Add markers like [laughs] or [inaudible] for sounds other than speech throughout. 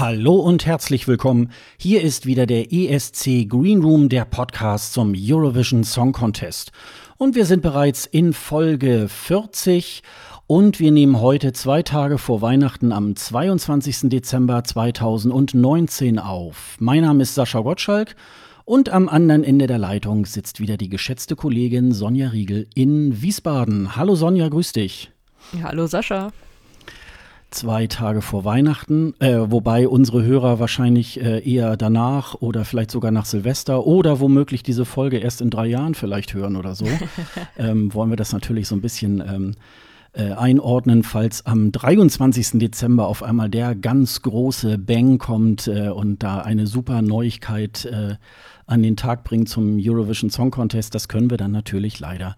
Hallo und herzlich willkommen. Hier ist wieder der ESC Green Room, der Podcast zum Eurovision Song Contest. Und wir sind bereits in Folge 40 und wir nehmen heute zwei Tage vor Weihnachten am 22. Dezember 2019 auf. Mein Name ist Sascha Gottschalk und am anderen Ende der Leitung sitzt wieder die geschätzte Kollegin Sonja Riegel in Wiesbaden. Hallo Sonja, grüß dich. Hallo Sascha zwei Tage vor Weihnachten, äh, wobei unsere Hörer wahrscheinlich äh, eher danach oder vielleicht sogar nach Silvester oder womöglich diese Folge erst in drei Jahren vielleicht hören oder so, [laughs] ähm, wollen wir das natürlich so ein bisschen ähm, äh, einordnen, falls am 23. Dezember auf einmal der ganz große Bang kommt äh, und da eine super Neuigkeit äh, an den Tag bringt zum Eurovision Song Contest. Das können wir dann natürlich leider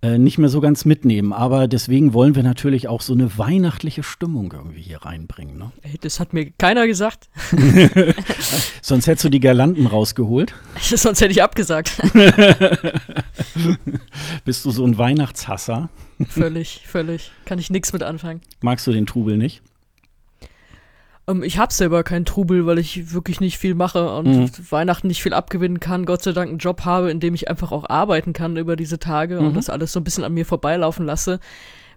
äh, nicht mehr so ganz mitnehmen. Aber deswegen wollen wir natürlich auch so eine weihnachtliche Stimmung irgendwie hier reinbringen. Ne? Das hat mir keiner gesagt. [laughs] Sonst hättest du die Girlanden rausgeholt. [laughs] Sonst hätte ich abgesagt. [laughs] Bist du so ein Weihnachtshasser? Völlig, völlig. Kann ich nichts mit anfangen. Magst du den Trubel nicht? Ähm, ich habe selber keinen Trubel, weil ich wirklich nicht viel mache und mhm. Weihnachten nicht viel abgewinnen kann. Gott sei Dank einen Job habe, in dem ich einfach auch arbeiten kann über diese Tage mhm. und das alles so ein bisschen an mir vorbeilaufen lasse.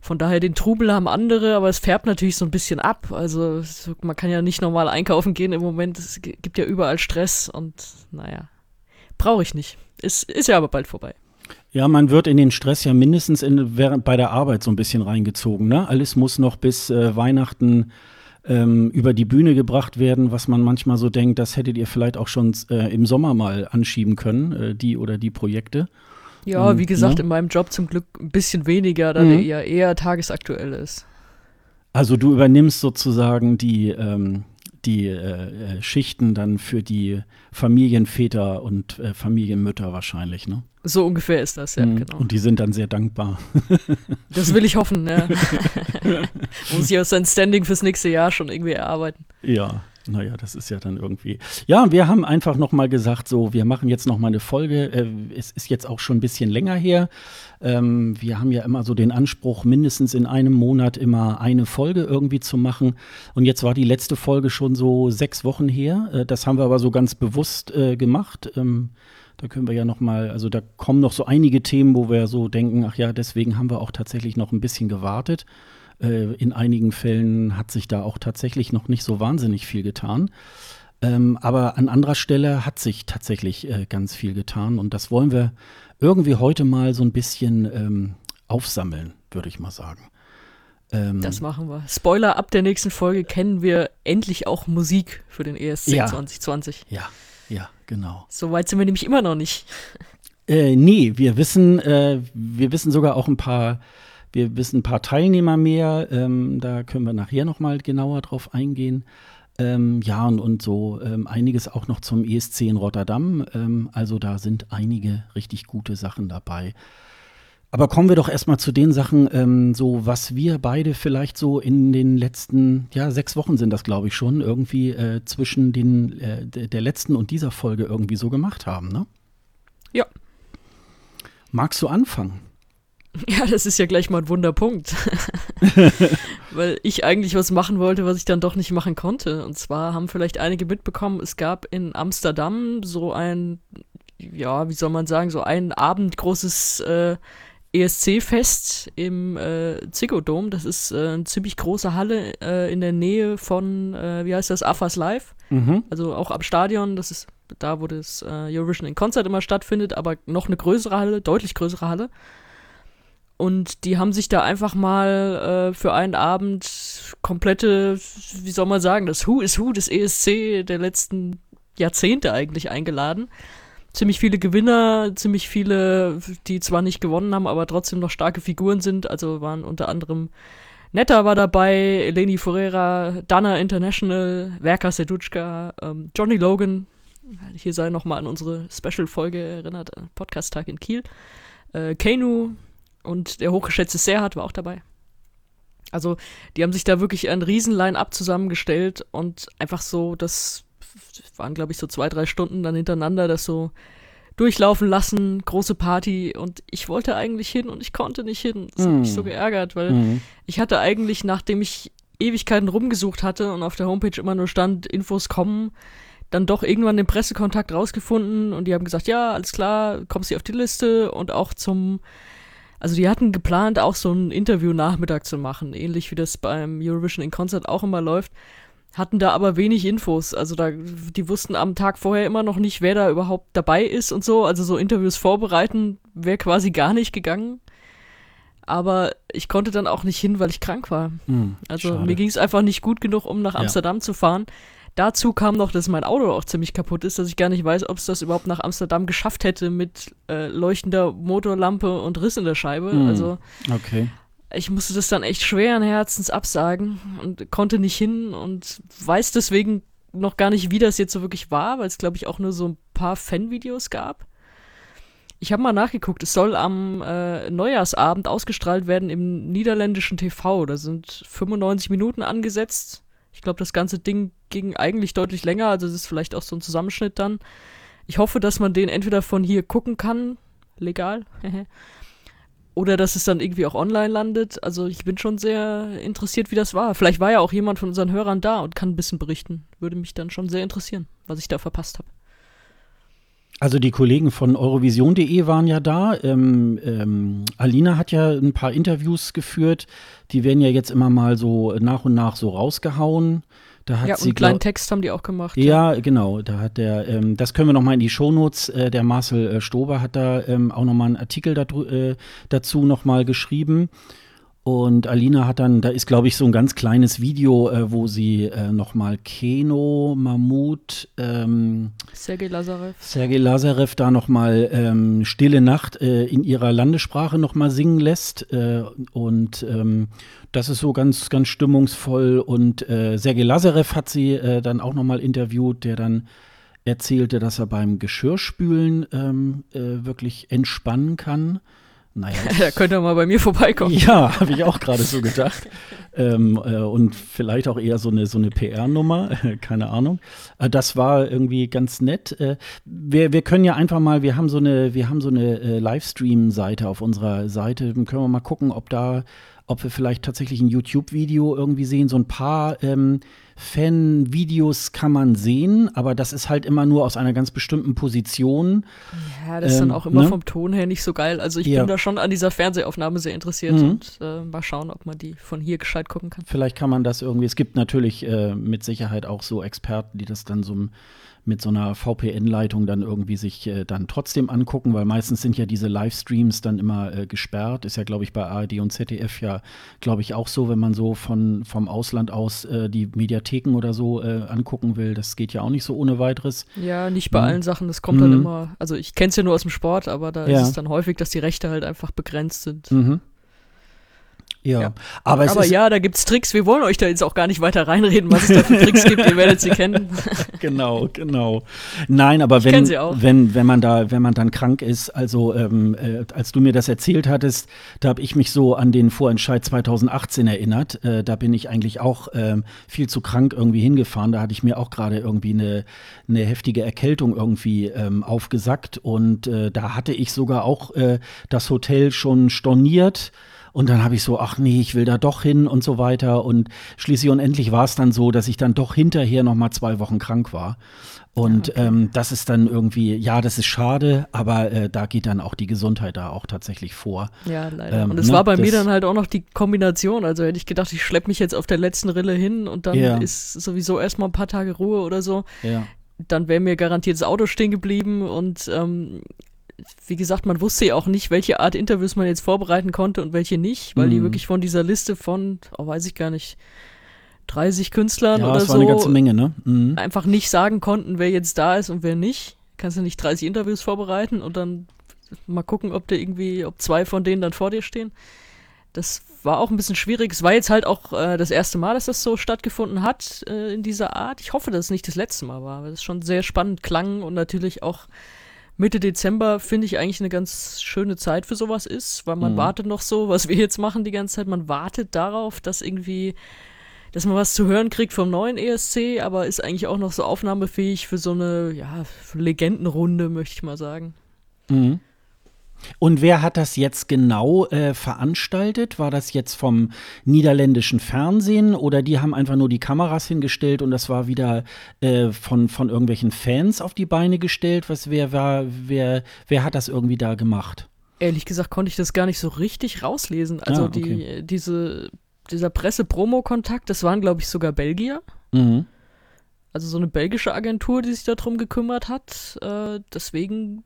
Von daher den Trubel haben andere, aber es färbt natürlich so ein bisschen ab. Also man kann ja nicht normal einkaufen gehen im Moment. Es gibt ja überall Stress und naja, brauche ich nicht. Ist, ist ja aber bald vorbei. Ja, man wird in den Stress ja mindestens in, während, bei der Arbeit so ein bisschen reingezogen. Ne? Alles muss noch bis äh, Weihnachten ähm, über die Bühne gebracht werden, was man manchmal so denkt, das hättet ihr vielleicht auch schon äh, im Sommer mal anschieben können, äh, die oder die Projekte. Ja, wie gesagt, ja. in meinem Job zum Glück ein bisschen weniger, da mhm. der eher, eher tagesaktuell ist. Also du übernimmst sozusagen die, ähm, die äh, äh Schichten dann für die Familienväter und äh, Familienmütter wahrscheinlich, ne? So ungefähr ist das, ja, mhm. genau. Und die sind dann sehr dankbar. [laughs] Das will ich hoffen, ja. [laughs] [laughs] Muss ich auch sein Standing fürs nächste Jahr schon irgendwie erarbeiten. Ja, naja, das ist ja dann irgendwie. Ja, wir haben einfach nochmal gesagt, so, wir machen jetzt nochmal eine Folge. Äh, es ist jetzt auch schon ein bisschen länger her. Ähm, wir haben ja immer so den Anspruch, mindestens in einem Monat immer eine Folge irgendwie zu machen. Und jetzt war die letzte Folge schon so sechs Wochen her. Äh, das haben wir aber so ganz bewusst äh, gemacht. Ähm, da können wir ja noch mal, also da kommen noch so einige Themen, wo wir so denken, ach ja, deswegen haben wir auch tatsächlich noch ein bisschen gewartet. Äh, in einigen Fällen hat sich da auch tatsächlich noch nicht so wahnsinnig viel getan. Ähm, aber an anderer Stelle hat sich tatsächlich äh, ganz viel getan und das wollen wir irgendwie heute mal so ein bisschen ähm, aufsammeln, würde ich mal sagen. Ähm, das machen wir. Spoiler, ab der nächsten Folge kennen wir endlich auch Musik für den ESC ja, 2020. Ja, ja, genau. Soweit sind wir nämlich immer noch nicht. Äh, nee, wir wissen, äh, wir wissen sogar auch ein paar, wir wissen ein paar Teilnehmer mehr. Ähm, da können wir nachher noch mal genauer drauf eingehen. Ähm, ja, und, und so ähm, einiges auch noch zum ESC in Rotterdam. Ähm, also da sind einige richtig gute Sachen dabei. Aber kommen wir doch erstmal zu den Sachen, ähm, so was wir beide vielleicht so in den letzten, ja, sechs Wochen sind das, glaube ich, schon, irgendwie äh, zwischen den, äh, der letzten und dieser Folge irgendwie so gemacht haben, ne? Ja. Magst du anfangen? [laughs] Ja, das ist ja gleich mal ein Wunderpunkt. [laughs] [laughs] Weil ich eigentlich was machen wollte, was ich dann doch nicht machen konnte. Und zwar haben vielleicht einige mitbekommen, es gab in Amsterdam so ein, ja, wie soll man sagen, so ein Abend großes äh, ESC-Fest im äh, Ziggo Dome. Das ist äh, eine ziemlich große Halle äh, in der Nähe von, äh, wie heißt das, AFAS Live. Mhm. Also auch am Stadion. Das ist da, wo das äh, Eurovision in Concert immer stattfindet, aber noch eine größere Halle, deutlich größere Halle. Und die haben sich da einfach mal äh, für einen Abend komplette, wie soll man sagen, das Who is Who des ESC der letzten Jahrzehnte eigentlich eingeladen ziemlich viele Gewinner, ziemlich viele, die zwar nicht gewonnen haben, aber trotzdem noch starke Figuren sind. Also waren unter anderem Netta war dabei, Eleni Ferreira, Dana International, Verka Sedutschka, ähm, Johnny Logan. Hier sei nochmal an unsere Special-Folge erinnert, äh, Podcast-Tag in Kiel. Äh, Kanu und der hochgeschätzte Serhat war auch dabei. Also, die haben sich da wirklich ein Riesen-Line-Up zusammengestellt und einfach so, das waren, glaube ich, so zwei, drei Stunden dann hintereinander, das so durchlaufen lassen, große Party. Und ich wollte eigentlich hin und ich konnte nicht hin. Das hat mich so geärgert, weil Mhm. ich hatte eigentlich, nachdem ich Ewigkeiten rumgesucht hatte und auf der Homepage immer nur stand, Infos kommen, dann doch irgendwann den Pressekontakt rausgefunden. Und die haben gesagt, ja, alles klar, kommst du auf die Liste. Und auch zum, also die hatten geplant, auch so ein Interview-Nachmittag zu machen, ähnlich wie das beim Eurovision in Concert auch immer läuft, hatten da aber wenig Infos, also da, die wussten am Tag vorher immer noch nicht, wer da überhaupt dabei ist und so, also so Interviews vorbereiten wäre quasi gar nicht gegangen. Aber ich konnte dann auch nicht hin, weil ich krank war. Mhm. Also Schade. mir ging es einfach nicht gut genug, um nach Ja. Amsterdam zu fahren. Dazu kam noch, dass mein Auto auch ziemlich kaputt ist, dass ich gar nicht weiß, ob es das überhaupt nach Amsterdam geschafft hätte mit äh, leuchtender Motorlampe und Riss in der Scheibe. Hm. Also Okay. Ich musste das dann echt schweren Herzens absagen und konnte nicht hin und weiß deswegen noch gar nicht, wie das jetzt so wirklich war, weil es glaube ich auch nur so ein paar Fanvideos gab. Ich habe mal nachgeguckt, es soll am äh, Neujahrsabend ausgestrahlt werden im niederländischen TV. Da sind 95 Minuten angesetzt. Ich glaube, das ganze Ding ging eigentlich deutlich länger, also es ist vielleicht auch so ein Zusammenschnitt dann. Ich hoffe, dass man den entweder von hier gucken kann, legal, [laughs] oder dass es dann irgendwie auch online landet. Also ich bin schon sehr interessiert, wie das war. Vielleicht war ja auch jemand von unseren Hörern da und kann ein bisschen berichten. Würde mich dann schon sehr interessieren, was ich da verpasst habe. Also die Kollegen von Eurovision.de waren ja da. Ähm, ähm, Alina hat ja ein paar Interviews geführt. Die werden ja jetzt immer mal so nach und nach so rausgehauen. Da hat ja, und sie einen kleinen Text haben die auch gemacht. Ja, genau. Da hat der, ähm, das können wir noch mal in die Shownotes. Äh, der Marcel äh, Stober hat da ähm, auch noch mal einen Artikel dadru- äh, dazu noch mal geschrieben. Und Alina hat dann, da ist glaube ich so ein ganz kleines Video, äh, wo sie äh, noch mal Keno, Mammut, ähm, Sergei Lazarev. Sergei Lazarev da noch mal ähm, Stille Nacht äh, in ihrer Landessprache noch mal singen lässt äh, und ähm, das ist so ganz ganz stimmungsvoll und äh, Sergei Lazarev hat sie äh, dann auch noch mal interviewt, der dann erzählte, dass er beim Geschirrspülen ähm, äh, wirklich entspannen kann. Naja, [laughs] Da könnt ihr mal bei mir vorbeikommen. ja, habe ich auch gerade so gedacht. [laughs] ähm, äh, und vielleicht auch eher so eine, so eine PR-Nummer, [laughs] keine Ahnung. Äh, das war irgendwie ganz nett. Äh, wir, wir können ja einfach mal, wir haben so eine, wir haben so eine äh, Livestream-Seite auf unserer Seite. Dann können wir mal gucken, ob da, ob wir vielleicht tatsächlich ein YouTube-Video irgendwie sehen. So ein paar ähm, Fan-Videos kann man sehen, aber das ist halt immer nur aus einer ganz bestimmten Position. Ja, das ist dann Ähm, auch immer ne? vom Ton her nicht so geil. Also ich Ja. bin da schon an dieser Fernsehaufnahme sehr interessiert Mhm. und äh, mal schauen, ob man die von hier gescheit gucken kann. Vielleicht kann man das irgendwie. Es gibt natürlich äh, mit Sicherheit auch so Experten, die das dann so mit so einer VPN-Leitung dann irgendwie sich äh, dann trotzdem angucken, weil meistens sind ja diese Livestreams dann immer äh, gesperrt. Ist ja, glaube ich, bei ARD und ZDF ja, glaube ich, auch so, wenn man so von vom Ausland aus äh, die Mediatheken oder so äh, angucken will. Das geht ja auch nicht so ohne weiteres. Ja, nicht bei Mhm. allen Sachen. Das kommt dann Mhm. immer. Also ich kenne es ja nur aus dem Sport, aber da Ja. ist es dann häufig, dass die Rechte halt einfach begrenzt sind. Mhm. Ja. Ja. aber es aber ja, da gibt's Tricks. Wir wollen euch da jetzt auch gar nicht weiter reinreden, was es da für Tricks gibt. Ihr werdet sie [laughs] kennen. genau, genau. Nein, aber wenn, wenn, wenn man da, wenn man dann krank ist, also ähm, äh, als du mir das erzählt hattest, da habe ich mich so an den Vorentscheid 2018 erinnert. Äh, da bin ich eigentlich auch ähm, viel zu krank irgendwie hingefahren. Da hatte ich mir auch gerade irgendwie eine, eine heftige Erkältung irgendwie ähm, aufgesackt und äh, da hatte ich sogar auch äh, das Hotel schon storniert. Und dann habe ich so, ach nee, ich will da doch hin und so weiter. Und schließlich und endlich war es dann so, dass ich dann doch hinterher noch mal zwei Wochen krank war. Und ähm, das ist dann irgendwie, ja, das ist schade, aber äh, da geht dann auch die Gesundheit da auch tatsächlich vor. Ja, leider. Ähm, und es ne, war bei mir dann halt auch noch die Kombination. Also hätte ich gedacht, ich schleppe mich jetzt auf der letzten Rille hin und dann Ja. ist sowieso erstmal ein paar Tage Ruhe oder so. Ja. Dann wäre mir garantiert das Auto stehen geblieben und ähm, wie gesagt, man wusste ja auch nicht, welche Art Interviews man jetzt vorbereiten konnte und welche nicht, weil die Mhm. wirklich von dieser Liste von, oh, weiß ich gar nicht, 30 Künstlern Ja, oder das war so eine ganze Menge, ne? Mhm. einfach nicht sagen konnten, wer jetzt da ist und wer nicht. kannst du nicht 30 Interviews vorbereiten und dann mal gucken, ob du irgendwie, ob zwei von denen dann vor dir stehen. Das war auch ein bisschen schwierig. Es war jetzt halt auch äh, das erste Mal, dass das so stattgefunden hat äh, in dieser Art. Ich hoffe, dass es nicht das letzte Mal war, weil es schon sehr spannend klang und natürlich auch Mitte Dezember finde ich eigentlich eine ganz schöne Zeit für sowas ist, weil man mhm. wartet noch so, was wir jetzt machen die ganze Zeit. Man wartet darauf, dass irgendwie, dass man was zu hören kriegt vom neuen ESC, aber ist eigentlich auch noch so aufnahmefähig für so eine, ja, Legendenrunde, möchte ich mal sagen. Mhm. Und wer hat das jetzt genau äh, veranstaltet? War das jetzt vom niederländischen Fernsehen oder die haben einfach nur die Kameras hingestellt und das war wieder äh, von, von irgendwelchen Fans auf die Beine gestellt? Was, wer, war, wer, wer hat das irgendwie da gemacht? Ehrlich gesagt konnte ich das gar nicht so richtig rauslesen. Also ah, okay. die, diese, dieser Presse-Promo-Kontakt, das waren, glaube ich, sogar Belgier. Mhm. Also so eine belgische Agentur, die sich darum gekümmert hat. Äh, deswegen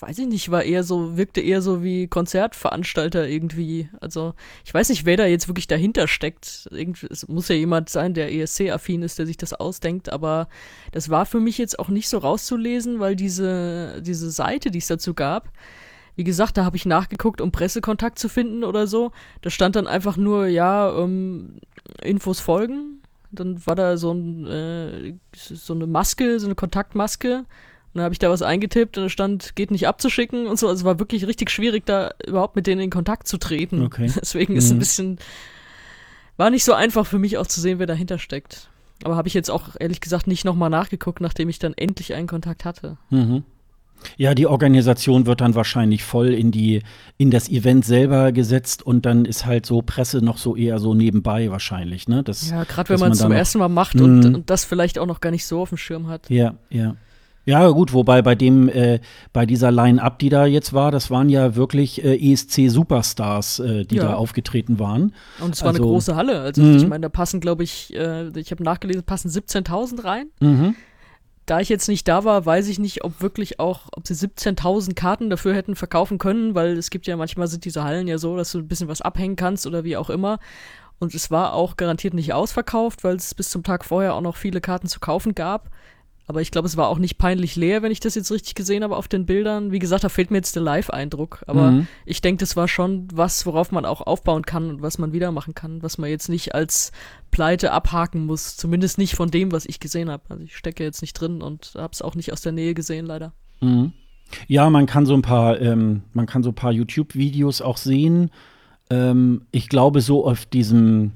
weiß ich nicht, war eher so, wirkte eher so wie Konzertveranstalter irgendwie. Also, ich weiß nicht, wer da jetzt wirklich dahinter steckt. Irgendwie, es muss ja jemand sein, der ESC-affin ist, der sich das ausdenkt, aber das war für mich jetzt auch nicht so rauszulesen, weil diese, diese Seite, die es dazu gab, wie gesagt, da habe ich nachgeguckt, um Pressekontakt zu finden oder so. Da stand dann einfach nur, ja, um, Infos folgen. Dann war da so, ein, äh, so eine Maske, so eine Kontaktmaske dann habe ich da was eingetippt und es stand, geht nicht abzuschicken und so. Also es war wirklich richtig schwierig, da überhaupt mit denen in Kontakt zu treten. Okay. [laughs] Deswegen ist mhm. ein bisschen, war nicht so einfach für mich auch zu sehen, wer dahinter steckt. Aber habe ich jetzt auch ehrlich gesagt nicht nochmal nachgeguckt, nachdem ich dann endlich einen Kontakt hatte. Mhm. Ja, die Organisation wird dann wahrscheinlich voll in die in das Event selber gesetzt und dann ist halt so Presse noch so eher so nebenbei wahrscheinlich, ne? Das, ja, gerade wenn man es zum ersten Mal macht und, mhm. und, das vielleicht auch noch gar nicht so auf dem Schirm hat. Ja, ja. Ja, gut, wobei bei dem, äh, bei dieser Line-Up, die da jetzt war, das waren ja wirklich äh, ESC-Superstars, äh, die ja. da aufgetreten waren. Und es war also, eine große Halle. Also ich mhm. meine, da passen, glaube ich, äh, ich habe nachgelesen, passen 17.000 rein. Mhm. Da ich jetzt nicht da war, weiß ich nicht, ob wirklich auch, ob sie 17.000 Karten dafür hätten verkaufen können, weil es gibt ja manchmal sind diese Hallen ja so, dass du ein bisschen was abhängen kannst oder wie auch immer. Und es war auch garantiert nicht ausverkauft, weil es bis zum Tag vorher auch noch viele Karten zu kaufen gab. Aber ich glaube, es war auch nicht peinlich leer, wenn ich das jetzt richtig gesehen habe auf den Bildern. Wie gesagt, da fehlt mir jetzt der Live-Eindruck. Aber mhm. ich denke, das war schon was, worauf man auch aufbauen kann und was man wieder machen kann, was man jetzt nicht als Pleite abhaken muss. Zumindest nicht von dem, was ich gesehen habe. Also ich stecke jetzt nicht drin und habe es auch nicht aus der Nähe gesehen, leider. Mhm. Ja, man kann so ein paar, ähm, man kann so ein paar YouTube-Videos auch sehen. Ähm, ich glaube, so auf diesem,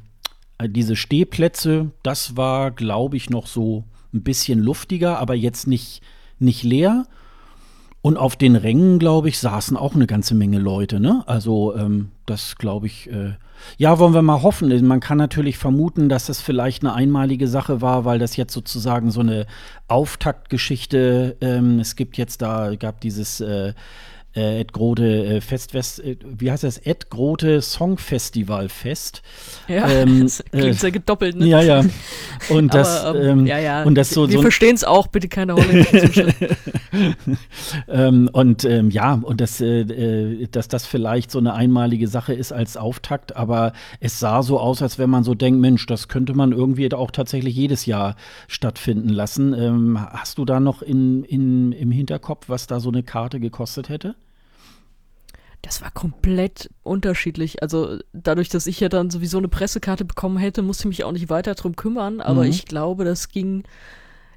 äh, diese Stehplätze, das war, glaube ich, noch so ein bisschen luftiger, aber jetzt nicht, nicht leer. Und auf den Rängen, glaube ich, saßen auch eine ganze Menge Leute. Ne? Also ähm, das glaube ich, äh, ja, wollen wir mal hoffen. Man kann natürlich vermuten, dass das vielleicht eine einmalige Sache war, weil das jetzt sozusagen so eine Auftaktgeschichte, ähm, es gibt jetzt da, gab dieses äh, äh, Ed Grote äh, Festwest, äh, wie heißt das? Ed Grote Song Festival Fest. Ja, ähm, [laughs] das klingt äh, sehr gedoppelt, ne? Ja, ja. [laughs] Und das, Aber, ähm, ähm, ja, ja. Und das so, wir so verstehen es auch, bitte keine holländischen [laughs] ähm, Und ähm, ja, und das, äh, äh, dass das vielleicht so eine einmalige Sache ist als Auftakt, aber es sah so aus, als wenn man so denkt, Mensch, das könnte man irgendwie auch tatsächlich jedes Jahr stattfinden lassen. Ähm, hast du da noch in, in, im Hinterkopf, was da so eine Karte gekostet hätte? Das war komplett unterschiedlich. Also dadurch, dass ich ja dann sowieso eine Pressekarte bekommen hätte, musste ich mich auch nicht weiter drum kümmern. Aber mhm. ich glaube, das ging.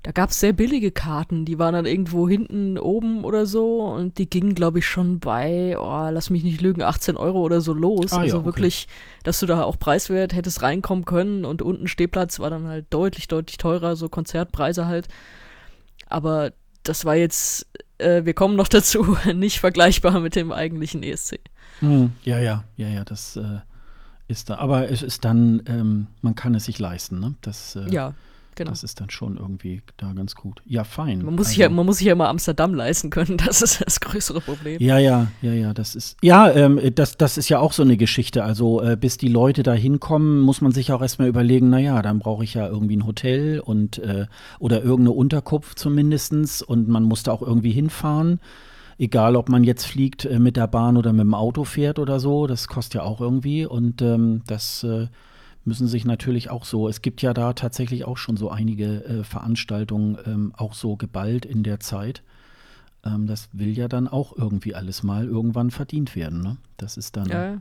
Da gab es sehr billige Karten, die waren dann irgendwo hinten oben oder so und die gingen, glaube ich, schon bei, oh, lass mich nicht lügen, 18 Euro oder so los. Ah, also ja, okay. wirklich, dass du da auch preiswert hättest reinkommen können und unten Stehplatz war dann halt deutlich, deutlich teurer, so Konzertpreise halt. Aber das war jetzt äh, wir kommen noch dazu, [laughs] nicht vergleichbar mit dem eigentlichen ESC. Hm, ja, ja, ja, ja, das äh, ist da. Aber es ist dann, ähm, man kann es sich leisten, ne? Das, äh, ja, Genau. Das ist dann schon irgendwie da ganz gut. Ja, fein. Man muss, also, sich, ja, man muss sich ja immer Amsterdam leisten können, [laughs] das ist das größere Problem. Ja, ja, ja, ja, das ist, ja, ähm, das, das ist ja auch so eine Geschichte. Also, äh, bis die Leute da hinkommen, muss man sich auch erstmal überlegen, naja, dann brauche ich ja irgendwie ein Hotel und, äh, oder irgendeine Unterkunft zumindestens und man muss da auch irgendwie hinfahren. Egal, ob man jetzt fliegt äh, mit der Bahn oder mit dem Auto fährt oder so, das kostet ja auch irgendwie und ähm, das, äh, müssen sich natürlich auch so, es gibt ja da tatsächlich auch schon so einige äh, Veranstaltungen, ähm, auch so geballt in der Zeit. Ähm, das will ja dann auch irgendwie alles mal irgendwann verdient werden. Ne? Das ist dann. Ja.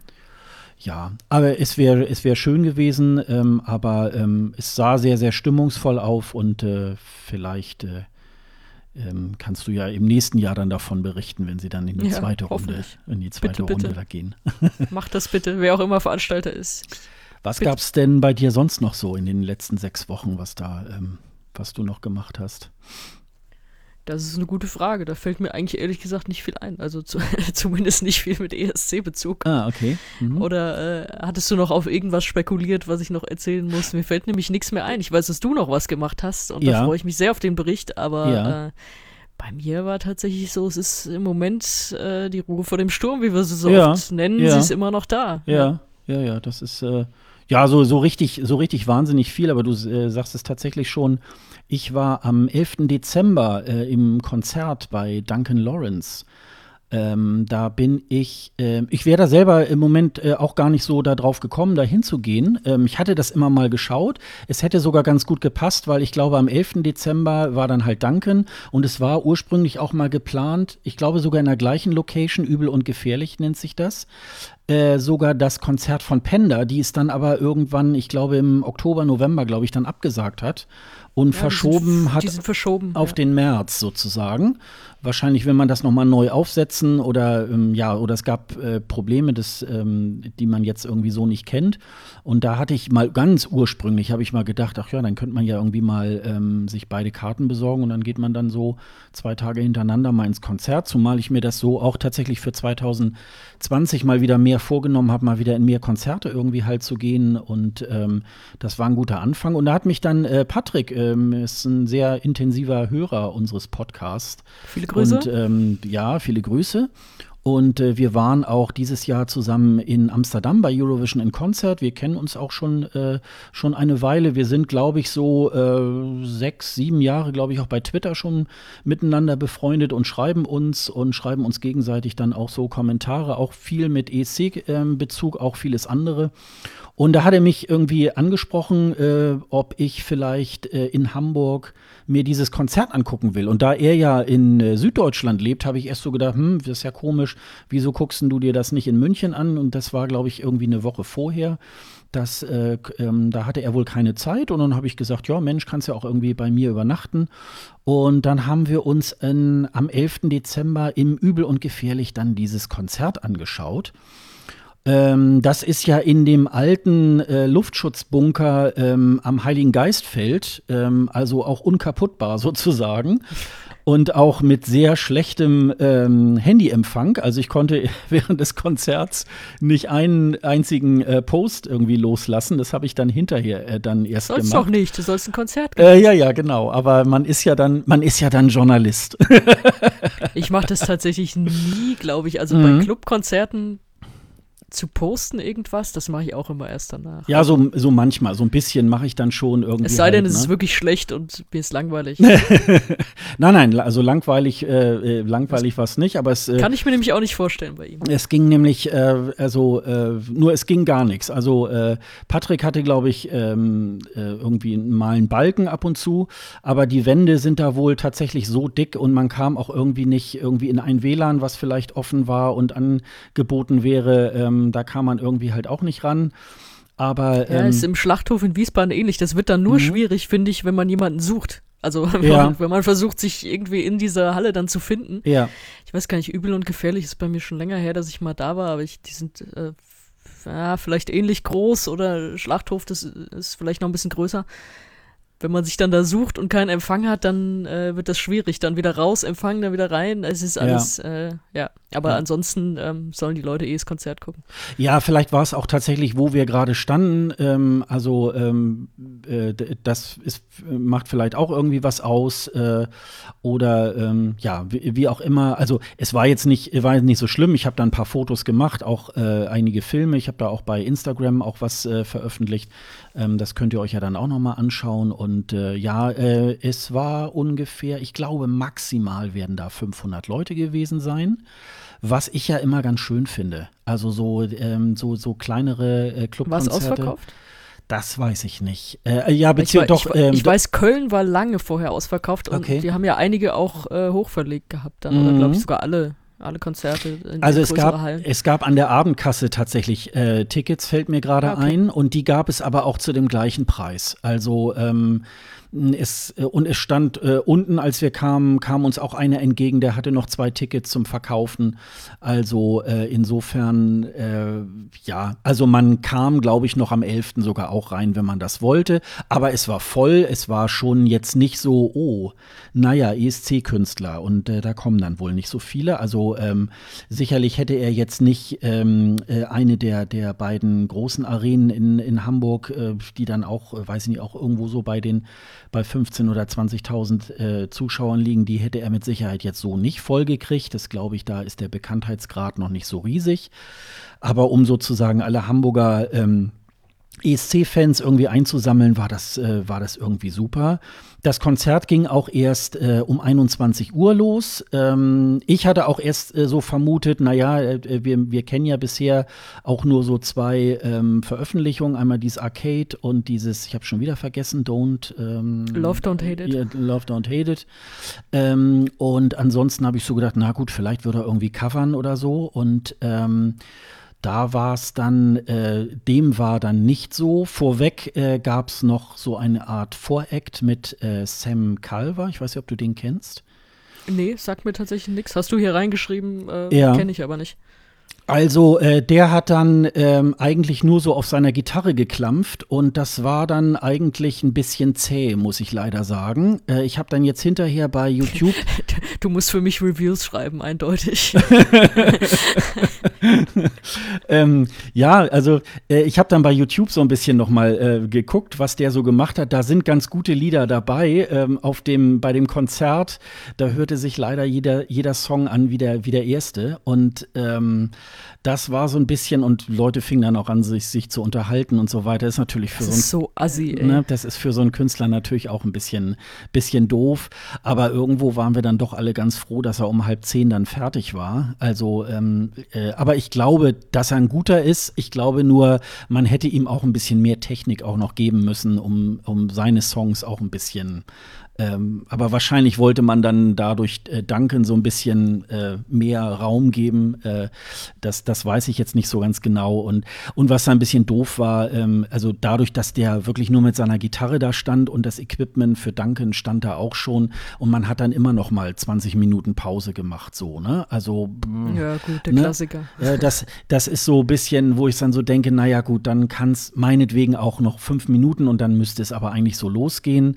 Ja, aber es wäre es wär schön gewesen, ähm, aber ähm, es sah sehr, sehr stimmungsvoll auf und äh, vielleicht äh, ähm, kannst du ja im nächsten Jahr dann davon berichten, wenn sie dann in die Ja, zweite Runde, in die zweite Bitte, Runde bitte. da gehen. Mach das bitte, wer auch immer Veranstalter ist. Was gab es denn bei dir sonst noch so in den letzten sechs Wochen, was da, ähm, was du noch gemacht hast? Das ist eine gute Frage. Da fällt mir eigentlich ehrlich gesagt nicht viel ein. Also zu, [laughs] zumindest nicht viel mit ESC-Bezug. Ah, okay. Mhm. Oder äh, hattest du noch auf irgendwas spekuliert, was ich noch erzählen muss? Mir fällt nämlich nichts mehr ein. Ich weiß, dass du noch was gemacht hast und Ja. da freue ich mich sehr auf den Bericht, aber Ja. äh, bei mir war tatsächlich so, es ist im Moment äh, die Ruhe vor dem Sturm, wie wir sie so Ja. oft nennen, Ja. sie ist immer noch da. Ja, ja, ja, das ist äh, ja so, so richtig, so richtig wahnsinnig viel, aber du äh, sagst es tatsächlich schon. Ich war am 11. Dezember äh, im Konzert bei Duncan Lawrence. Ähm, da bin ich, äh, ich wäre da selber im Moment äh, auch gar nicht so darauf gekommen, da hinzugehen. Ähm, ich hatte das immer mal geschaut. Es hätte sogar ganz gut gepasst, weil ich glaube, am 11. Dezember war dann halt Duncan und es war ursprünglich auch mal geplant, ich glaube sogar in der gleichen Location, übel und gefährlich nennt sich das äh, sogar das Konzert von Penda, die es dann aber irgendwann, ich glaube im Oktober, November, glaube ich, dann abgesagt hat und Ja, verschoben sind, hat verschoben. auf ja. den März sozusagen. Wahrscheinlich will man das nochmal neu aufsetzen oder ähm, ja, oder es gab äh, Probleme, des, ähm, die man jetzt irgendwie so nicht kennt. Und da hatte ich mal ganz ursprünglich, habe ich mal gedacht, ach ja, dann könnte man ja irgendwie mal ähm, sich beide Karten besorgen und dann geht man dann so zwei Tage hintereinander mal ins Konzert, zumal ich mir das so auch tatsächlich für 2020 mal wieder mehr vorgenommen habe, mal wieder in mehr Konzerte irgendwie halt zu gehen. Und ähm, das war ein guter Anfang. Und da hat mich dann äh, Patrick, ähm, ist ein sehr intensiver Hörer unseres Podcasts. Viele Grüße. Und ähm, ja, viele Grüße. Und äh, wir waren auch dieses Jahr zusammen in Amsterdam bei Eurovision in Concert. Wir kennen uns auch schon, äh, schon eine Weile. Wir sind, glaube ich, so äh, sechs, sieben Jahre, glaube ich, auch bei Twitter schon miteinander befreundet und schreiben uns und schreiben uns gegenseitig dann auch so Kommentare, auch viel mit ESC-Bezug, auch vieles andere. Und da hat er mich irgendwie angesprochen, äh, ob ich vielleicht äh, in Hamburg mir dieses Konzert angucken will. Und da er ja in äh, Süddeutschland lebt, habe ich erst so gedacht, hm, das ist ja komisch, wieso guckst du dir das nicht in München an? Und das war, glaube ich, irgendwie eine Woche vorher. Das, äh, ähm, da hatte er wohl keine Zeit und dann habe ich gesagt, ja Mensch, kannst ja auch irgendwie bei mir übernachten. Und dann haben wir uns in, am 11. Dezember im Übel und Gefährlich dann dieses Konzert angeschaut. Ähm, das ist ja in dem alten äh, Luftschutzbunker ähm, am Heiligen Geistfeld, ähm, also auch unkaputtbar [laughs] sozusagen. Und auch mit sehr schlechtem ähm, Handyempfang. Also ich konnte [laughs] während des Konzerts nicht einen einzigen äh, Post irgendwie loslassen. Das habe ich dann hinterher äh, dann erst Sollst gemacht. doch nicht, du sollst ein Konzert geben. Äh, ja, ja, genau. Aber man ist ja dann, man ist ja dann Journalist. [laughs] Ich mache das tatsächlich nie, glaube ich. Also Mhm. bei Clubkonzerten zu posten irgendwas, das mache ich auch immer erst danach. ja, so, so manchmal, so ein bisschen mache ich dann schon irgendwie. es sei denn, halt, es ne? ist wirklich schlecht und mir ist langweilig. [laughs] Nein, nein, also langweilig, äh, äh, langweilig war es nicht, aber es, äh, Kann ich mir nämlich auch nicht vorstellen bei ihm. es ging nämlich, äh, also äh, nur es ging gar nichts. Also äh, Patrick hatte, glaube ich, ähm, äh, irgendwie mal einen Balken ab und zu, aber die Wände sind da wohl tatsächlich so dick und man kam auch irgendwie nicht irgendwie in ein WLAN, was vielleicht offen war und angeboten wäre. Ähm, da kam man irgendwie halt auch nicht ran. Aber Ja, ähm, ist im Schlachthof in Wiesbaden ähnlich. Das wird dann nur Mhm. schwierig, finde ich, wenn man jemanden sucht. Also [laughs] wenn, Ja. man, wenn man versucht, sich irgendwie in dieser Halle dann zu finden. ja. Ich weiß gar nicht, übel und gefährlich ist bei mir schon länger her, dass ich mal da war, aber ich, die sind äh, ja, vielleicht ähnlich groß oder Schlachthof, das ist vielleicht noch ein bisschen größer. Wenn man sich dann da sucht und keinen Empfang hat, dann äh, wird das schwierig. Dann wieder raus, Empfang, dann wieder rein. Es ist alles, äh, ja. Aber Ja. ansonsten ähm, sollen die Leute eh das Konzert gucken. Ja, vielleicht war es auch tatsächlich, wo wir gerade standen. Ähm, also ähm, äh, das ist, macht vielleicht auch irgendwie was aus. Äh, oder ähm, ja, wie, wie auch immer. Also es war jetzt nicht, war jetzt nicht so schlimm. Ich habe da ein paar Fotos gemacht, auch äh, einige Filme. Ich habe da auch bei Instagram auch was äh, veröffentlicht. Ähm, das könnt ihr euch ja dann auch noch mal anschauen. Und äh, ja, äh, es war ungefähr, ich glaube maximal werden da 500 Leute gewesen sein. Was ich ja immer ganz schön finde. Also so, ähm, so, so kleinere äh, War es Clubkonzerte. ausverkauft? Das weiß ich nicht. Äh, ja, beziehungsweise doch. Ich, ähm, ich weiß, Köln war lange vorher ausverkauft und okay. die haben ja einige auch äh, hochverlegt gehabt dann. Mhm. Oder glaube ich sogar alle alle Konzerte. also es gab, Hallen. es gab an der Abendkasse tatsächlich äh, Tickets, fällt mir gerade okay. ein. Und die gab es aber auch zu dem gleichen Preis. Also ähm, es, äh, und es stand äh, unten, als wir kamen, kam uns auch einer entgegen, der hatte noch zwei Tickets zum Verkaufen. Also äh, insofern, äh, ja, also man kam, glaube ich, noch am 11. sogar auch rein, wenn man das wollte. Aber es war voll, es war schon jetzt nicht so, oh, naja, ESC-Künstler und äh, da kommen dann wohl nicht so viele. Also ähm, sicherlich hätte er jetzt nicht ähm, äh, eine der, der beiden großen Arenen in, in Hamburg, die dann auch, weiß ich nicht, auch irgendwo so bei den bei 15.000 oder 20.000 äh, Zuschauern liegen, die hätte er mit Sicherheit jetzt so nicht vollgekriegt. Das glaube ich, da ist der Bekanntheitsgrad noch nicht so riesig. Aber um sozusagen alle Hamburger ähm, ESC-Fans irgendwie einzusammeln, war das, äh, war das irgendwie super. Das Konzert ging auch erst äh, um 21 Uhr los. Ähm, ich hatte auch erst äh, so vermutet, naja, äh, wir, wir kennen ja bisher auch nur so zwei ähm, Veröffentlichungen. Einmal dieses Arcade und dieses, ich habe schon wieder vergessen, Don't. Ähm, Love Don't Hate It. Love Don't Hate It. Ähm, und ansonsten habe ich so gedacht, na gut, vielleicht würde er irgendwie covern oder so. Und ähm, da war es dann, äh, dem war dann nicht so. Vorweg äh, gab es noch so eine Art Voract mit äh, Sam Calver. Ich weiß nicht, ob du den kennst. Nee, sagt mir tatsächlich nichts. Hast du hier reingeschrieben? Äh, ja. Kenne ich aber nicht. Also äh, der hat dann ähm, eigentlich nur so auf seiner Gitarre geklampft und das war dann eigentlich ein bisschen zäh, muss ich leider sagen. Äh, ich habe dann jetzt hinterher bei [laughs] YouTube. Du musst für mich Reviews schreiben, eindeutig. [laughs] [laughs] [laughs] ähm, ja, also äh, ich habe dann bei YouTube so ein bisschen noch mal äh, geguckt, was der so gemacht hat. Da sind ganz gute Lieder dabei. Ähm, auf dem bei dem Konzert, da hörte sich leider jeder jeder Song an wie der wie der erste und ähm, das war so ein bisschen und Leute fingen dann auch an, sich, sich zu unterhalten und so weiter. Das ist natürlich für das so, ein, so assi. Ne, das ist für so einen Künstler natürlich auch ein bisschen, bisschen doof. Aber irgendwo waren wir dann doch alle ganz froh, dass er um halb zehn dann fertig war. Also, ähm, äh, aber ich glaube, dass er ein guter ist. Ich glaube nur, man hätte ihm auch ein bisschen mehr Technik auch noch geben müssen, um, um seine Songs auch ein bisschen ähm, aber wahrscheinlich wollte man dann dadurch äh, Duncan so ein bisschen äh, mehr Raum geben. Äh, das, das weiß ich jetzt nicht so ganz genau. Und, und was da ein bisschen doof war, ähm, also dadurch, dass der wirklich nur mit seiner Gitarre da stand und das Equipment für Duncan stand da auch schon und man hat dann immer noch mal 20 Minuten Pause gemacht, so, ne? Also. Ja, gut, der ne? Klassiker. Äh, das, das ist so ein bisschen, wo ich dann so denke, naja, gut, dann kann es meinetwegen auch noch fünf Minuten und dann müsste es aber eigentlich so losgehen.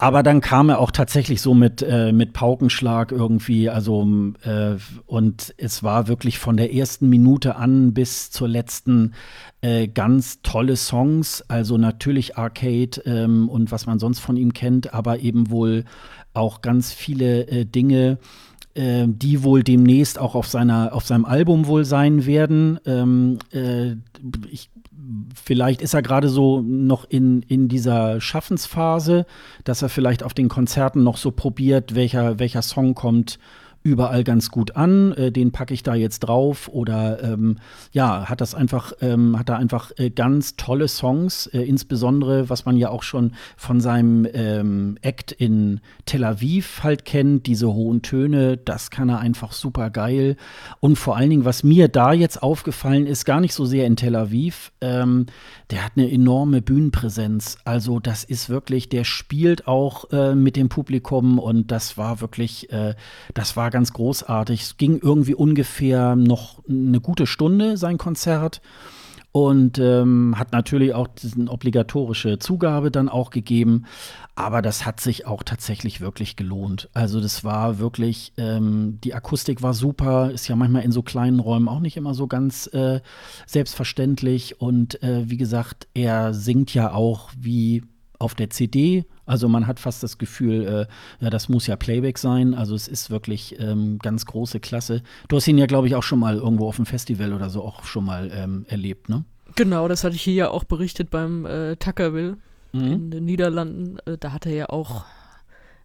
Aber dann kam er auch tatsächlich so mit, äh, mit Paukenschlag irgendwie, also äh, und es war wirklich von der ersten Minute an bis zur letzten äh, ganz tolle Songs, also natürlich Arcade ähm, und was man sonst von ihm kennt, aber eben wohl auch ganz viele äh, Dinge, äh, die wohl demnächst auch auf seiner auf seinem Album wohl sein werden. Ähm, äh, ich vielleicht ist er gerade so noch in, in dieser Schaffensphase, dass er vielleicht auf den Konzerten noch so probiert, welcher, welcher Song kommt überall ganz gut an, äh, den packe ich da jetzt drauf oder ähm, ja, hat das einfach, ähm, hat da einfach äh, ganz tolle Songs, äh, insbesondere, was man ja auch schon von seinem ähm, Act in Tel Aviv halt kennt, diese hohen Töne, das kann er einfach super geil. Und vor allen Dingen, was mir da jetzt aufgefallen ist, gar nicht so sehr in Tel Aviv, ähm, der hat eine enorme Bühnenpräsenz. Also das ist wirklich, der spielt auch äh, mit dem Publikum und das war wirklich, äh, das war ganz großartig. Es ging irgendwie ungefähr noch eine gute Stunde, sein Konzert. Und ähm, hat natürlich auch diese obligatorische Zugabe dann auch gegeben. Aber das hat sich auch tatsächlich wirklich gelohnt. Also das war wirklich, ähm, die Akustik war super, ist ja manchmal in so kleinen Räumen auch nicht immer so ganz äh, selbstverständlich. Und äh, wie gesagt, er singt ja auch wie auf der CD. Also man hat fast das Gefühl, äh, ja, das muss ja Playback sein. Also es ist wirklich ähm, ganz große Klasse. Du hast ihn ja, glaube ich, auch schon mal irgendwo auf dem Festival oder so auch schon mal ähm, erlebt, ne? Genau, das hatte ich hier ja auch berichtet beim äh, Tuckerville mhm. in den Niederlanden. Äh, da hat er ja auch,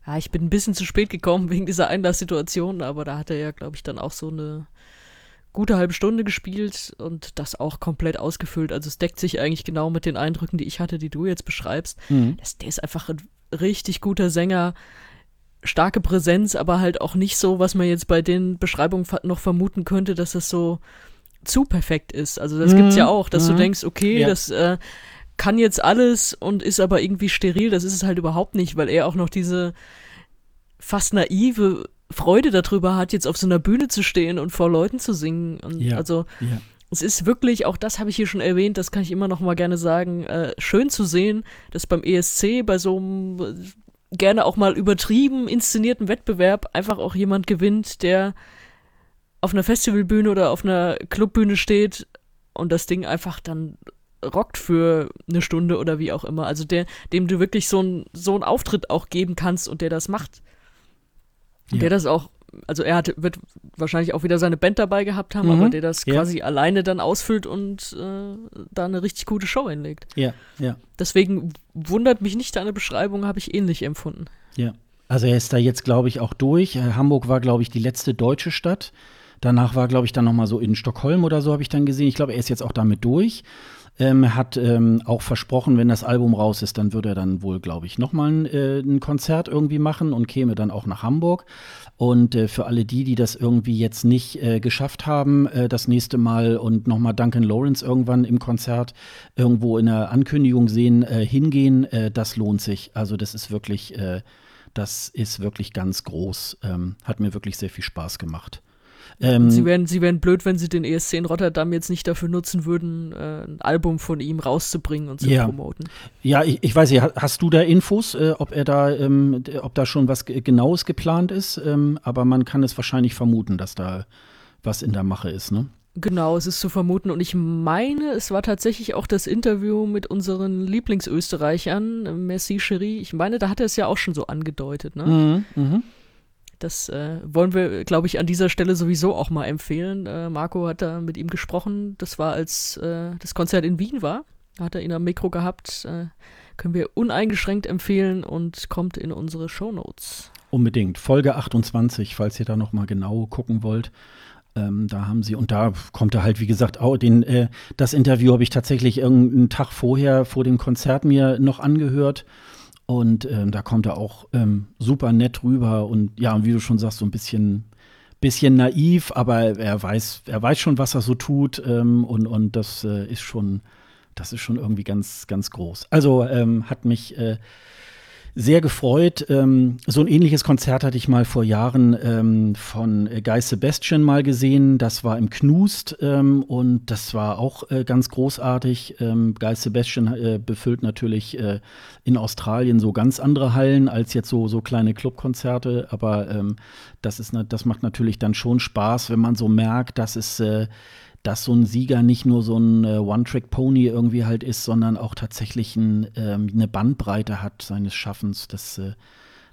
ja, ich bin ein bisschen zu spät gekommen wegen dieser Einlasssituation, aber da hat er ja, glaube ich, dann auch so eine gute halbe Stunde gespielt und das auch komplett ausgefüllt. Also es deckt sich eigentlich genau mit den Eindrücken, die ich hatte, die du jetzt beschreibst. Mhm. Das, der ist einfach ein richtig guter Sänger, starke Präsenz, aber halt auch nicht so, was man jetzt bei den Beschreibungen noch vermuten könnte, dass das so zu perfekt ist. Also das Mhm. gibt's ja auch, dass du Mhm. denkst, okay, Ja. das äh, kann jetzt alles und ist aber irgendwie steril. Das ist es halt überhaupt nicht, weil er auch noch diese fast naive Freude darüber hat, jetzt auf so einer Bühne zu stehen und vor Leuten zu singen. Und Ja. also Ja. es ist wirklich, auch das habe ich hier schon erwähnt, das kann ich immer noch mal gerne sagen, äh, schön zu sehen, dass beim ESC bei so einem äh, gerne auch mal übertrieben inszenierten Wettbewerb einfach auch jemand gewinnt, der auf einer Festivalbühne oder auf einer Clubbühne steht und das Ding einfach dann rockt für eine Stunde oder wie auch immer. Also der, dem du wirklich so einen so einen Auftritt auch geben kannst und der das macht. Ja. Der das auch, also er hat, wird wahrscheinlich auch wieder seine Band dabei gehabt haben, Mhm. aber der das Ja. quasi alleine dann ausfüllt und äh, da eine richtig gute Show hinlegt. Ja, ja. Deswegen wundert mich nicht, deine Beschreibung habe ich ähnlich empfunden. Ja, also er ist da jetzt, glaube ich, auch durch. Äh, Hamburg war, glaube ich, die letzte deutsche Stadt. Danach war, glaube ich, dann noch mal so in Stockholm oder so habe ich dann gesehen. Ich glaube, er ist jetzt auch damit durch. Ähm, hat ähm, auch versprochen, wenn das Album raus ist, dann würde er dann wohl, glaube ich, noch mal ein, äh, ein Konzert irgendwie machen und käme dann auch nach Hamburg. Und äh, für alle die, die das irgendwie jetzt nicht äh, geschafft haben, äh, das nächste Mal und noch mal Duncan Lawrence irgendwann im Konzert irgendwo in der Ankündigung sehen, äh, hingehen, äh, das lohnt sich. Also das ist wirklich, das ist wirklich ganz groß. Ähm, hat mir wirklich sehr viel Spaß gemacht. Ähm, Sie wären, sie wären blöd, wenn sie den ESC in Rotterdam jetzt nicht dafür nutzen würden, äh, ein Album von ihm rauszubringen und zu Ja. promoten. ja, ich, ich weiß nicht, ha- hast du da Infos, äh, ob er da, ähm, ob da schon was ge- Genaues geplant ist? Ähm, aber man kann es wahrscheinlich vermuten, dass da was in der Mache ist, ne? Genau, es ist zu vermuten. Und ich meine, es war tatsächlich auch das Interview mit unseren Lieblingsösterreichern, Merci Cherie. Ich meine, da hat er es ja auch schon so angedeutet. Ne? Mhm, mhm. Das äh, wollen wir, glaube ich, an dieser Stelle sowieso auch mal empfehlen. Äh, Marco hat da mit ihm gesprochen. Das war, als äh, das Konzert in Wien war. Da hat er ihn am Mikro gehabt. Äh, können wir uneingeschränkt empfehlen und kommt in unsere Shownotes. Unbedingt. Folge 28, falls ihr da noch mal genau gucken wollt. Ähm, da haben sie, und da kommt er halt, wie gesagt, auch den, äh, das Interview habe ich tatsächlich irgendeinen Tag vorher, vor dem Konzert mir noch angehört. Und ähm, da kommt er auch ähm, super nett rüber und ja, wie du schon sagst, so ein bisschen, bisschen naiv, aber er weiß, er weiß schon, was er so tut ähm, und, und das äh, ist schon, das ist schon irgendwie ganz, ganz groß. Also ähm, hat mich äh, sehr gefreut. Ähm, so ein ähnliches Konzert hatte ich mal vor Jahren ähm, von äh, Guy Sebastian mal gesehen. Das war im Knust ähm, und das war auch äh, ganz großartig. Ähm, Guy Sebastian äh, befüllt natürlich äh, in Australien so ganz andere Hallen als jetzt so, so kleine Clubkonzerte. Aber ähm, das, ist, das macht natürlich dann schon Spaß, wenn man so merkt, dass es äh, dass so ein Sieger nicht nur so ein äh, One-Trick-Pony irgendwie halt ist, sondern auch tatsächlich ein, ähm, eine Bandbreite hat seines Schaffens. Das, äh,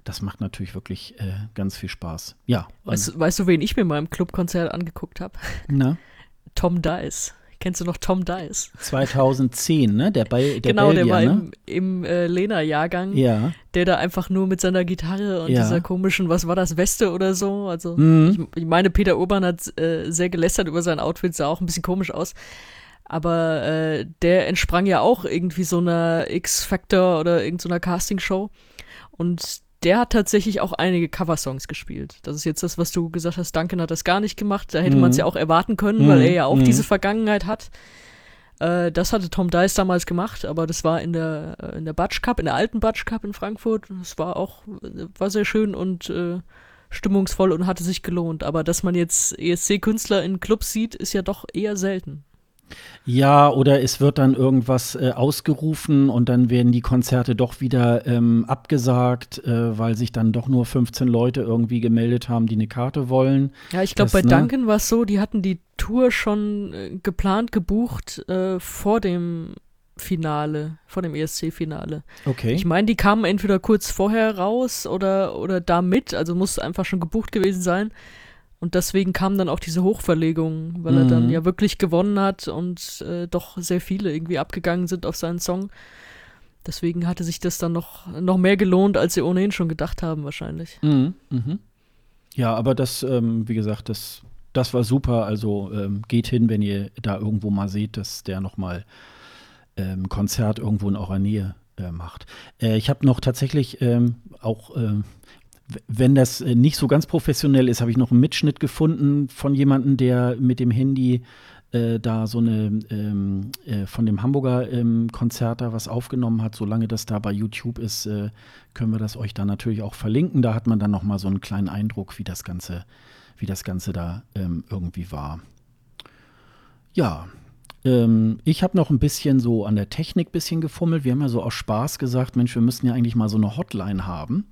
das macht natürlich wirklich äh, ganz viel Spaß. Ja. Weißt, weißt du, wen ich mir mal im Clubkonzert angeguckt habe? Na, Tom Dice. Kennst du noch Tom Dice? 2010, ne? Der, bei, der genau, Belgier, der war ne? im, im äh, Lena-Jahrgang, Ja. der da einfach nur mit seiner Gitarre und Ja. dieser komischen, was war das, Weste oder so. Also Mhm. ich, ich meine, Peter Urban hat äh, sehr gelästert über sein Outfit, sah auch ein bisschen komisch aus. Aber äh, der entsprang ja auch irgendwie so einer X-Factor oder irgendeiner Castingshow. Und der hat tatsächlich auch einige Coversongs gespielt. Das ist jetzt das, was du gesagt hast, Duncan hat das gar nicht gemacht. Da hätte Mhm. man es ja auch erwarten können, Mhm. weil er ja auch Mhm. diese Vergangenheit hat. Äh, das hatte Tom Dice damals gemacht, aber das war in der, äh, in der Batsch Cup, in der alten Batsch Cup in Frankfurt. Das war auch, war sehr schön und äh, stimmungsvoll und hatte sich gelohnt. Aber dass man jetzt ESC-Künstler in Clubs sieht, ist ja doch eher selten. Ja, oder es wird dann irgendwas äh, ausgerufen und dann werden die Konzerte doch wieder ähm, abgesagt, äh, weil sich dann doch nur 15 Leute irgendwie gemeldet haben, die eine Karte wollen. Ja, ich glaube, bei ne? Duncan war es so, die hatten die Tour schon äh, geplant, gebucht äh, vor dem Finale, vor dem ESC-Finale. Okay. Ich meine, die kamen entweder kurz vorher raus oder, oder da mit, also muss einfach schon gebucht gewesen sein. Und deswegen kam dann auch diese Hochverlegung, weil er dann Mhm. ja wirklich gewonnen hat und äh, doch sehr viele irgendwie abgegangen sind auf seinen Song. Deswegen hatte sich das dann noch, noch mehr gelohnt, als sie ohnehin schon gedacht haben, wahrscheinlich. Mhm, mhm. Ja, aber das, ähm, wie gesagt, das das war super. Also ähm, geht hin, wenn ihr da irgendwo mal seht, dass der nochmal ähm, Konzert irgendwo in eurer Nähe äh, macht. Äh, ich habe noch tatsächlich ähm, auch, äh, wenn das äh, nicht so ganz professionell ist, habe ich noch einen Mitschnitt gefunden von jemandem, der mit dem Handy äh, da so eine ähm, äh, von dem Hamburger ähm, Konzert da was aufgenommen hat. Solange das da bei YouTube ist, äh, können wir das euch dann natürlich auch verlinken. Da hat man dann noch mal so einen kleinen Eindruck, wie das Ganze, wie das Ganze da ähm, irgendwie war. Ja, ähm, ich habe noch ein bisschen so an der Technik bisschen gefummelt. Wir haben ja so aus Spaß gesagt, Mensch, wir müssten ja eigentlich mal so eine Hotline haben.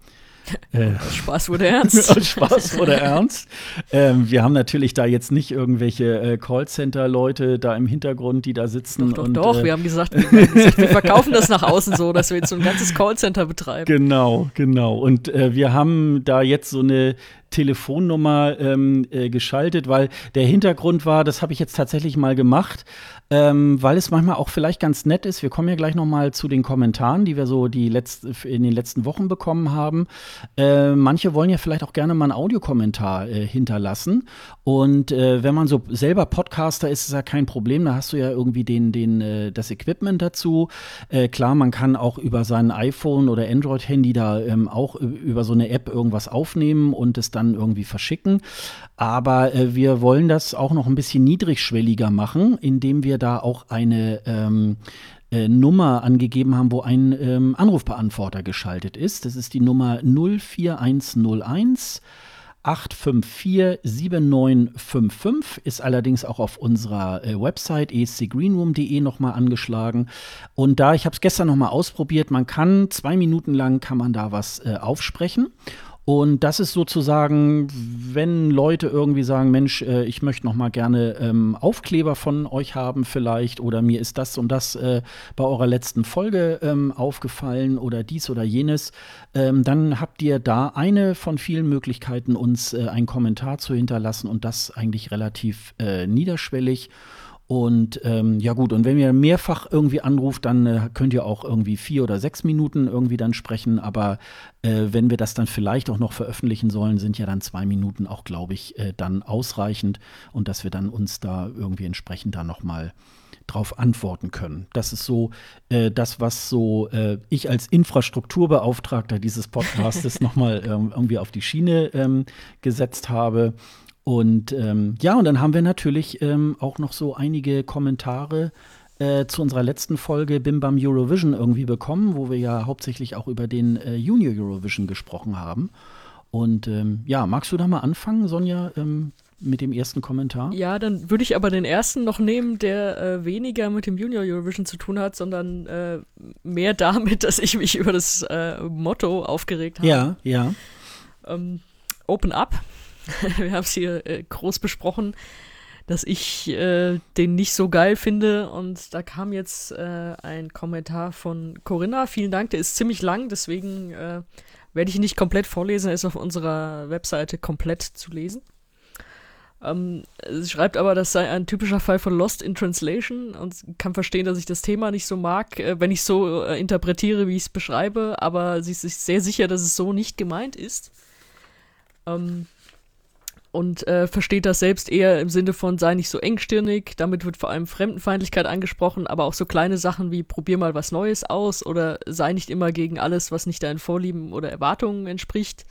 Äh, [laughs] Spaß wurde ernst. [laughs] Spaß wurde ernst. Ähm, wir haben natürlich da jetzt nicht irgendwelche äh, Callcenter-Leute da im Hintergrund, die da sitzen. Doch, doch, und, doch. Äh, wir haben gesagt, wir, haben gesagt, wir verkaufen das nach außen so, dass wir jetzt so ein ganzes Callcenter betreiben. Genau, genau. Und äh, wir haben da jetzt so eine Telefonnummer ähm, äh, geschaltet, weil der Hintergrund war, das habe ich jetzt tatsächlich mal gemacht, ähm, weil es manchmal auch vielleicht ganz nett ist. Wir kommen ja gleich noch mal zu den Kommentaren, die wir so die letzte, in den letzten Wochen bekommen haben. Äh, manche wollen ja vielleicht auch gerne mal einen Audiokommentar äh, hinterlassen. Und äh, wenn man so selber Podcaster ist, ist ja kein Problem. Da hast du ja irgendwie den, den, äh, das Equipment dazu. Äh, klar, man kann auch über sein iPhone oder Android-Handy da ähm, auch über so eine App irgendwas aufnehmen und es dann irgendwie verschicken. Aber äh, wir wollen das auch noch ein bisschen niedrigschwelliger machen, indem wir da auch eine ähm, äh, Nummer angegeben haben, wo ein ähm, Anrufbeantworter geschaltet ist. Das ist die Nummer 04101 854 7955 ist allerdings auch auf unserer äh, Website escgreenroom.de nochmal angeschlagen. Und da, ich habe es gestern nochmal ausprobiert, man kann zwei Minuten lang kann man da was äh, aufsprechen. Und das ist sozusagen, wenn Leute irgendwie sagen, Mensch, äh, ich möchte noch mal gerne ähm, Aufkleber von euch haben vielleicht oder mir ist das und das äh, bei eurer letzten Folge ähm, aufgefallen oder dies oder jenes, ähm, dann habt ihr da eine von vielen Möglichkeiten, uns äh, einen Kommentar zu hinterlassen und das eigentlich relativ äh, niederschwellig. Und ähm, ja gut, und wenn ihr mehrfach irgendwie anruft, dann äh, könnt ihr auch irgendwie vier oder sechs Minuten irgendwie dann sprechen. Aber äh, wenn wir das dann vielleicht auch noch veröffentlichen sollen, sind ja dann zwei Minuten auch, glaube ich, äh, dann ausreichend und dass wir dann uns da irgendwie entsprechend da nochmal drauf antworten können. Das ist so äh, das, was so äh, ich als Infrastrukturbeauftragter dieses Podcastes [laughs] nochmal ähm, irgendwie auf die Schiene ähm, gesetzt habe. Und ähm, ja, und dann haben wir natürlich ähm, auch noch so einige Kommentare äh, zu unserer letzten Folge Bim Bam Eurovision irgendwie bekommen, wo wir ja hauptsächlich auch über den äh, Junior Eurovision gesprochen haben. Und ähm, ja, magst du da mal anfangen, Sonja, ähm, mit dem ersten Kommentar? Ja, dann würde ich aber den ersten noch nehmen, der äh, weniger mit dem Junior Eurovision zu tun hat, sondern äh, mehr damit, [laughs] dass ich mich über das äh, Motto aufgeregt habe. Ja, ja. Ähm, open Up. [laughs] wir haben es hier äh, groß besprochen, dass ich äh, den nicht so geil finde. Und da kam jetzt äh, ein Kommentar von Corinna. Vielen Dank, der ist ziemlich lang, deswegen äh, werde ich ihn nicht komplett vorlesen. Er ist auf unserer Webseite komplett zu lesen. Ähm, sie schreibt aber, das sei ein typischer Fall von Lost in Translation und kann verstehen, dass ich das Thema nicht so mag, äh, wenn ich so äh, interpretiere, wie ich es beschreibe, aber sie ist sich sehr sicher, dass es so nicht gemeint ist. Ähm, und äh, versteht das selbst eher im Sinne von sei nicht so engstirnig. Damit wird vor allem Fremdenfeindlichkeit angesprochen, aber auch so kleine Sachen wie probier mal was Neues aus oder sei nicht immer gegen alles, was nicht deinen Vorlieben oder Erwartungen entspricht.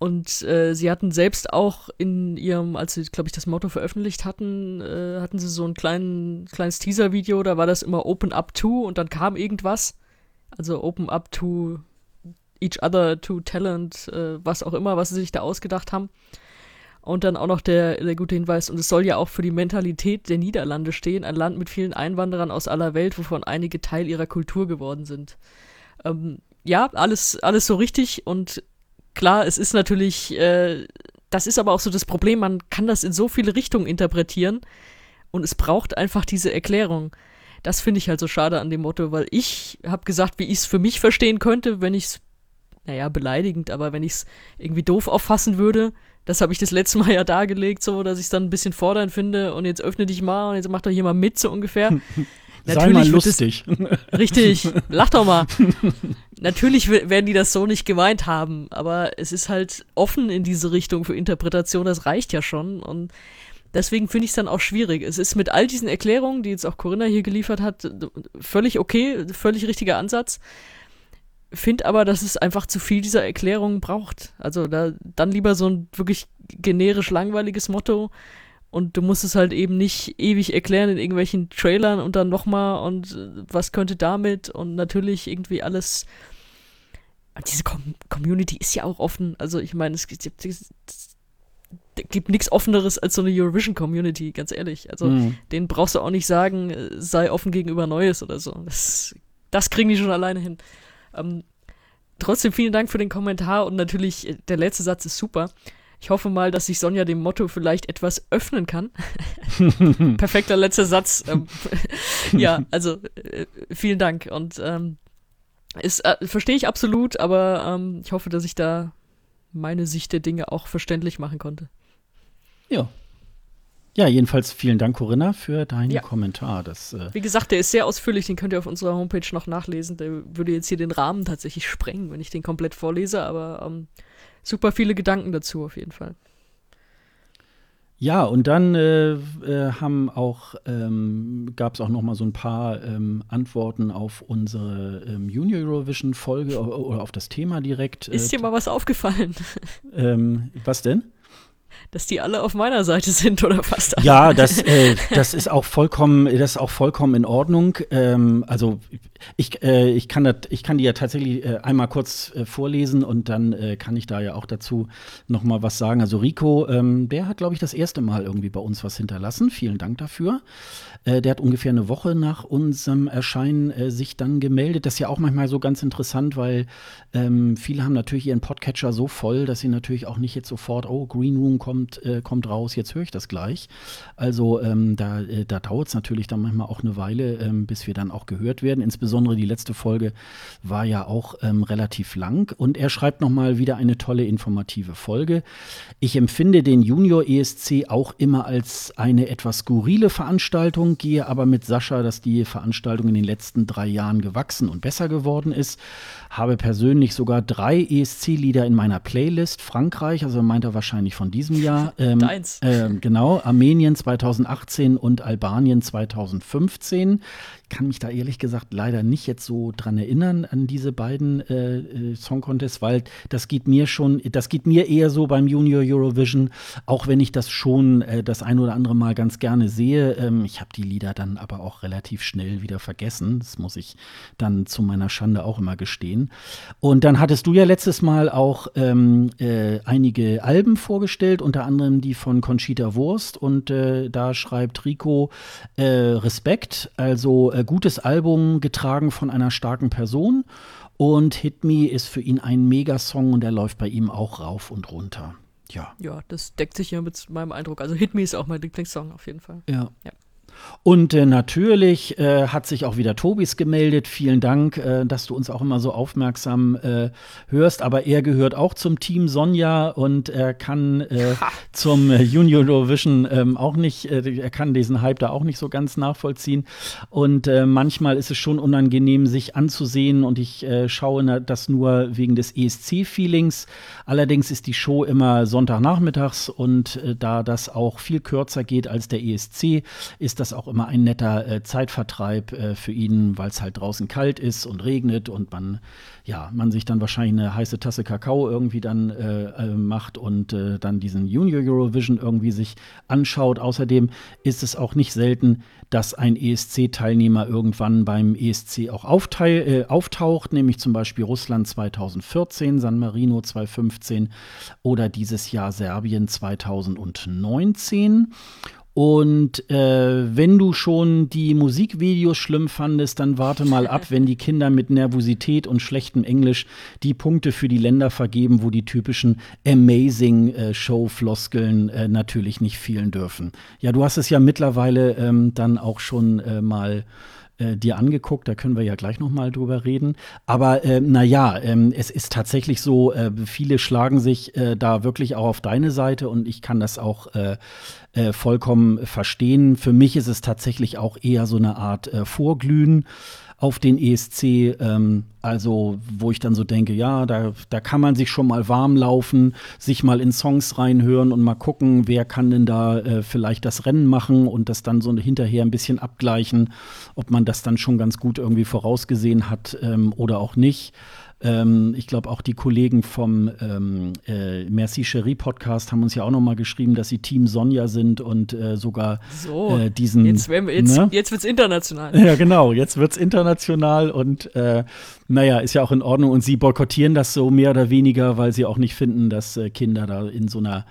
Und äh, sie hatten selbst auch in ihrem, als sie, glaube ich, das Motto veröffentlicht hatten, äh, hatten sie so ein kleinen, kleines Teaser-Video, da war das immer Open Up to und dann kam irgendwas. Also Open Up to each other, to Talent, äh, was auch immer, was sie sich da ausgedacht haben. Und dann auch noch der, der gute Hinweis, und es soll ja auch für die Mentalität der Niederlande stehen, ein Land mit vielen Einwanderern aus aller Welt, wovon einige Teil ihrer Kultur geworden sind. Ähm, ja, alles, alles so richtig und klar, es ist natürlich, äh, das ist aber auch so das Problem, man kann das in so viele Richtungen interpretieren und es braucht einfach diese Erklärung. Das finde ich halt so schade an dem Motto, weil ich habe gesagt, wie ich es für mich verstehen könnte, wenn ich es, naja, beleidigend, aber wenn ich es irgendwie doof auffassen würde, das habe ich das letzte Mal ja dargelegt, so, dass ich es dann ein bisschen fordernd finde und jetzt öffne dich mal und jetzt mach doch hier mal mit, so ungefähr. [laughs] Sei mal lustig. Das, [laughs] [laughs] richtig, lach doch mal. Natürlich werden die das so nicht gemeint haben, aber es ist halt offen in diese Richtung für Interpretation, das reicht ja schon. Und deswegen finde ich es dann auch schwierig. Es ist mit all diesen Erklärungen, die jetzt auch Corinna hier geliefert hat, völlig okay, völlig richtiger Ansatz. Find aber, dass es einfach zu viel dieser Erklärungen braucht. Also da, dann lieber so ein wirklich generisch langweiliges Motto und du musst es halt eben nicht ewig erklären in irgendwelchen Trailern und dann nochmal und äh, was könnte damit und natürlich irgendwie alles. Diese Com Community ist ja auch offen. Also ich meine, es gibt, es gibt nichts offeneres als so eine Eurovision-Community, ganz ehrlich. Also mhm. denen brauchst du auch nicht sagen, äh, sei offen gegenüber Neues oder so. Das, das kriegen die schon alleine hin. Ähm, trotzdem vielen Dank für den Kommentar und natürlich, äh, der letzte Satz ist super. Ich hoffe mal, dass sich Sonja dem Motto vielleicht etwas öffnen kann. [laughs] Perfekter letzter Satz. Ähm, [laughs] ja, also äh, vielen Dank. Und ähm, ist, äh, verstehe ich absolut, aber ähm, ich hoffe, dass ich da meine Sicht der Dinge auch verständlich machen konnte. Ja. Ja, jedenfalls vielen Dank, Corinna, für deinen ja. Kommentar. Das, äh Wie gesagt, der ist sehr ausführlich, den könnt ihr auf unserer Homepage noch nachlesen. Der würde jetzt hier den Rahmen tatsächlich sprengen, wenn ich den komplett vorlese, aber ähm, super viele Gedanken dazu auf jeden Fall. Ja, und dann äh, äh, haben auch ähm, gab es auch noch mal so ein paar ähm, Antworten auf unsere ähm, Junior Eurovision Folge oder auf das Thema direkt. Äh, Ist dir mal was aufgefallen? Ähm, was denn? Dass die alle auf meiner Seite sind oder fast alle. Ja, das, äh, das ist auch vollkommen, das ist auch vollkommen in Ordnung. Ähm, also ich, äh, ich, kann dat, ich kann die ja tatsächlich äh, einmal kurz äh, vorlesen und dann äh, kann ich da ja auch dazu noch mal was sagen. Also Rico, ähm, der hat, glaube ich, das erste Mal irgendwie bei uns was hinterlassen. Vielen Dank dafür. Äh, der hat ungefähr eine Woche nach unserem Erscheinen sich dann gemeldet. Das ist ja auch manchmal so ganz interessant, weil ähm, viele haben natürlich ihren Podcatcher so voll, dass sie natürlich auch nicht jetzt sofort, oh, Green Room kommt, äh, kommt raus, jetzt höre ich das gleich. Also ähm, da, äh, da dauert es natürlich dann manchmal auch eine Weile, ähm, bis wir dann auch gehört werden. Insbesondere die letzte Folge war ja auch ähm, relativ lang. Und er schreibt nochmal wieder eine tolle informative Folge. Ich empfinde den Junior ESC auch immer als eine etwas skurrile Veranstaltung gehe aber mit Sascha, dass die Veranstaltung in den letzten drei Jahren gewachsen und besser geworden ist. Habe persönlich sogar drei ESC-Lieder in meiner Playlist. Frankreich, also meint er wahrscheinlich von diesem Jahr. [laughs] Ähm, Deins. Äh, genau, Armenien 2018 und Albanien 2015 kann mich da ehrlich gesagt leider nicht jetzt so dran erinnern an diese beiden äh, äh, Song Contests, weil das geht mir schon, das geht mir eher so beim Junior Eurovision, auch wenn ich das schon äh, das ein oder andere Mal ganz gerne sehe. Ähm, ich habe die Lieder dann aber auch relativ schnell wieder vergessen. Das muss ich dann zu meiner Schande auch immer gestehen. Und dann hattest du ja letztes Mal auch ähm, äh, einige Alben vorgestellt, unter anderem die von Conchita Wurst. Und äh, da schreibt Rico äh, Respekt, also äh, gutes Album, getragen von einer starken Person. Und Hit Me ist für ihn ein Megasong und er läuft bei ihm auch rauf und runter. Ja. Ja, das deckt sich ja mit meinem Eindruck. Also Hit Me ist auch mein Lieblingssong auf jeden Fall. Ja. ja. Und äh, natürlich äh, hat sich auch wieder Tobis gemeldet. Vielen Dank, äh, dass du uns auch immer so aufmerksam äh, hörst. Aber er gehört auch zum Team Sonja und er kann äh, zum äh, Junior Eurovision ähm, auch nicht, er kann diesen Hype da auch nicht so ganz nachvollziehen. Und manchmal ist es schon unangenehm, sich anzusehen. Und ich schaue das nur wegen des ESC-Feelings. Allerdings ist die Show immer Sonntagnachmittags und da das auch viel kürzer geht als der ESC, ist das das auch immer ein netter äh, Zeitvertreib äh, für ihn, weil es halt draußen kalt ist und regnet und man, ja, man sich dann wahrscheinlich eine heiße Tasse Kakao irgendwie dann äh, äh macht und äh, dann diesen Junior Eurovision irgendwie sich anschaut. Außerdem ist es auch nicht selten, dass ein ESC-Teilnehmer irgendwann beim ESC auch äh, auftaucht, nämlich zum Beispiel Russland 2014, San Marino 2015 oder dieses Jahr Serbien 2019. Und äh, wenn du schon die Musikvideos schlimm fandest, dann warte mal ab, wenn die Kinder mit Nervosität und schlechtem Englisch die Punkte für die Länder vergeben, wo die typischen Amazing äh, Show-Floskeln äh, natürlich nicht fehlen dürfen. Ja, du hast es ja mittlerweile ähm, dann auch schon äh, mal äh, dir angeguckt, da können wir ja gleich noch mal drüber reden. Aber äh, naja, ähm, es ist tatsächlich so, äh, viele schlagen sich äh, da wirklich auch auf deine Seite und ich kann das auch äh, äh, vollkommen verstehen. Für mich ist es tatsächlich auch eher so eine Art äh, Vorglühen auf den ESC, ähm, also wo ich dann so denke, ja, da, da kann man sich schon mal warm laufen, sich mal in Songs reinhören und mal gucken, wer kann denn da äh, vielleicht das Rennen machen und das dann so hinterher ein bisschen abgleichen, ob man das dann schon ganz gut irgendwie vorausgesehen hat ähm, oder auch nicht. Ähm, ich glaube, auch die Kollegen vom ähm, äh, Merci Cherie Podcast haben uns ja auch noch mal geschrieben, dass sie Team Sonja sind und äh, sogar So, äh, diesen. jetzt, wir- jetzt, ne? jetzt wird's international. [laughs] Ja, genau. Jetzt wird's international und äh, naja, ist ja auch in Ordnung. Und sie boykottieren das so mehr oder weniger, weil sie auch nicht finden, dass äh, Kinder da in so einer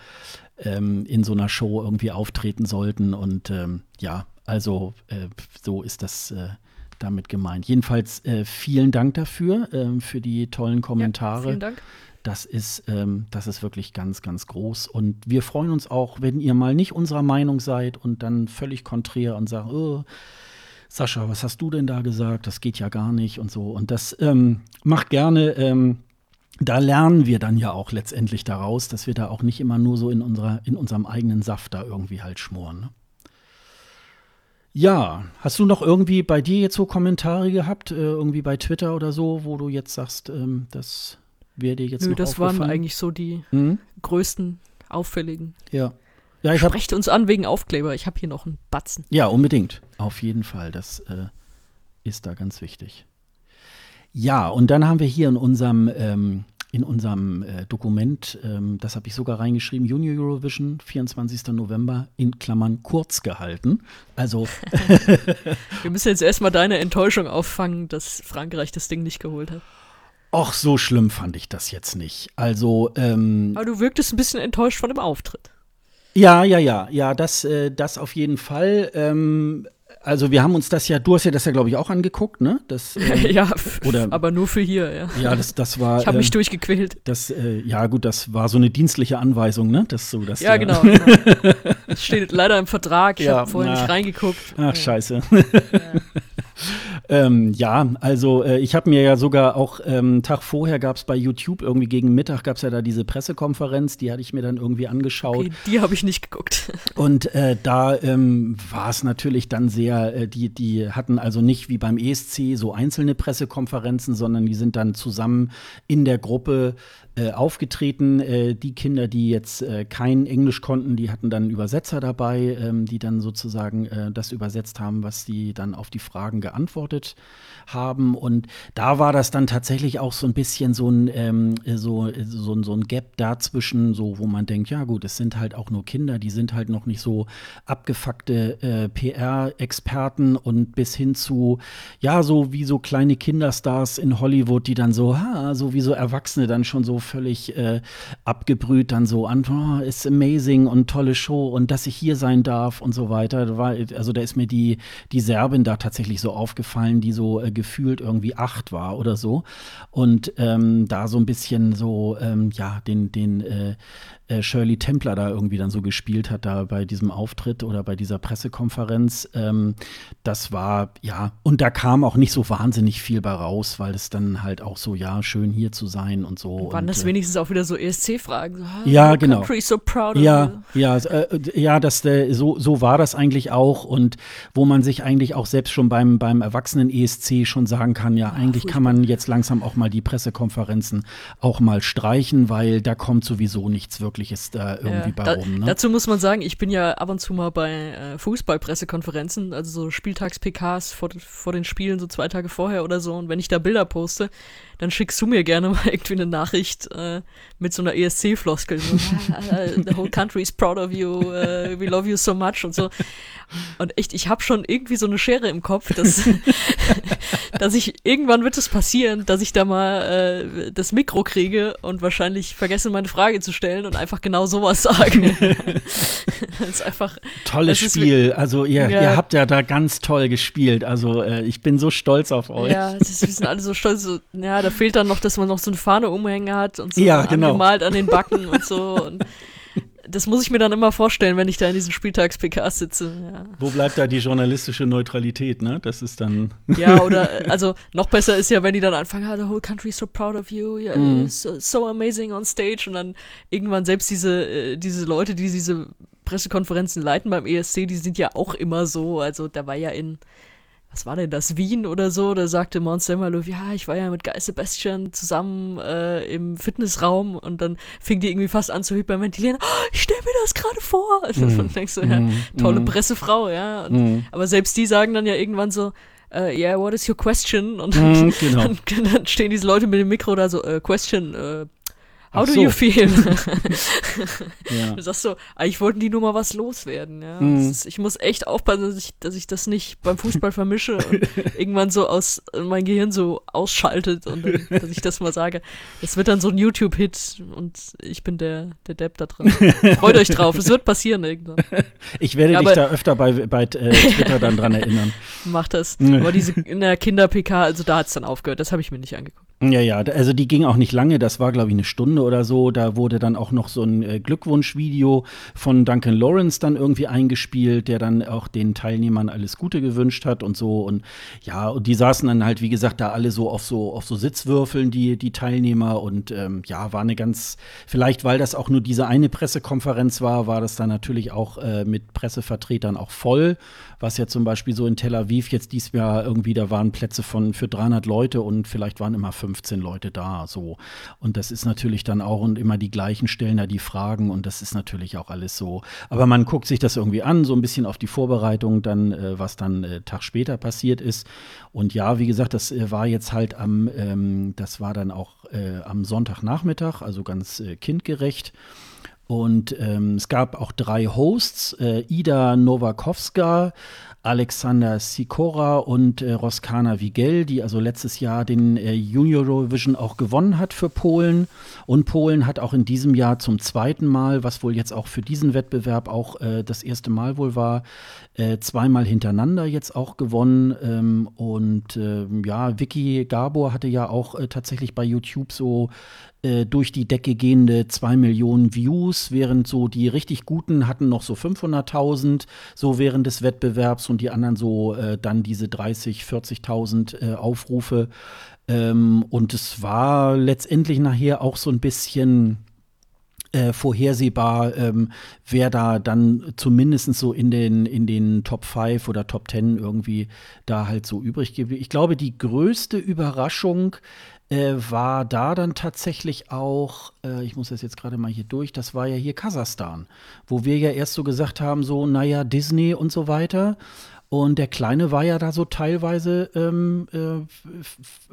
ähm, in so einer Show irgendwie auftreten sollten. Und ähm, ja, also äh, so ist das äh, damit gemeint. Jedenfalls äh, vielen Dank dafür, ähm, für die tollen Kommentare. Ja, vielen Dank. Das ist, ähm, das ist wirklich ganz, ganz groß. Und wir freuen uns auch, wenn ihr mal nicht unserer Meinung seid und dann völlig konträr und sagt, oh, Sascha, was hast du denn da gesagt? Das geht ja gar nicht und so. Und das ähm, macht gerne. Ähm, da lernen wir dann ja auch letztendlich daraus, dass wir da auch nicht immer nur so in, unserer, in unserem eigenen Saft da irgendwie halt schmoren. Ne? Ja, hast du noch irgendwie bei dir jetzt so Kommentare gehabt, äh, irgendwie bei Twitter oder so, wo du jetzt sagst, ähm, das wäre dir jetzt Nö, noch das waren eigentlich so die Mhm. größten auffälligen. Ja. Ja, ich Sprecht uns an wegen Aufkleber. Ich habe hier noch einen Batzen. ja, unbedingt. Auf jeden Fall. Das äh, ist da ganz wichtig. Ja, und dann haben wir hier in unserem, ähm, in unserem äh, Dokument, ähm, das habe ich sogar reingeschrieben, Junior Eurovision, 24. November, in Klammern kurz gehalten. Also, [laughs] Wir müssen jetzt erstmal deine Enttäuschung auffangen, dass Frankreich das Ding nicht geholt hat. auch so schlimm fand ich das jetzt nicht. Also, ähm, Aber du wirktest ein bisschen enttäuscht von dem Auftritt. Ja, ja, ja, ja, das, äh, das auf jeden Fall. Ähm, also wir haben uns das ja, du hast ja das ja, glaube ich, auch angeguckt, ne? Das, [laughs] äh, ja, oder- aber nur für hier, ja. ja, das, das war. Ich habe mich ähm, durchgequält. das, äh, ja, gut, das war so eine dienstliche Anweisung, ne? Das so, dass Ja, der- genau. genau. Das [laughs] steht leider im Vertrag. Ich Ja, habe vorher na. nicht reingeguckt. Ach, scheiße. [laughs] ähm, ja, also äh, ich habe mir ja sogar auch ähm, einen Tag vorher gab es bei YouTube irgendwie gegen Mittag gab es ja da diese Pressekonferenz, die hatte ich mir dann irgendwie angeschaut. Okay, die habe ich nicht geguckt. [laughs] Und äh, da ähm, war es natürlich dann sehr, äh, die, die hatten also nicht wie beim ESC so einzelne Pressekonferenzen, sondern die sind dann zusammen in der Gruppe äh, aufgetreten. Äh, die Kinder, die jetzt äh, kein Englisch konnten, die hatten dann Übersetzer dabei, ähm, die dann sozusagen äh, das übersetzt haben, was die dann auf die Fragen geantwortet haben. Und da war das dann tatsächlich auch so ein bisschen so ein, ähm, so, so, so ein Gap dazwischen, so wo man denkt, ja gut, es sind halt auch nur Kinder, die sind halt noch nicht so abgefuckte äh, PR-Experten und bis hin zu, ja, so wie so kleine Kinderstars in Hollywood, die dann so, ha, so wie so Erwachsene dann schon so völlig äh, abgebrüht dann so an, oh, ist amazing und tolle Show und dass ich hier sein darf und so weiter. War, also da ist mir die, die Serbin da tatsächlich so aufgefallen, die so äh, gefühlt irgendwie acht war oder so. Und ähm, da so ein bisschen so, ähm, ja, den, den äh, äh, Shirley Templer da irgendwie dann so gespielt hat, da bei diesem Auftritt oder bei dieser Pressekonferenz. Ähm, das war, ja, und da kam auch nicht so wahnsinnig viel bei raus, weil es dann halt auch so, ja, schön hier zu sein und so. Waren und, das äh, wenigstens auch wieder so ESC-Fragen? So, ah, Ja, genau. So Ja, ja, äh, ja, das, äh, so, so war das eigentlich auch und wo man sich eigentlich auch selbst schon beim, beim Erwachsenen ESC schon sagen kann, ja, eigentlich kann man jetzt langsam auch mal die Pressekonferenzen auch mal streichen, weil da kommt sowieso nichts Wirkliches da irgendwie Ja, bei da, rum. Ne? Dazu muss man sagen, ich bin ja ab und zu mal bei äh, Fußballpressekonferenzen, also so Spieltags-PKs vor, vor den Spielen, so zwei Tage vorher oder so. Und wenn ich da Bilder poste, dann schickst du mir gerne mal [laughs] irgendwie eine Nachricht äh, mit so einer ESC-Floskel. So, "Ah, the whole country is proud of you, uh, we love you so much und so. Und echt, ich habe schon irgendwie so eine Schere im Kopf, dass, [laughs] dass ich irgendwann wird es passieren, dass ich da mal äh, das Mikro kriege und wahrscheinlich vergesse, meine Frage zu stellen und einfach genau sowas sage. [laughs] das ist einfach, Tolles ist Spiel. Also ihr, Ja. ihr habt ja da ganz toll gespielt. Also äh, ich bin so stolz auf euch. ja, das wir sind alle so stolz. So, ja, da fehlt dann noch, dass man noch so eine Fahne umhängen hat und so Ja, genau. angemalt an den Backen und so. Und das muss ich mir dann immer vorstellen, wenn ich da in diesem Spieltags-PK sitze. Ja. Wo bleibt da die journalistische Neutralität, ne? Das ist dann. Ja, oder also noch besser ist ja, wenn die dann anfangen, oh, the whole country is so proud of you, yeah, mm. so, so, amazing on stage und dann irgendwann selbst diese, äh, diese Leute, die diese Pressekonferenzen leiten beim ESC, die sind ja auch immer so. Also da war ja in was war denn das, Wien oder so, da sagte Monster Malou, ja, ich war ja mit Guy Sebastian zusammen äh, im Fitnessraum und dann fing die irgendwie fast an zu hyperventilieren, oh, ich stell mir das gerade vor. [laughs] Mm. Und denkst so, ja, mm. tolle mm. Pressefrau, ja. Und, mm. Aber selbst die sagen dann ja irgendwann so, uh, yeah, what is your question? Und dann, [laughs] genau. dann, dann, stehen diese Leute mit dem Mikro da so, uh, question, uh, How do so. you feel? [laughs] ja. Du sagst so, eigentlich wollten die nur mal was loswerden. Ja? Mhm. Ist, ich muss echt aufpassen, dass ich, dass ich das nicht beim Fußball vermische und [laughs] irgendwann so aus mein Gehirn so ausschaltet und dann, dass ich das mal sage. Es wird dann so ein YouTube-Hit und ich bin der, der Depp da drin. Freut euch drauf, es wird passieren irgendwann. [laughs] Ich werde ja, dich da öfter bei, bei äh, Twitter dann dran erinnern. Mach das. Aber diese in der Kinder-PK, also da hat es dann aufgehört, das habe ich mir nicht angeguckt. Ja, ja, also die ging auch nicht lange, das war, glaube ich, eine Stunde oder so. Da wurde dann auch noch so ein äh, Glückwunschvideo von Duncan Lawrence dann irgendwie eingespielt, der dann auch den Teilnehmern alles Gute gewünscht hat und so. Und ja, und die saßen dann halt, wie gesagt, da alle so auf so, auf so Sitzwürfeln, die, die Teilnehmer. Und ähm, ja, war eine ganz, vielleicht weil das auch nur diese eine Pressekonferenz war, war das dann natürlich auch äh, mit Pressevertretern auch voll was ja zum Beispiel so in Tel Aviv jetzt dieses Jahr irgendwie, da waren Plätze von für 300 Leute und vielleicht waren immer 15 Leute da, so. Und das ist natürlich dann auch und immer die gleichen stellen da die Fragen und das ist natürlich auch alles so. Aber man guckt sich das irgendwie an, so ein bisschen auf die Vorbereitung, dann, äh, was dann äh, Tag später passiert ist. Und ja, wie gesagt, das äh, war jetzt halt am, ähm, das war dann auch äh, am Sonntagnachmittag, also ganz äh, kindgerecht. Und ähm, es gab auch drei Hosts, äh, Ida Nowakowska, Alexander Sikora und äh, Roskana Wigel, die also letztes Jahr den äh, Junior Eurovision auch gewonnen hat für Polen. Und Polen hat auch in diesem Jahr zum zweiten Mal, was wohl jetzt auch für diesen Wettbewerb auch äh, das erste Mal wohl war, äh, zweimal hintereinander jetzt auch gewonnen. Ähm, und ähm, ja, Vicky Gabor hatte ja auch äh, tatsächlich bei YouTube so äh, durch die Decke gehende 2 Millionen Views, während so die richtig guten hatten noch so 500.000 so während des Wettbewerbs und die anderen so äh, dann diese 30, 40.000 äh, Aufrufe. Ähm, und es war letztendlich nachher auch so ein bisschen äh, vorhersehbar, ähm, wer da dann zumindest so in den, in den Top 5 oder Top 10 irgendwie da halt so übrig gibt. Ich glaube, die größte Überraschung äh, war da dann tatsächlich auch, äh, ich muss das jetzt gerade mal hier durch, das war ja hier Kasachstan, wo wir ja erst so gesagt haben, so, naja, Disney und so weiter. Und der Kleine war ja da so teilweise ähm, äh,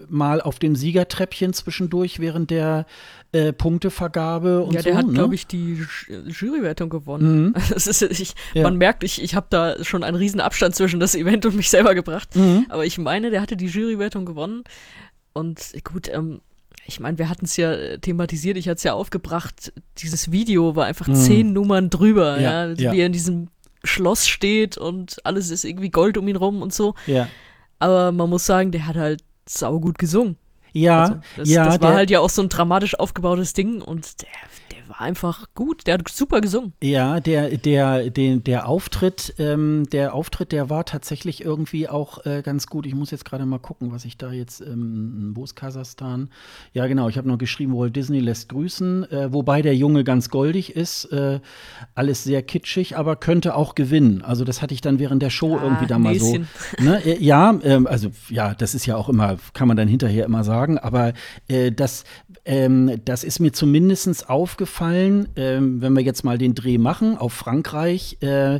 mal auf dem Siegertreppchen zwischendurch während der äh, Punktevergabe und so. Ja, der hat, ne? glaube ich, die Jurywertung gewonnen. Mhm. [laughs] Das ist, ich, ja. Man merkt, ich, ich habe da schon einen riesen Abstand zwischen das Event und mich selber gebracht. Mhm. Aber ich meine, der hatte die Jurywertung gewonnen. Und gut, ähm, ich meine, wir hatten es ja thematisiert, ich hatte es ja aufgebracht, dieses Video war einfach mhm. zehn Nummern drüber, ja, ja, wie er in diesem Schloss steht und alles ist irgendwie Gold um ihn rum und so. Ja. Aber man muss sagen, der hat halt saugut gesungen. Ja, also das, ja. Das war halt ja auch so ein dramatisch aufgebautes Ding und der war einfach gut. Der hat super gesungen. Ja, der, der, der, der Auftritt, ähm, der Auftritt, der war tatsächlich irgendwie auch äh, ganz gut. Ich muss jetzt gerade mal gucken, was ich da jetzt, ähm, wo ist Kasachstan? Ja, genau, ich habe noch geschrieben, Walt Disney lässt grüßen, äh, wobei der Junge ganz goldig ist. Äh, alles sehr kitschig, aber könnte auch gewinnen. Also das hatte ich dann während der Show ah, irgendwie da mal so. Ne? Äh, ja, ähm, also ja, das ist ja auch immer, kann man dann hinterher immer sagen, aber äh, das, ähm, das ist mir zumindest aufgefallen aufgefallen, ähm, wenn wir jetzt mal den Dreh machen auf Frankreich. Äh,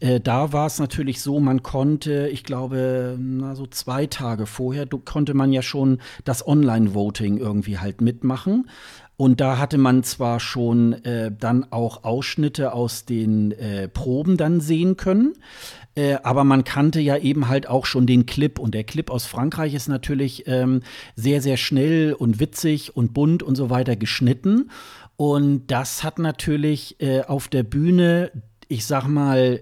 äh, da war es natürlich so, man konnte, ich glaube, na, so zwei Tage vorher konnte man ja schon das Online-Voting irgendwie halt mitmachen. Und da hatte man zwar schon äh, dann auch Ausschnitte aus den äh, Proben dann sehen können, äh, aber man kannte ja eben halt auch schon den Clip. Und der Clip aus Frankreich ist natürlich ähm, sehr, sehr schnell und witzig und bunt und so weiter geschnitten. Und das hat natürlich äh, auf der Bühne, ich sag mal,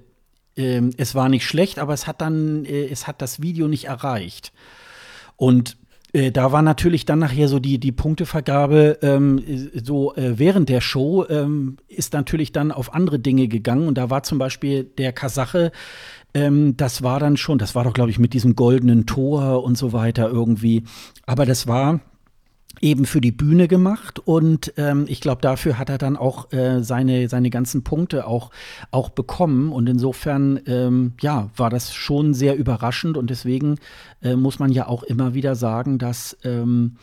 äh, es war nicht schlecht, aber es hat dann, äh, es hat das Video nicht erreicht. Und äh, da war natürlich dann nachher so die, die Punktevergabe, ähm, so äh, während der Show ähm, ist natürlich dann auf andere Dinge gegangen. Und da war zum Beispiel der Kasache, ähm, das war dann schon, das war doch, glaube ich, mit diesem goldenen Tor und so weiter irgendwie. Aber das war eben für die Bühne gemacht und ähm, ich glaube, dafür hat er dann auch äh, seine, seine ganzen Punkte auch, auch bekommen und insofern, ähm, ja, war das schon sehr überraschend und deswegen äh, muss man ja auch immer wieder sagen, dass ähm,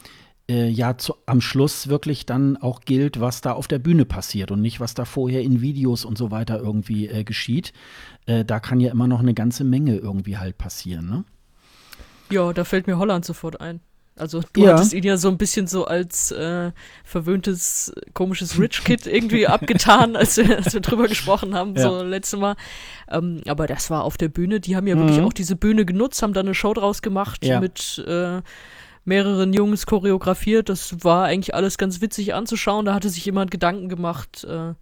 äh, ja zu, am Schluss wirklich dann auch gilt, was da auf der Bühne passiert und nicht, was da vorher in Videos und so weiter irgendwie äh, geschieht. Äh, da kann ja immer noch eine ganze Menge irgendwie halt passieren, ne? Ja, da fällt mir Holland sofort ein. Also du Ja. hattest ihn ja so ein bisschen so als äh, verwöhntes, komisches Rich Kid irgendwie abgetan, als wir, als wir drüber gesprochen haben, Ja. so letzte Mal. Ähm, aber das war auf der Bühne. Die haben ja wirklich Mhm. auch diese Bühne genutzt, haben da eine Show draus gemacht Ja. mit äh, mehreren Jungs choreografiert. Das war eigentlich alles ganz witzig anzuschauen. Da hatte sich jemand Gedanken gemacht. Äh,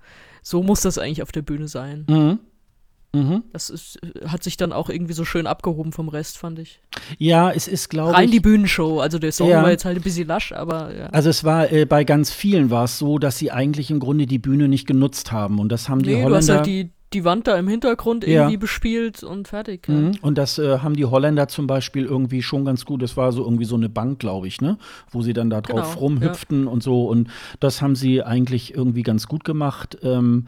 so muss das eigentlich auf der Bühne sein. Mhm. Mhm. Das ist, äh, hat sich dann auch irgendwie so schön abgehoben vom Rest, fand ich. Ja, es ist, glaube Rein ich. die Bühnenshow. Also der Song Ja. war jetzt halt ein bisschen lasch, aber ja. Also es war äh, bei ganz vielen war es so, dass sie eigentlich im Grunde die Bühne nicht genutzt haben und das haben die nee, du hast Holländer halt die, die Wand da im Hintergrund Ja. irgendwie bespielt und fertig. Ja. Mhm. Und das äh, haben die Holländer zum Beispiel irgendwie schon ganz gut. Das war so irgendwie so eine Bank, glaube ich, ne? Wo sie dann da drauf Genau, rumhüpften und so. Und das haben sie eigentlich irgendwie ganz gut gemacht. Ähm,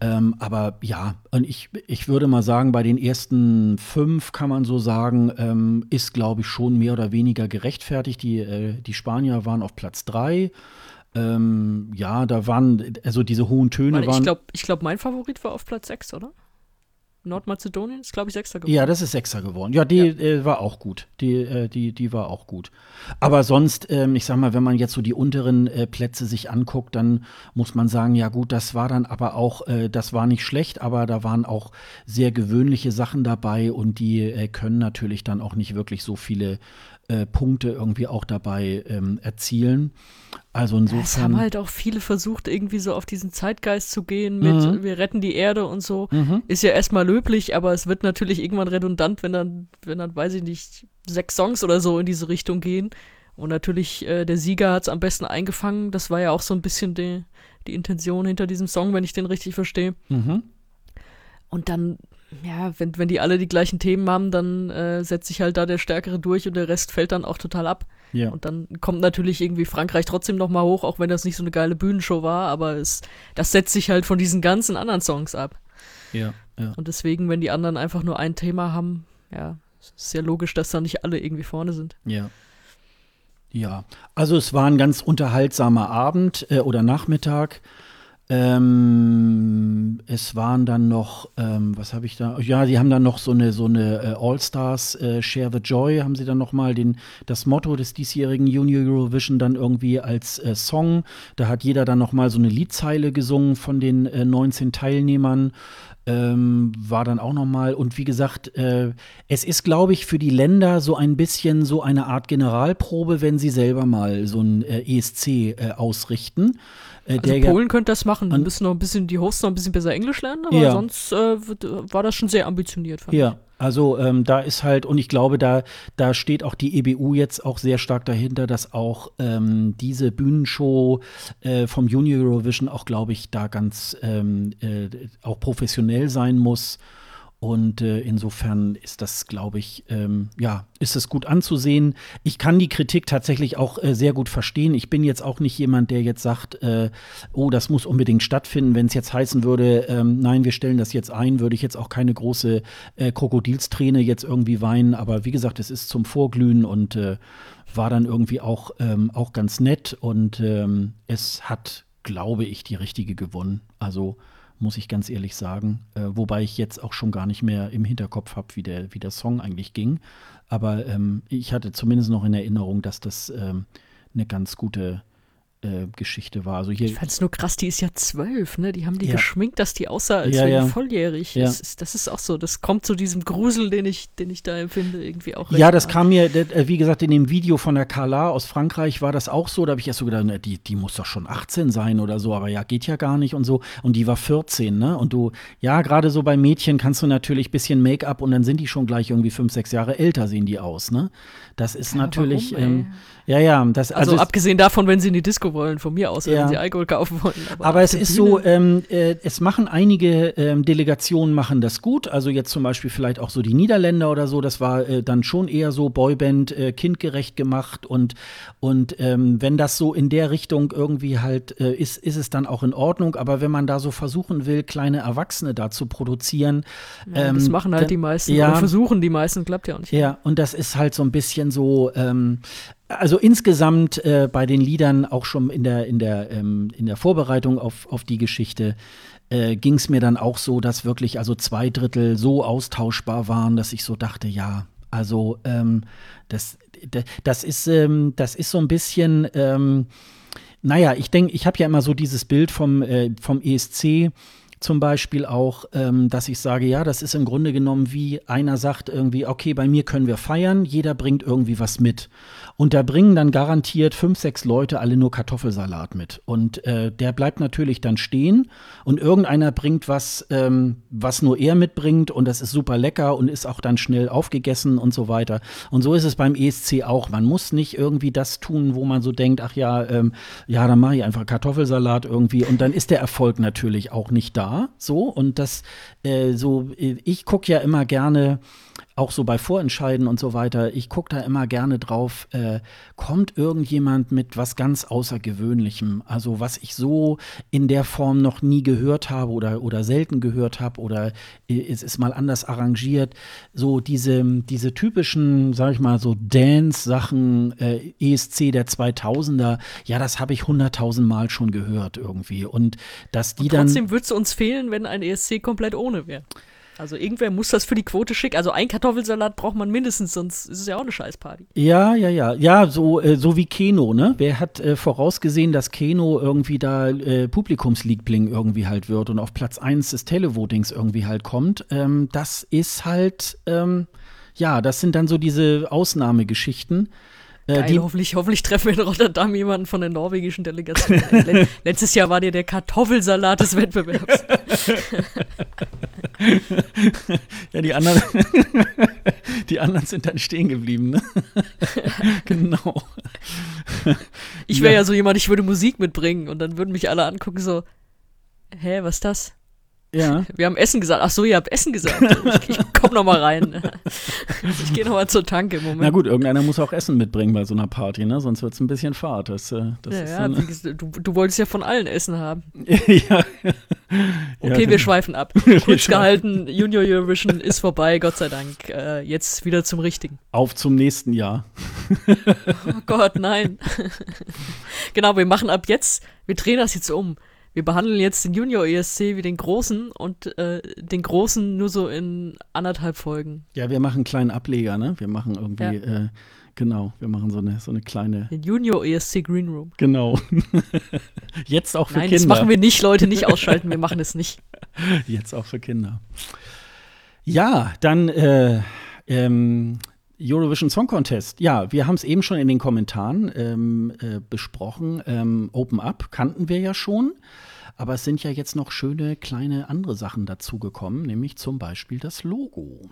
ähm, aber ja, und ich, ich würde mal sagen, bei den ersten fünf kann man so sagen, ähm, ist, glaube ich, schon mehr oder weniger gerechtfertigt. Die, äh, die Spanier waren auf Platz drei. Ähm, ja, da waren, also diese hohen Töne Warte, waren. ich glaube, ich glaub, mein Favorit war auf Platz 6, oder? Nordmazedonien ist, glaube ich, Sechster geworden. Ja, das ist Sechser geworden. Ja, die Äh, war auch gut. Die, äh, die, die war auch gut. Aber sonst, ähm, ich sag mal, wenn man jetzt so die unteren äh, Plätze sich anguckt, dann muss man sagen, ja gut, das war dann aber auch, äh, das war nicht schlecht, aber da waren auch sehr gewöhnliche Sachen dabei und die äh, können natürlich dann auch nicht wirklich so viele äh, Punkte irgendwie auch dabei ähm, erzielen. Also Es insofern. haben halt auch viele versucht, irgendwie so auf diesen Zeitgeist zu gehen mit Mhm. wir retten die Erde und so. Mhm. Ist ja erstmal löblich, aber es wird natürlich irgendwann redundant, wenn dann, wenn dann, weiß ich nicht, sechs Songs oder so in diese Richtung gehen. Und natürlich, äh, der Sieger hat es am besten eingefangen. Das war ja auch so ein bisschen die, die Intention hinter diesem Song, wenn ich den richtig verstehe. Mhm. Und dann, ja, wenn, wenn die alle die gleichen Themen haben, dann äh, setzt sich halt da der Stärkere durch und der Rest fällt dann auch total ab. Ja. Und dann kommt natürlich irgendwie Frankreich trotzdem noch mal hoch, auch wenn das nicht so eine geile Bühnenshow war, aber es, das setzt sich halt von diesen ganzen anderen Songs ab. ja, ja. Und deswegen, wenn die anderen einfach nur ein Thema haben, ja, es ist sehr logisch, dass da nicht alle irgendwie vorne sind. Ja. Ja, also es war ein ganz unterhaltsamer Abend äh, oder Nachmittag. Ähm, es waren dann noch, ähm, was habe ich da? Ja, sie haben dann noch so eine so eine äh, All Stars äh, Share the Joy haben sie dann noch mal den das Motto des diesjährigen Junior Eurovision dann irgendwie als äh, Song. Da hat jeder dann noch mal so eine Liedzeile gesungen von den äh, 19 Teilnehmern. Ähm, war dann auch noch mal und wie gesagt, äh, es ist, glaube ich, für die Länder so ein bisschen so eine Art Generalprobe, wenn sie selber mal so ein äh, ESC ausrichten. Äh, Also Polen könnte das machen, die müssen noch ein bisschen, die Hosts noch ein bisschen besser Englisch lernen, aber Ja. sonst äh, wird, war das schon sehr ambitioniert. Ja, also ähm, da ist halt, und ich glaube, da, da steht auch die EBU jetzt auch sehr stark dahinter, dass auch ähm, diese Bühnenshow äh, vom Junior Eurovision auch, glaube ich, da ganz ähm, äh, auch professionell sein muss. Und äh, insofern ist das, glaube ich, ähm, ja, ist es gut anzusehen. Ich kann die Kritik tatsächlich auch äh, sehr gut verstehen. Ich bin jetzt auch nicht jemand, der jetzt sagt, äh, oh, das muss unbedingt stattfinden. Wenn es jetzt heißen würde, ähm, nein, wir stellen das jetzt ein, würde ich jetzt auch keine große äh, Krokodilsträne jetzt irgendwie weinen. Aber wie gesagt, es ist zum Vorglühen und äh, war dann irgendwie auch, ähm, auch ganz nett. Und ähm, es hat, glaube ich, die richtige gewonnen. Also muss ich ganz ehrlich sagen. Äh, wobei ich jetzt auch schon gar nicht mehr im Hinterkopf habe, wie der, wie der Song eigentlich ging. Aber ähm, ich hatte zumindest noch in Erinnerung, dass das ähm, eine ganz gute äh, Geschichte war. Also hier, ich fand es nur krass, die ist ja zwölf, ne? Die haben die Ja. geschminkt, dass die aussah, als Ja, wäre ja. volljährig. Ja. Das, ist, das ist auch so, das kommt zu diesem Grusel, den ich, den ich da empfinde, irgendwie auch Ja, das nah. kam mir, äh, wie gesagt, in dem Video von der Carla aus Frankreich war das auch so. Da habe ich erst so gedacht, na, die, die muss doch schon 18 sein oder so, aber ja, geht ja gar nicht und so. Und die war 14, ne? Und du, ja, gerade so bei Mädchen kannst du natürlich ein bisschen Make-up und dann sind die schon gleich irgendwie fünf, sechs Jahre älter, sehen die aus, ne? Das ist natürlich, warum, ähm, ja, ja, das, Also, also, es- abgesehen davon, wenn sie in die Disco wollen, von mir aus, Ja. wenn sie Alkohol kaufen wollen. Aber auf es ist Bühne- so, ähm, äh, es machen einige ähm, Delegationen machen das gut. Also jetzt zum Beispiel vielleicht auch so die Niederländer oder so. Das war äh, dann schon eher so Boyband äh, kindgerecht gemacht und und ähm, wenn das so in der Richtung irgendwie halt äh, ist, ist es dann auch in Ordnung. Aber wenn man da so versuchen will, kleine Erwachsene da zu produzieren, ja, das ähm, machen halt dann- die meisten. ja. Oder versuchen die meisten, klappt ja auch nicht. ja, und das ist halt so ein bisschen so, ähm, also insgesamt äh, bei den Liedern auch schon in der, in der, ähm, in der Vorbereitung auf, auf die Geschichte äh, ging es mir dann auch so, dass wirklich also zwei Drittel so austauschbar waren, dass ich so dachte, ja, also ähm, das, das, ist, ähm, das ist so ein bisschen, ähm, naja, ich denke, ich habe ja immer so dieses Bild vom, äh, vom ESC zum Beispiel auch, ähm, dass ich sage, ja, das ist im Grunde genommen wie einer sagt irgendwie, okay, bei mir können wir feiern, jeder bringt irgendwie was mit. Und da bringen dann garantiert fünf, sechs Leute alle nur Kartoffelsalat mit. Und äh, der bleibt natürlich dann stehen und irgendeiner bringt was, ähm, was nur er mitbringt und das ist super lecker und ist auch dann schnell aufgegessen und so weiter. Und so ist es beim ESC auch. Man muss nicht irgendwie das tun, wo man so denkt, ach ja, ähm, ja, dann mache ich einfach Kartoffelsalat irgendwie und dann ist der Erfolg natürlich auch nicht da. So und das äh, so, äh, ich gucke ja immer gerne auch so bei Vorentscheiden und so weiter, ich gucke da immer gerne drauf, äh, kommt irgendjemand mit was ganz Außergewöhnlichem, also was ich so in der Form noch nie gehört habe oder, oder selten gehört habe oder äh, es ist mal anders arrangiert. So diese, diese typischen, sag ich mal, so Dance-Sachen, äh, ESC der 2000er, ja, das habe ich hunderttausend Mal schon gehört irgendwie. Und dass die dann. Trotzdem würde es uns fehlen, wenn ein ESC komplett ohne wäre. Also irgendwer muss das für die Quote schicken. Also ein Kartoffelsalat braucht man mindestens, sonst ist es ja auch eine Scheißparty. Ja, ja, ja. Ja, so, äh, so wie Keno, ne? Wer hat äh, vorausgesehen, dass Keno irgendwie da äh, Publikumsliebling irgendwie halt wird und auf Platz 1 des Televotings irgendwie halt kommt? Ähm, das ist halt, ähm, ja, das sind dann so diese Ausnahmegeschichten. Äh, Geil, die, hoffentlich, hoffentlich treffen wir in Rotterdam jemanden von der norwegischen Delegation. [laughs] Let letztes Jahr war dir der Kartoffelsalat des Wettbewerbs. [laughs] [laughs] [laughs] ja, die anderen, [laughs] die anderen sind dann stehen geblieben, ne? [laughs] genau. Ich wäre Ja. ja so jemand, ich würde Musik mitbringen und dann würden mich alle angucken so, hä, was ist das? Ja. Wir haben Essen gesagt. Ach so, ihr habt Essen gesagt. Ich, ich komm noch mal rein. [laughs] Ich gehe noch mal zur Tanke im Moment. Na gut, irgendeiner muss auch Essen mitbringen bei so einer Party, ne? Sonst wird es ein bisschen fad. Das, äh, das ja, ja, du, du wolltest ja von allen Essen haben. [laughs] ja. Okay, ja, wir schweifen ab. [laughs] Wir Kurz schweifen. gehalten, Junior Eurovision ist vorbei, Gott sei Dank. Äh, jetzt wieder zum Richtigen. Auf zum nächsten Jahr. Oh Gott, nein. genau, wir machen ab jetzt, wir drehen das jetzt um. Wir behandeln jetzt den Junior ESC wie den großen und äh, den großen nur so in anderthalb Folgen. Ja, wir machen einen kleinen Ableger, ne? Wir machen irgendwie, Ja. äh, genau, wir machen so eine, so eine kleine, Den Junior ESC Green Room. genau. [laughs] Jetzt auch für Nein, Kinder. das machen wir nicht, Leute, nicht ausschalten, wir machen es nicht. [laughs] Jetzt auch für Kinder. Ja, dann äh, ähm, Eurovision Song Contest. Ja, wir haben es eben schon in den Kommentaren ähm, äh, besprochen. Ähm, Open Up kannten wir ja schon. Aber es sind ja jetzt noch schöne kleine andere Sachen dazugekommen, nämlich zum Beispiel das Logo.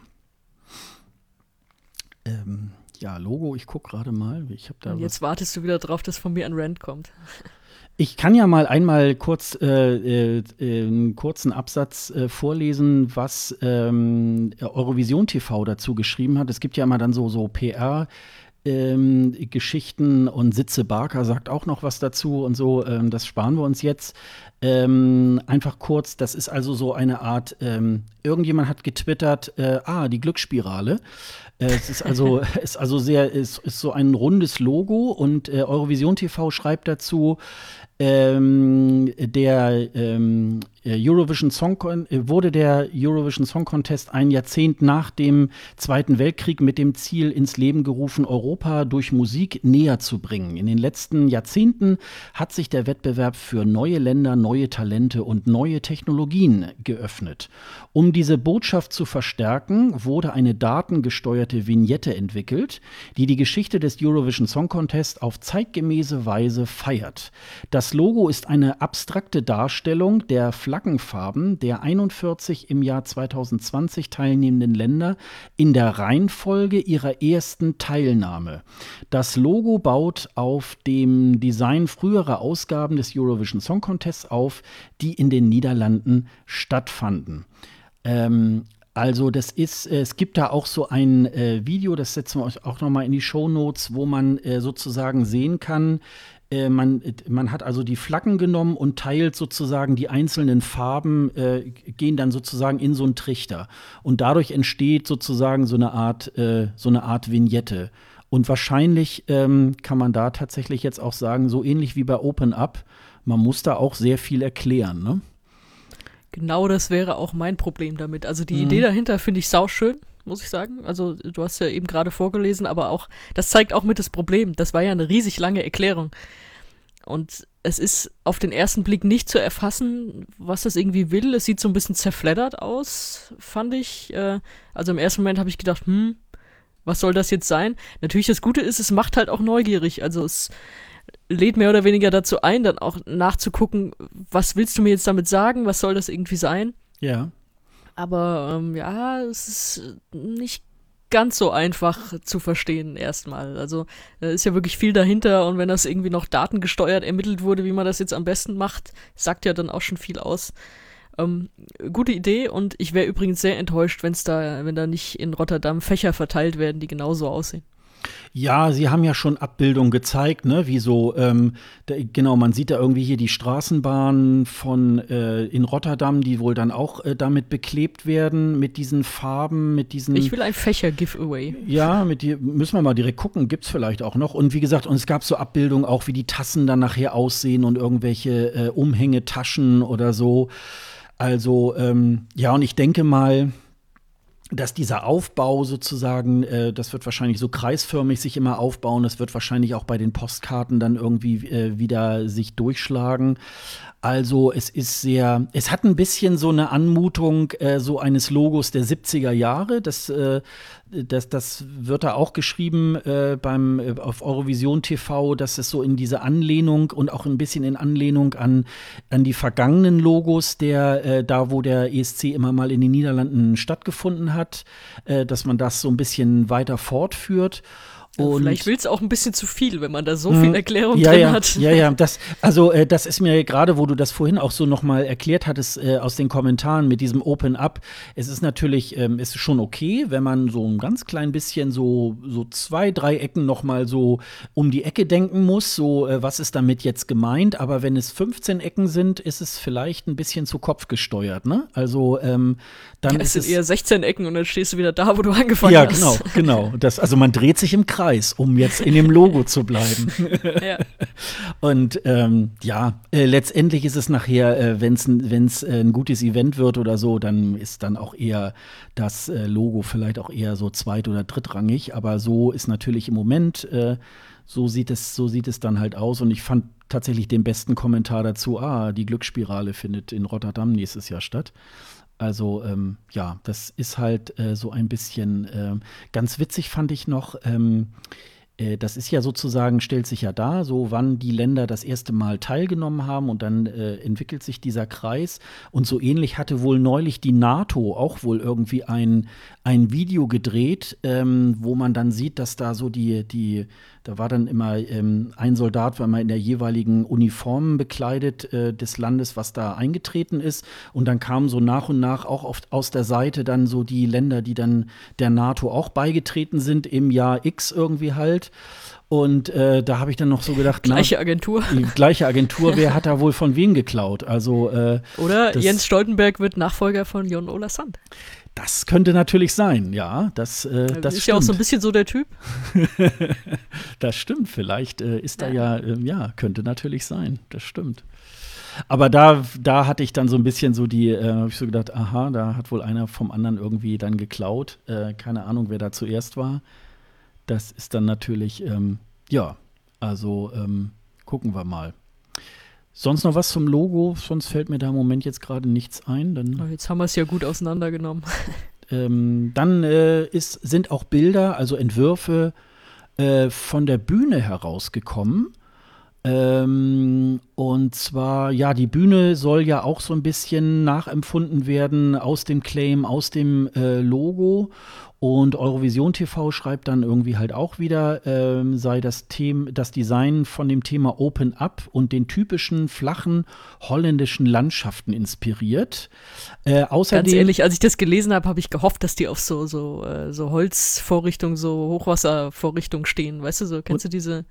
Ähm, ja, Logo, ich gucke gerade mal. Ich da Und jetzt wartest du wieder drauf, dass von mir ein Rant kommt. Ich kann ja mal einmal kurz äh, äh, äh, einen kurzen Absatz äh, vorlesen, was ähm, Eurovision TV dazu geschrieben hat. Es gibt ja immer dann so, so PR. Ähm, Geschichten und Sitze Barker sagt auch noch was dazu und so, ähm, das sparen wir uns jetzt. Ähm, einfach kurz, das ist also so eine Art ähm, irgendjemand hat getwittert, äh, ah, die Glücksspirale. Äh, es ist also, [laughs] ist also sehr, ist, ist so ein rundes Logo und äh, Eurovision TV schreibt dazu, ähm, der ähm, Eurovision Song äh, wurde der Eurovision Song Contest ein Jahrzehnt nach dem Zweiten Weltkrieg mit dem Ziel ins Leben gerufen, Europa durch Musik näher zu bringen. In den letzten Jahrzehnten hat sich der Wettbewerb für neue Länder, neue Talente und neue Technologien geöffnet. Um diese Botschaft zu verstärken, wurde eine datengesteuerte Vignette entwickelt, die die Geschichte des Eurovision Song Contest auf zeitgemäße Weise feiert. Das Logo ist eine abstrakte Darstellung der Flaggenfarben der 41 im Jahr 2020 teilnehmenden Länder in der Reihenfolge ihrer ersten Teilnahme. Das Logo baut auf dem Design früherer Ausgaben des Eurovision Song Contests auf, die in den Niederlanden stattfanden. Ähm, also das ist, äh, es gibt da auch so ein äh, Video, das setzen wir euch auch nochmal in die Show Notes, wo man äh, sozusagen sehen kann, äh, man, man hat also die Flaggen genommen und teilt sozusagen die einzelnen Farben, äh, gehen dann sozusagen in so einen Trichter. Und dadurch entsteht sozusagen so eine Art, äh, so eine Art Vignette. Und wahrscheinlich ähm, kann man da tatsächlich jetzt auch sagen, so ähnlich wie bei Open Up, man muss da auch sehr viel erklären, ne? Genau das wäre auch mein Problem damit. Also die mhm. Idee dahinter finde ich sauschön, muss ich sagen. Also du hast ja eben gerade vorgelesen, aber auch, das zeigt auch mit das Problem. Das war ja eine riesig lange Erklärung. Und es ist auf den ersten Blick nicht zu erfassen, was das irgendwie will. Es sieht so ein bisschen zerfleddert aus, fand ich. Äh, also im ersten Moment habe ich gedacht, hm, was soll das jetzt sein? Natürlich das Gute ist, es macht halt auch neugierig. Also es lädt mehr oder weniger dazu ein, dann auch nachzugucken, was willst du mir jetzt damit sagen? Was soll das irgendwie sein? Ja. Aber ähm, ja, es ist nicht ganz so einfach zu verstehen erstmal. Also da ist ja wirklich viel dahinter und wenn das irgendwie noch datengesteuert ermittelt wurde, wie man das jetzt am besten macht, sagt ja dann auch schon viel aus. Ähm, gute Idee und ich wäre übrigens sehr enttäuscht, wenn es da, wenn da nicht in Rotterdam Fächer verteilt werden, die genauso aussehen. Ja, sie haben ja schon Abbildungen gezeigt, ne? Wie so, ähm, da, genau, man sieht da irgendwie hier die Straßenbahnen von äh, in Rotterdam, die wohl dann auch äh, damit beklebt werden, mit diesen Farben, mit diesen. Ich will ein Fächer-Giveaway. Ja, mit die müssen wir mal direkt gucken, gibt's vielleicht auch noch. Und wie gesagt, und es gab so Abbildungen auch, wie die Tassen dann nachher aussehen und irgendwelche äh, Umhängetaschen oder so. Also, ähm, ja, und ich denke mal, dass dieser Aufbau sozusagen, äh, das wird wahrscheinlich so kreisförmig sich immer aufbauen, das wird wahrscheinlich auch bei den Postkarten dann irgendwie äh, wieder sich durchschlagen. Also es ist sehr, es hat ein bisschen so eine Anmutung äh, so eines Logos der 70er Jahre. Das, äh, das, das wird da auch geschrieben äh, beim, äh, auf Eurovision TV, dass es so in diese Anlehnung und auch ein bisschen in Anlehnung an, an die vergangenen Logos, der, äh, da wo der ESC immer mal in den Niederlanden stattgefunden hat, äh, dass man das so ein bisschen weiter fortführt. Und Vielleicht will es auch ein bisschen zu viel, wenn man da so viel mhm. Erklärung ja, drin ja, hat. Ja, ja, [laughs] das, also äh, das ist mir gerade, wo du das vorhin auch so nochmal erklärt hattest äh, aus den Kommentaren mit diesem Open Up. Es ist natürlich, ähm, ist schon okay, wenn man so ein ganz klein bisschen so, so zwei, drei Ecken nochmal so um die Ecke denken muss, so äh, was ist damit jetzt gemeint. Aber wenn es 15 Ecken sind, ist es vielleicht ein bisschen zu Kopf gesteuert, ne? Also ähm, dann ja, es ist es eher 16 Ecken und dann stehst du wieder da, wo du angefangen hast. Ja, genau, genau. [laughs] Das, also man dreht sich im Kreis. Kreis, um jetzt in dem Logo zu bleiben. [laughs] ja. Und ähm, ja, äh, letztendlich ist es nachher, äh, wenn es äh, ein gutes Event wird oder so, dann ist dann auch eher das äh, Logo vielleicht auch eher so zweit- oder drittrangig. Aber so ist natürlich im Moment, äh, so sieht es, so sieht es dann halt aus. Und ich fand tatsächlich den besten Kommentar dazu, ah, die Glücksspirale findet in Rotterdam nächstes Jahr statt. Also ähm, ja, das ist halt äh, so ein bisschen äh, ganz witzig fand ich noch. Ähm, äh, das ist ja sozusagen, stellt sich ja dar, so wann die Länder das erste Mal teilgenommen haben und dann äh, entwickelt sich dieser Kreis. Und so ähnlich hatte wohl neulich die NATO auch wohl irgendwie ein, ein Video gedreht, ähm, wo man dann sieht, dass da so die, die da war dann immer ähm, ein Soldat, war mal in der jeweiligen Uniform bekleidet äh, des Landes, was da eingetreten ist. Und dann kamen so nach und nach auch oft aus der Seite dann so die Länder, die dann der NATO auch beigetreten sind im Jahr X irgendwie halt. Und äh, da habe ich dann noch so gedacht, gleiche Agentur. Die gleiche Agentur, wer hat da wohl von wem geklaut? Also äh, Oder Jens Stoltenberg wird Nachfolger von Jon Ola Sand. Das könnte natürlich sein, ja. Das, äh, das ist stimmt. ja auch so ein bisschen so der Typ. [laughs] das stimmt, vielleicht äh, ist da ja, äh, ja, könnte natürlich sein. Das stimmt. Aber da, da hatte ich dann so ein bisschen so die, äh, habe ich so gedacht, aha, da hat wohl einer vom anderen irgendwie dann geklaut. Äh, keine Ahnung, wer da zuerst war. Das ist dann natürlich, ähm, ja, also ähm, gucken wir mal. Sonst noch was zum Logo? Sonst fällt mir da im Moment jetzt gerade nichts ein. Dann, jetzt haben wir es ja gut auseinandergenommen. [laughs] ähm, dann äh, ist, sind auch Bilder, also Entwürfe äh, von der Bühne herausgekommen. Ähm, und zwar, ja, die Bühne soll ja auch so ein bisschen nachempfunden werden aus dem Claim, aus dem äh, Logo. Und Eurovision TV schreibt dann irgendwie halt auch wieder, ähm, sei das, Thema, das Design von dem Thema Open Up und den typischen flachen holländischen Landschaften inspiriert. Äh, außerdem, Ganz ehrlich, als ich das gelesen habe, habe ich gehofft, dass die auf so, so, äh, so Holzvorrichtungen, so Hochwasservorrichtungen stehen. Weißt du, so kennst du diese,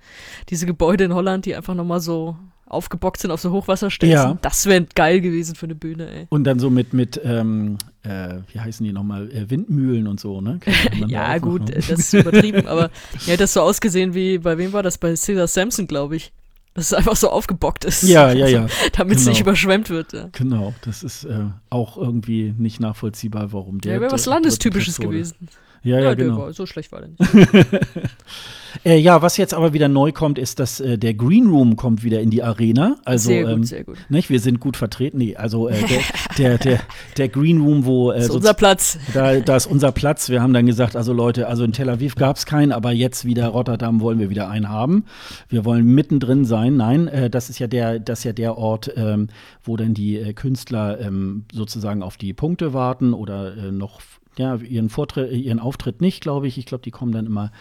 diese Gebäude in Holland, die einfach nochmal so aufgebockt sind auf so Hochwasserstelzen. Ja. Das wäre geil gewesen für eine Bühne, ey. Und dann so mit, mit ähm, äh, wie heißen die nochmal, äh, Windmühlen und so, ne? [laughs] ja, gut, das ist übertrieben, aber [laughs] ja, das so ausgesehen wie, bei wem war das? Bei Cesar Sampson, glaube ich. Dass es einfach so aufgebockt ist. Ja, ja, [laughs] ja. Damit es genau. nicht überschwemmt wird. Ja. Genau, das ist äh, auch irgendwie nicht nachvollziehbar, warum der. Ja, wäre was Landestypisches gewesen. Ja, ja, ja genau. War, so schlecht war der nicht. Äh, ja, was jetzt aber wieder neu kommt, ist, dass äh, der Green Room kommt wieder in die Arena. Also, sehr gut, ähm, sehr gut. Nicht? Wir sind gut vertreten. Nee, also äh, der, [laughs] der, der, der, Green Room, wo. Äh, das ist unser Platz. Da, da ist unser Platz. Wir haben dann gesagt, also Leute, also in Tel Aviv gab es keinen, aber jetzt wieder Rotterdam wollen wir wieder einen haben. Wir wollen mittendrin sein. Nein, äh, das ist ja der, das ist ja der Ort, ähm, wo dann die äh, Künstler ähm, sozusagen auf die Punkte warten oder äh, noch ja, ihren Vortritt, ihren Auftritt nicht, glaube ich. Ich glaube, die kommen dann immer,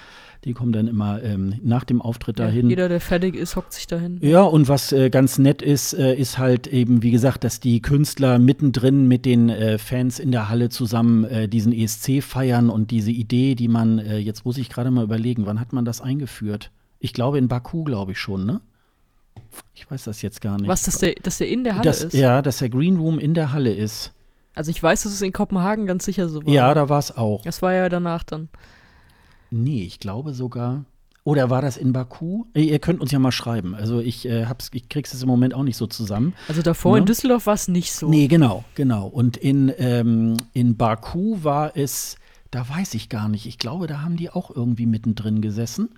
die kommen dann immer ähm, nach dem Auftritt ja, dahin. Jeder, der fertig ist, hockt sich dahin. Ja, und was äh, ganz nett ist, äh, ist halt eben, wie gesagt, dass die Künstler mittendrin mit den äh, Fans in der Halle zusammen äh, diesen ESC feiern und diese Idee, die man, äh, jetzt muss ich gerade mal überlegen, wann hat man das eingeführt? Ich glaube in Baku, glaube ich schon, ne? Ich weiß das jetzt gar nicht. Was, dass der, dass der in der Halle das, ist? Ja, dass der Green Room in der Halle ist. Also ich weiß, dass es in Kopenhagen ganz sicher so war. Ja, da war es auch. Das war ja danach dann. Nee, ich glaube sogar. Oder war das in Baku? Ihr könnt uns ja mal schreiben. Also ich äh, hab's, ich krieg's jetzt im Moment auch nicht so zusammen. Also davor ja? in ne? Düsseldorf war es nicht so. Nee, genau, genau. Und in, ähm, in Baku war es, da weiß ich gar nicht. Ich glaube, da haben die auch irgendwie mittendrin gesessen.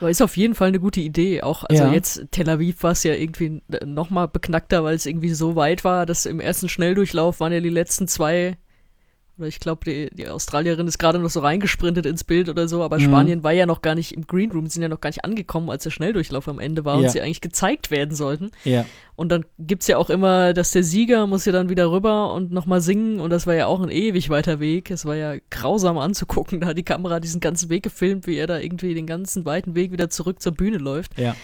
Aber ist auf jeden Fall eine gute Idee. Auch, also ja. jetzt Tel Aviv war es ja irgendwie noch mal beknackter, weil es irgendwie so weit war, dass im ersten Schnelldurchlauf waren ja die letzten zwei oder ich glaube, die, die, Australierin ist gerade noch so reingesprintet ins Bild oder so, aber mhm. Spanien war ja noch gar nicht im Green Room, sind ja noch gar nicht angekommen, als der Schnelldurchlauf am Ende war ja. und sie eigentlich gezeigt werden sollten. Ja. Und dann gibt es ja auch immer, dass der Sieger muss ja dann wieder rüber und nochmal singen und das war ja auch ein ewig weiter Weg. Es war ja grausam anzugucken, [laughs] da hat die Kamera diesen ganzen Weg gefilmt, wie er da irgendwie den ganzen weiten Weg wieder zurück zur Bühne läuft. Ja.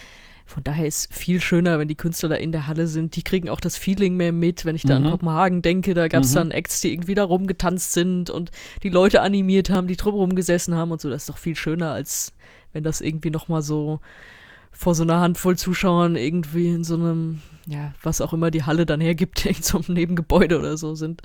Von daher ist viel schöner, wenn die Künstler da in der Halle sind. Die kriegen auch das Feeling mehr mit. Wenn ich da mhm. an Kopenhagen denke, da gab es mhm. dann Acts, die irgendwie da rumgetanzt sind und die Leute animiert haben, die drumherum gesessen haben und so. Das ist doch viel schöner, als wenn das irgendwie nochmal so vor so einer Handvoll Zuschauern irgendwie in so einem, ja, was auch immer die Halle dann hergibt, [laughs] in so einem Nebengebäude oder so sind.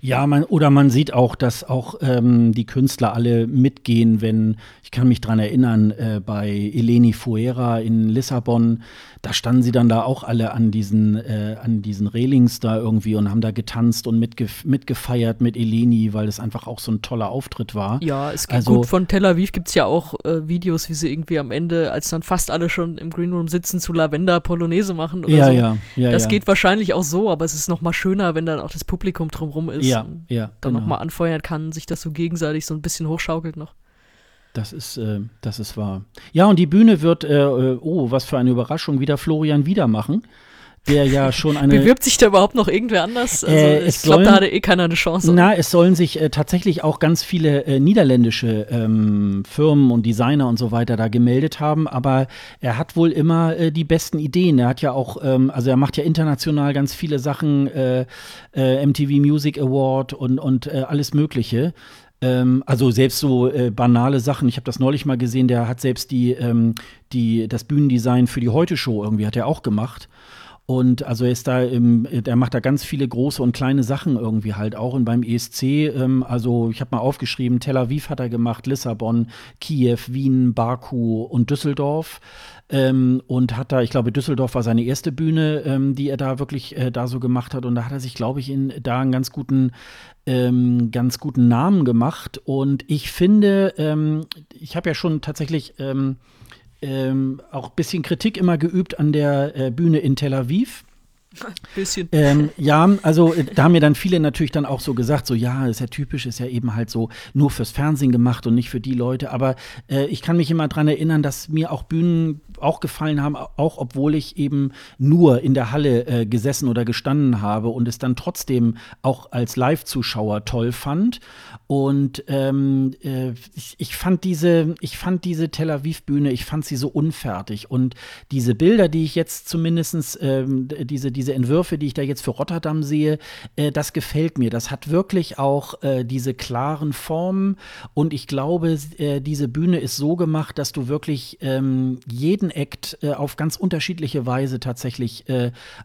Ja, man, oder man sieht auch, dass auch ähm, die Künstler alle mitgehen, wenn, ich kann mich dran erinnern, äh, bei Eleni Fuera in Lissabon, da standen sie dann da auch alle an diesen, äh, an diesen Railings da irgendwie und haben da getanzt und mitgef mitgefeiert mit Eleni, weil es einfach auch so ein toller Auftritt war. Ja, es gibt also, gut, von Tel Aviv gibt es ja auch äh, Videos, wie sie irgendwie am Ende, als dann fast alle schon im Green Room sitzen, zu Lavender Polonaise machen oder ja, so. Ja, ja, das ja. geht wahrscheinlich auch so, aber es ist noch mal schöner, wenn dann auch das Publikum drumherum ist. Ja, ja. Dann genau. noch mal anfeuern kann, sich das so gegenseitig so ein bisschen hochschaukelt noch. Das ist, äh, das ist wahr. Ja, und die Bühne wird, äh, äh oh, was für eine Überraschung, wieder Florian wieder machen. Der ja schon eine. Bewirbt sich da überhaupt noch irgendwer anders? Also, äh, ich glaube, da hatte eh keiner eine Chance. Na, es sollen sich äh, tatsächlich auch ganz viele äh, niederländische ähm, Firmen und Designer und so weiter da gemeldet haben, aber er hat wohl immer äh, die besten Ideen. Er hat ja auch, ähm, also er macht ja international ganz viele Sachen, MTV Music Award und, und alles Mögliche. Ähm, also selbst so äh, banale Sachen. Ich habe das neulich mal gesehen. Der hat selbst die, ähm, die das Bühnendesign für die Heute Show irgendwie hat er auch gemacht. Und also er ist da der macht da ganz viele große und kleine Sachen irgendwie halt auch. Und beim ESC, ähm, also ich habe mal aufgeschrieben, Tel Aviv hat er gemacht, Lissabon, Kiew, Wien, Baku und Düsseldorf. Ähm, und hat da, ich glaube, Düsseldorf war seine erste Bühne, ähm, die er da wirklich äh, da so gemacht hat. Und da hat er sich, glaube ich, in, da einen ganz guten, ähm, ganz guten Namen gemacht. Und ich finde, ähm, ich habe ja schon tatsächlich ähm, auch ein bisschen Kritik immer geübt an der äh, Bühne in Tel Aviv. [laughs] Bisschen. Ähm, ja, also äh, da haben mir dann viele natürlich dann auch so gesagt, so ja, ist ja typisch, ist ja eben halt so nur fürs Fernsehen gemacht und nicht für die Leute. Aber äh, ich kann mich immer daran erinnern, dass mir auch Bühnen auch gefallen haben, auch obwohl ich eben nur in der Halle äh, gesessen oder gestanden habe und es dann trotzdem auch als Live-Zuschauer toll fand. Und ähm, äh, ich, ich, fand diese, ich fand diese Tel Aviv-Bühne, ich fand sie so unfertig. Und diese Bilder, die ich jetzt zumindest, ähm, diese, diese Entwürfe, die ich da jetzt für Rotterdam sehe, äh, das gefällt mir. Das hat wirklich auch äh, diese klaren Formen. Und ich glaube, äh, diese Bühne ist so gemacht, dass du wirklich ähm, jeden Act äh, auf ganz unterschiedliche Weise tatsächlich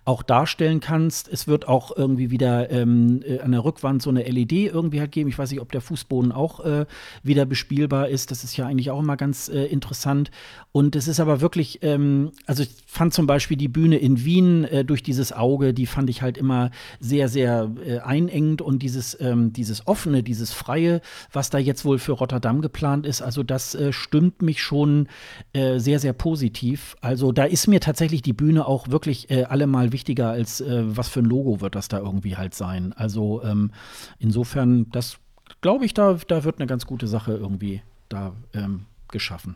auch darstellen kannst. Es wird auch irgendwie wieder ähm, an der Rückwand so eine LED irgendwie halt geben. Ich weiß nicht, ob der Fußboden auch äh, wieder bespielbar ist. Das ist ja eigentlich auch immer ganz äh, interessant. Und es ist aber wirklich, ähm, also ich fand zum Beispiel die Bühne in Wien äh, durch dieses Auge, die fand ich halt immer sehr, sehr äh, einengend und dieses, ähm, dieses offene, dieses freie, was da jetzt wohl für Rotterdam geplant ist, also das äh, stimmt mich schon äh, sehr, sehr positiv. Also da ist mir tatsächlich die Bühne auch wirklich allemal wichtiger als was für ein Logo wird das da irgendwie halt sein. Also ähm, insofern, das glaube ich, da, da wird eine ganz gute Sache irgendwie da ähm, geschaffen.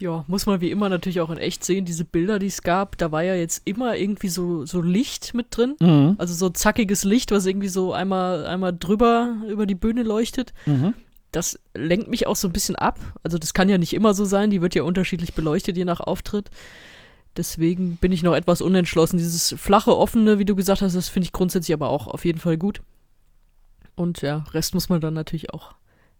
Ja, muss man wie immer natürlich auch in echt sehen, diese Bilder, die es gab, da war ja jetzt immer irgendwie so, so Licht mit drin. Mhm. Also so zackiges Licht, was irgendwie so einmal, einmal drüber über die Bühne leuchtet. Mhm. Das lenkt mich auch so ein bisschen ab. Also das kann ja nicht immer so sein, die wird ja unterschiedlich beleuchtet, je nach Auftritt. Deswegen bin ich noch etwas unentschlossen. Dieses flache, offene, wie du gesagt hast, das finde ich grundsätzlich aber auch auf jeden Fall gut. Und ja, Rest muss man dann natürlich auch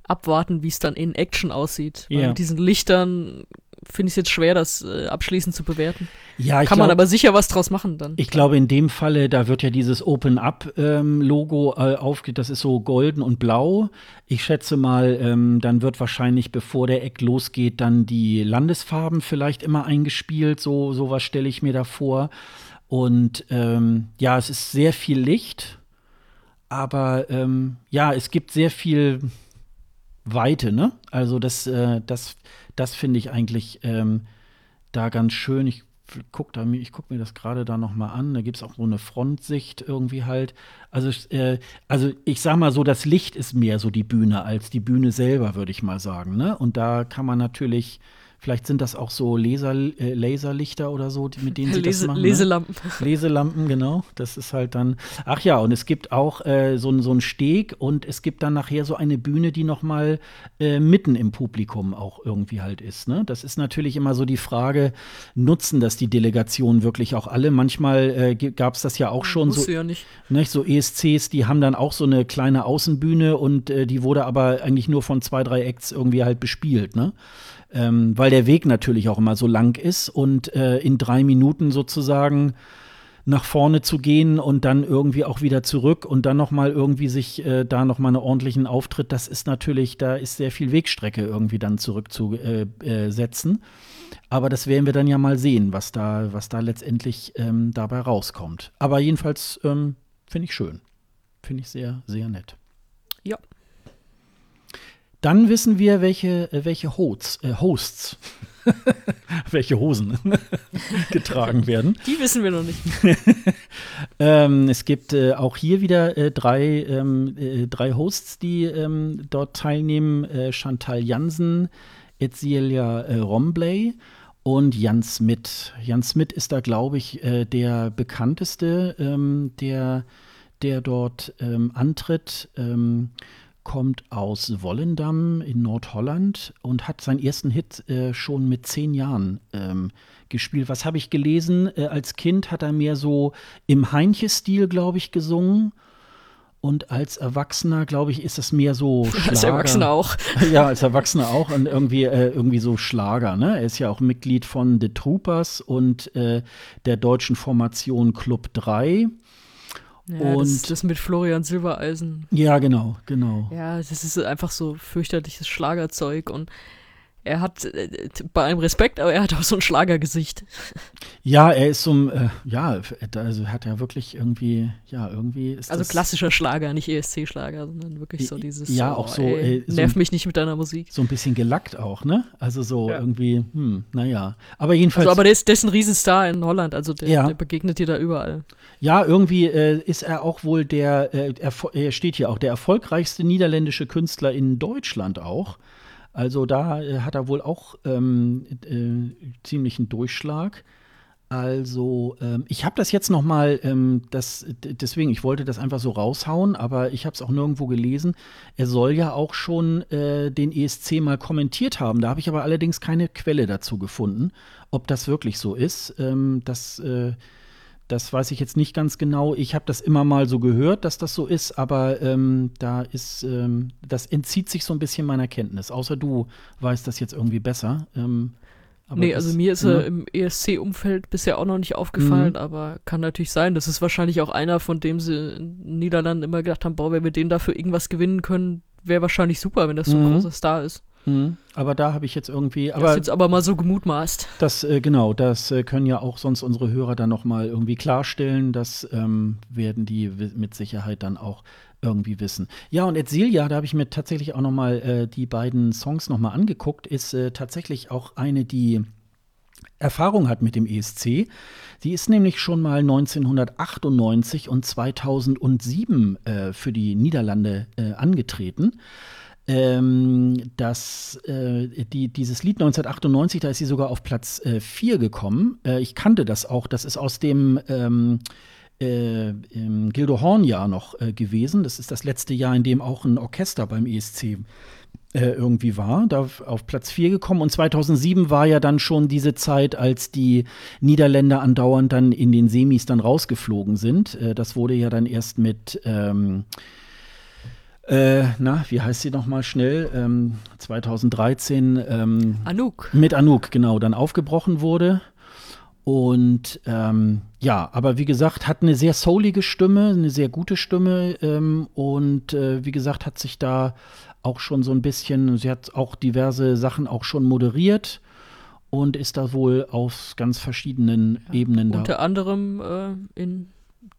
abwarten, wie es dann in Action aussieht. Ja. Mit diesen Lichtern finde ich es jetzt schwer, das äh, abschließend zu bewerten. Ja, Kann glaub, man aber sicher was draus machen dann. Ich glaube, in dem Falle, da wird ja dieses Open-Up-Logo ähm, äh, aufge, das ist so golden und blau. Ich schätze mal, ähm, dann wird wahrscheinlich, bevor der Eck losgeht, dann die Landesfarben vielleicht immer eingespielt. So, sowas stelle ich mir da vor. Und ähm, ja, es ist sehr viel Licht aber ähm, ja, es gibt sehr viel Weite, ne? Also das, äh, das, das finde ich eigentlich ähm, da ganz schön. Ich guck, da, ich guck mir das gerade da noch mal an. Da gibt es auch so eine Frontsicht irgendwie halt. Also, äh, also ich sag mal so, das Licht ist mehr so die Bühne als die Bühne selber, würde ich mal sagen. Ne? Und da kann man natürlich Vielleicht sind das auch so Laser, äh, Laserlichter oder so, mit denen sie Lese, das machen. Ne? Leselampen. Ne? Leselampen, genau. Das ist halt dann. Ach ja, und es gibt auch äh, so, so einen Steg und es gibt dann nachher so eine Bühne, die noch mal äh, mitten im Publikum auch irgendwie halt ist. Ne? Das ist natürlich immer so die Frage, nutzen das die Delegationen wirklich auch alle? Manchmal äh, gab es das ja auch schon so. Ja nicht. Ne, so ESCs, die haben dann auch so eine kleine Außenbühne und äh, die wurde aber eigentlich nur von zwei, drei Acts irgendwie halt bespielt. Ne? Ähm, weil der Weg natürlich auch immer so lang ist und äh, in drei Minuten sozusagen nach vorne zu gehen und dann irgendwie auch wieder zurück und dann noch mal irgendwie sich äh, da noch mal einen ordentlichen Auftritt, das ist natürlich, da ist sehr viel Wegstrecke irgendwie dann zurückzusetzen. Äh, äh, Aber das werden wir dann ja mal sehen, was da, was da letztendlich ähm, dabei rauskommt. Aber jedenfalls ähm, finde ich schön. Finde ich sehr, sehr nett. Ja. Dann wissen wir, welche, äh, welche Hosts, äh, Hosts [laughs] welche Hosen [laughs] getragen werden. Die wissen wir noch nicht. [laughs] ähm, es gibt äh, auch hier wieder äh, drei, ähm, äh, drei Hosts, die ähm, dort teilnehmen. Äh, Chantal Jansen, Etzilia Rombley und Jan Smith. Jan Smith ist da, glaube ich, der bekannteste, ähm, der, der dort ähm, antritt. Kommt aus Wollendam in Nordholland und hat seinen ersten Hit äh, schon mit zehn Jahren ähm, gespielt. Was habe ich gelesen? Äh, als Kind hat er mehr so im Heinche-Stil, glaube ich, gesungen. Und als Erwachsener, glaube ich, ist das mehr so [laughs] Schlager. Als Erwachsener auch. [laughs] Ja, als Erwachsener auch und irgendwie, äh, irgendwie so Schlager. Ne? Er ist ja auch Mitglied von The Troopers und äh, der deutschen Formation Club 3. Ja, Und- das, das mit Florian Silbereisen. Ja, genau, genau. Ja, das ist einfach so fürchterliches Schlagerzeug und er hat äh, bei allem Respekt, aber er hat auch so ein Schlagergesicht. Ja, er ist so ein, äh, ja, also hat er wirklich irgendwie, ja, irgendwie ist Also klassischer Schlager, nicht ESC-Schlager, sondern wirklich so dieses. Ja, oh, auch so, Ey, äh, so nerv mich nicht mit deiner Musik. so ein bisschen gelackt auch, ne? Also so Ja. irgendwie, hm, naja. Aber jedenfalls, Also, aber der ist, der ist ein Riesenstar in Holland, also der, Ja. der begegnet dir da überall. ja, irgendwie äh, ist er auch wohl der, äh, er steht hier auch, der erfolgreichste niederländische Künstler in Deutschland auch. Also da äh, hat er wohl auch ähm, äh, ziemlichen Durchschlag. Also ähm, ich habe das jetzt noch mal, ähm, das, deswegen, ich wollte das einfach so raushauen, aber ich habe es auch nirgendwo gelesen. Er soll ja auch schon äh, den ESC mal kommentiert haben. Da habe ich aber allerdings keine Quelle dazu gefunden, ob das wirklich so ist. Ähm, das, äh, das weiß ich jetzt nicht ganz genau. Ich habe das immer mal so gehört, dass das so ist, aber ähm, da ist, ähm, das entzieht sich so ein bisschen meiner Kenntnis. Außer du weißt das jetzt irgendwie besser. Ähm, aber nee, das- also mir ist ne? er im ESC-Umfeld bisher auch noch nicht aufgefallen, Mhm. aber kann natürlich sein. Das ist wahrscheinlich auch einer, von dem sie in den Niederlanden immer gedacht haben, boah, wenn wir den dafür irgendwas gewinnen können, wäre wahrscheinlich super, wenn das so ein Mhm. großer Star ist. Mhm. Aber da habe ich jetzt irgendwie, Aber das jetzt aber mal so gemutmaßt. das äh, genau, das äh, können ja auch sonst unsere Hörer dann noch mal irgendwie klarstellen. Das ähm, werden die mit Sicherheit dann auch irgendwie wissen. Ja, und Edzilia, da habe ich mir tatsächlich auch noch mal äh, die beiden Songs noch mal angeguckt, ist äh, tatsächlich auch eine, die Erfahrung hat mit dem ESC. Die ist nämlich schon mal 1998 und 2007 äh, für die Niederlande äh, angetreten. Ähm, das, äh, die, dieses Lied 1998, da ist sie sogar auf Platz 4 gekommen. Äh, ich kannte das auch. Das ist aus dem ähm, äh, Gildo Horn-Jahr noch äh, gewesen. Das ist das letzte Jahr, in dem auch ein Orchester beim ESC äh, irgendwie war, da auf- Platz 4 gekommen. Und 2007 war ja dann schon diese Zeit, als die Niederländer andauernd dann in den Semis dann rausgeflogen sind. Äh, das wurde ja dann erst mit ähm, äh, na, wie heißt sie noch mal schnell? Ähm, 2013 ähm, Anouk. mit Anouk, genau, dann aufgebrochen wurde. Und ähm, ja, aber wie gesagt, hat eine sehr soulige Stimme, eine sehr gute Stimme ähm, und äh, wie gesagt, hat sich da auch schon so ein bisschen, sie hat auch diverse Sachen auch schon moderiert und ist da wohl auf ganz verschiedenen Ebenen da. Unter anderem äh, in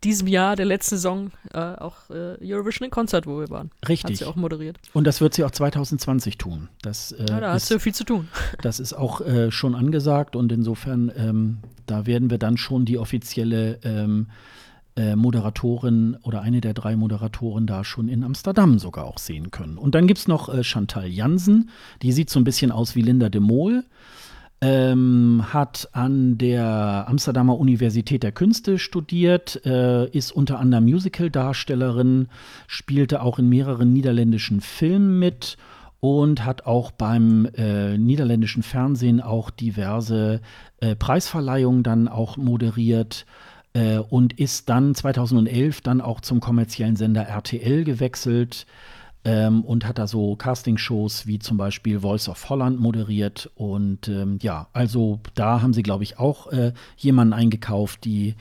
diesem Jahr, der letzten Saison, äh, auch äh, Eurovision in Konzert, wo wir waren. Hat Richtig. sie auch moderiert. Und das wird sie auch 2020 tun. Das, äh, Ja, da hast ist, du viel zu tun. [laughs] Das ist auch äh, schon angesagt und insofern, ähm, da werden wir dann schon die offizielle ähm, äh, Moderatorin oder eine der drei Moderatoren da schon in Amsterdam sogar auch sehen können. Und dann gibt es noch äh, Chantal Jansen, die sieht so ein bisschen aus wie Linda de Mol. Ähm, hat an der Amsterdamer Universität der Künste studiert, äh, ist unter anderem Musical-Darstellerin, spielte auch in mehreren niederländischen Filmen mit und hat auch beim äh, niederländischen Fernsehen auch diverse äh, Preisverleihungen dann auch moderiert äh, und ist dann 2011 dann auch zum kommerziellen Sender RTL gewechselt ähm, und hat da so Castingshows wie zum Beispiel Voice of Holland moderiert. Und ähm, ja, also da haben sie, glaube ich, auch äh, jemanden eingekauft, die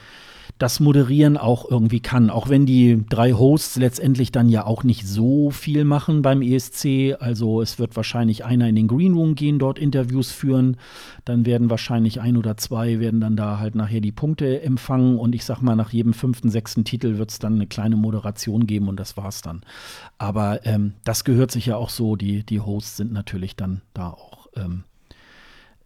das Moderieren auch irgendwie kann. Auch wenn die drei Hosts letztendlich dann ja auch nicht so viel machen beim ESC. Also es wird wahrscheinlich einer in den Green Room gehen, dort Interviews führen. Dann werden wahrscheinlich ein oder zwei werden dann da halt nachher die Punkte empfangen. Und ich sag mal, nach jedem fünften, sechsten Titel wird es dann eine kleine Moderation geben und das war's dann. Aber ähm, das gehört sich ja auch so. Die, die Hosts sind natürlich dann da auch ähm,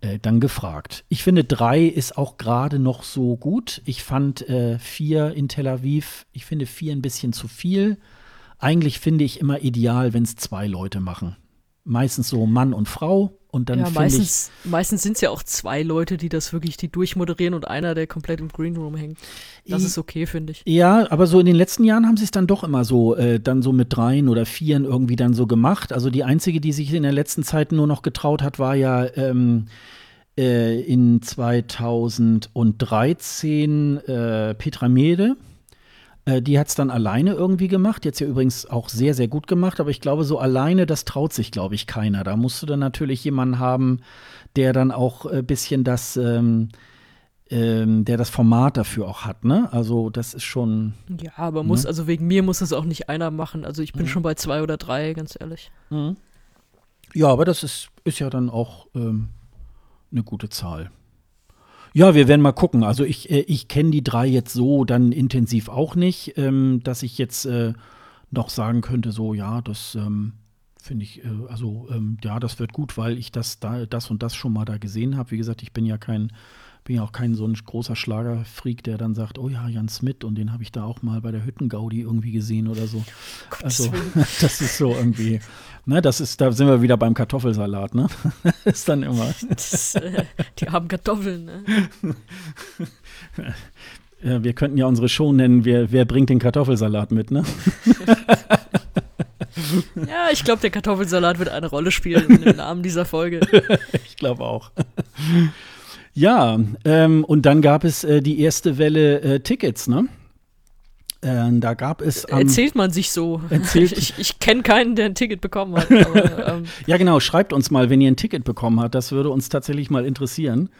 äh, dann gefragt. Ich finde, drei ist auch gerade noch so gut. Ich fand äh, vier in Tel Aviv, ich finde vier ein bisschen zu viel. Eigentlich finde ich immer ideal, wenn es zwei Leute machen. Meistens so Mann und Frau. Und dann ja, finde ich, meistens, meistens sind es ja auch zwei Leute, die das wirklich, die durchmoderieren und einer, der komplett im Green Room hängt. Das ist okay, finde ich. Ja, aber so in den letzten Jahren haben sie es dann doch immer so, äh, dann so mit dreien oder vieren irgendwie dann so gemacht. Also die einzige, die sich in der letzten Zeit nur noch getraut hat, war ja ähm, äh, in 2013 äh, Petra Mede. Äh, die hat es dann alleine irgendwie gemacht. Jetzt ja übrigens auch sehr, sehr gut gemacht. Aber ich glaube, so alleine, das traut sich, glaube ich, keiner. Da musst du dann natürlich jemanden haben, der dann auch ein äh, bisschen das, ähm, ähm, der das Format dafür auch hat, ne? Also das ist schon. Ja, aber muss, ne? also wegen mir muss das auch nicht einer machen. Also ich bin mhm. schon bei zwei oder drei, ganz ehrlich. Mhm. Ja, aber das ist, ist ja dann auch ähm, eine gute Zahl. Ja, wir werden mal gucken. Also ich, äh, ich kenne die drei jetzt so dann intensiv auch nicht, ähm, dass ich jetzt äh, noch sagen könnte, so ja, das ähm, finde ich, äh, also ähm, ja, das wird gut, weil ich das da, das und das schon mal da gesehen habe. Wie gesagt, ich bin ja kein bin ja auch kein so ein großer Schlagerfreak, der dann sagt, oh ja, Jan Smith und den habe ich da auch mal bei der Hüttengaudi irgendwie gesehen oder so. Also [laughs] das ist so irgendwie, ne, das ist, da sind wir wieder beim Kartoffelsalat, ne? [laughs] ist dann immer. Das, äh, die haben Kartoffeln, ne? [laughs] Ja, wir könnten ja unsere Show nennen, wer, wer bringt den Kartoffelsalat mit, ne? ja, ich glaube, der Kartoffelsalat wird eine Rolle spielen im Namen dieser Folge. ich glaube auch. Ja, ähm, und dann gab es äh, die erste Welle äh, Tickets, ne? Äh, da gab es. Am, Erzählt man sich so. Erzählt, [laughs] ich ich kenne keinen, der ein Ticket bekommen hat. Aber, ähm, [laughs] ja, genau. Schreibt uns mal, wenn ihr ein Ticket bekommen habt. Das würde uns tatsächlich mal interessieren.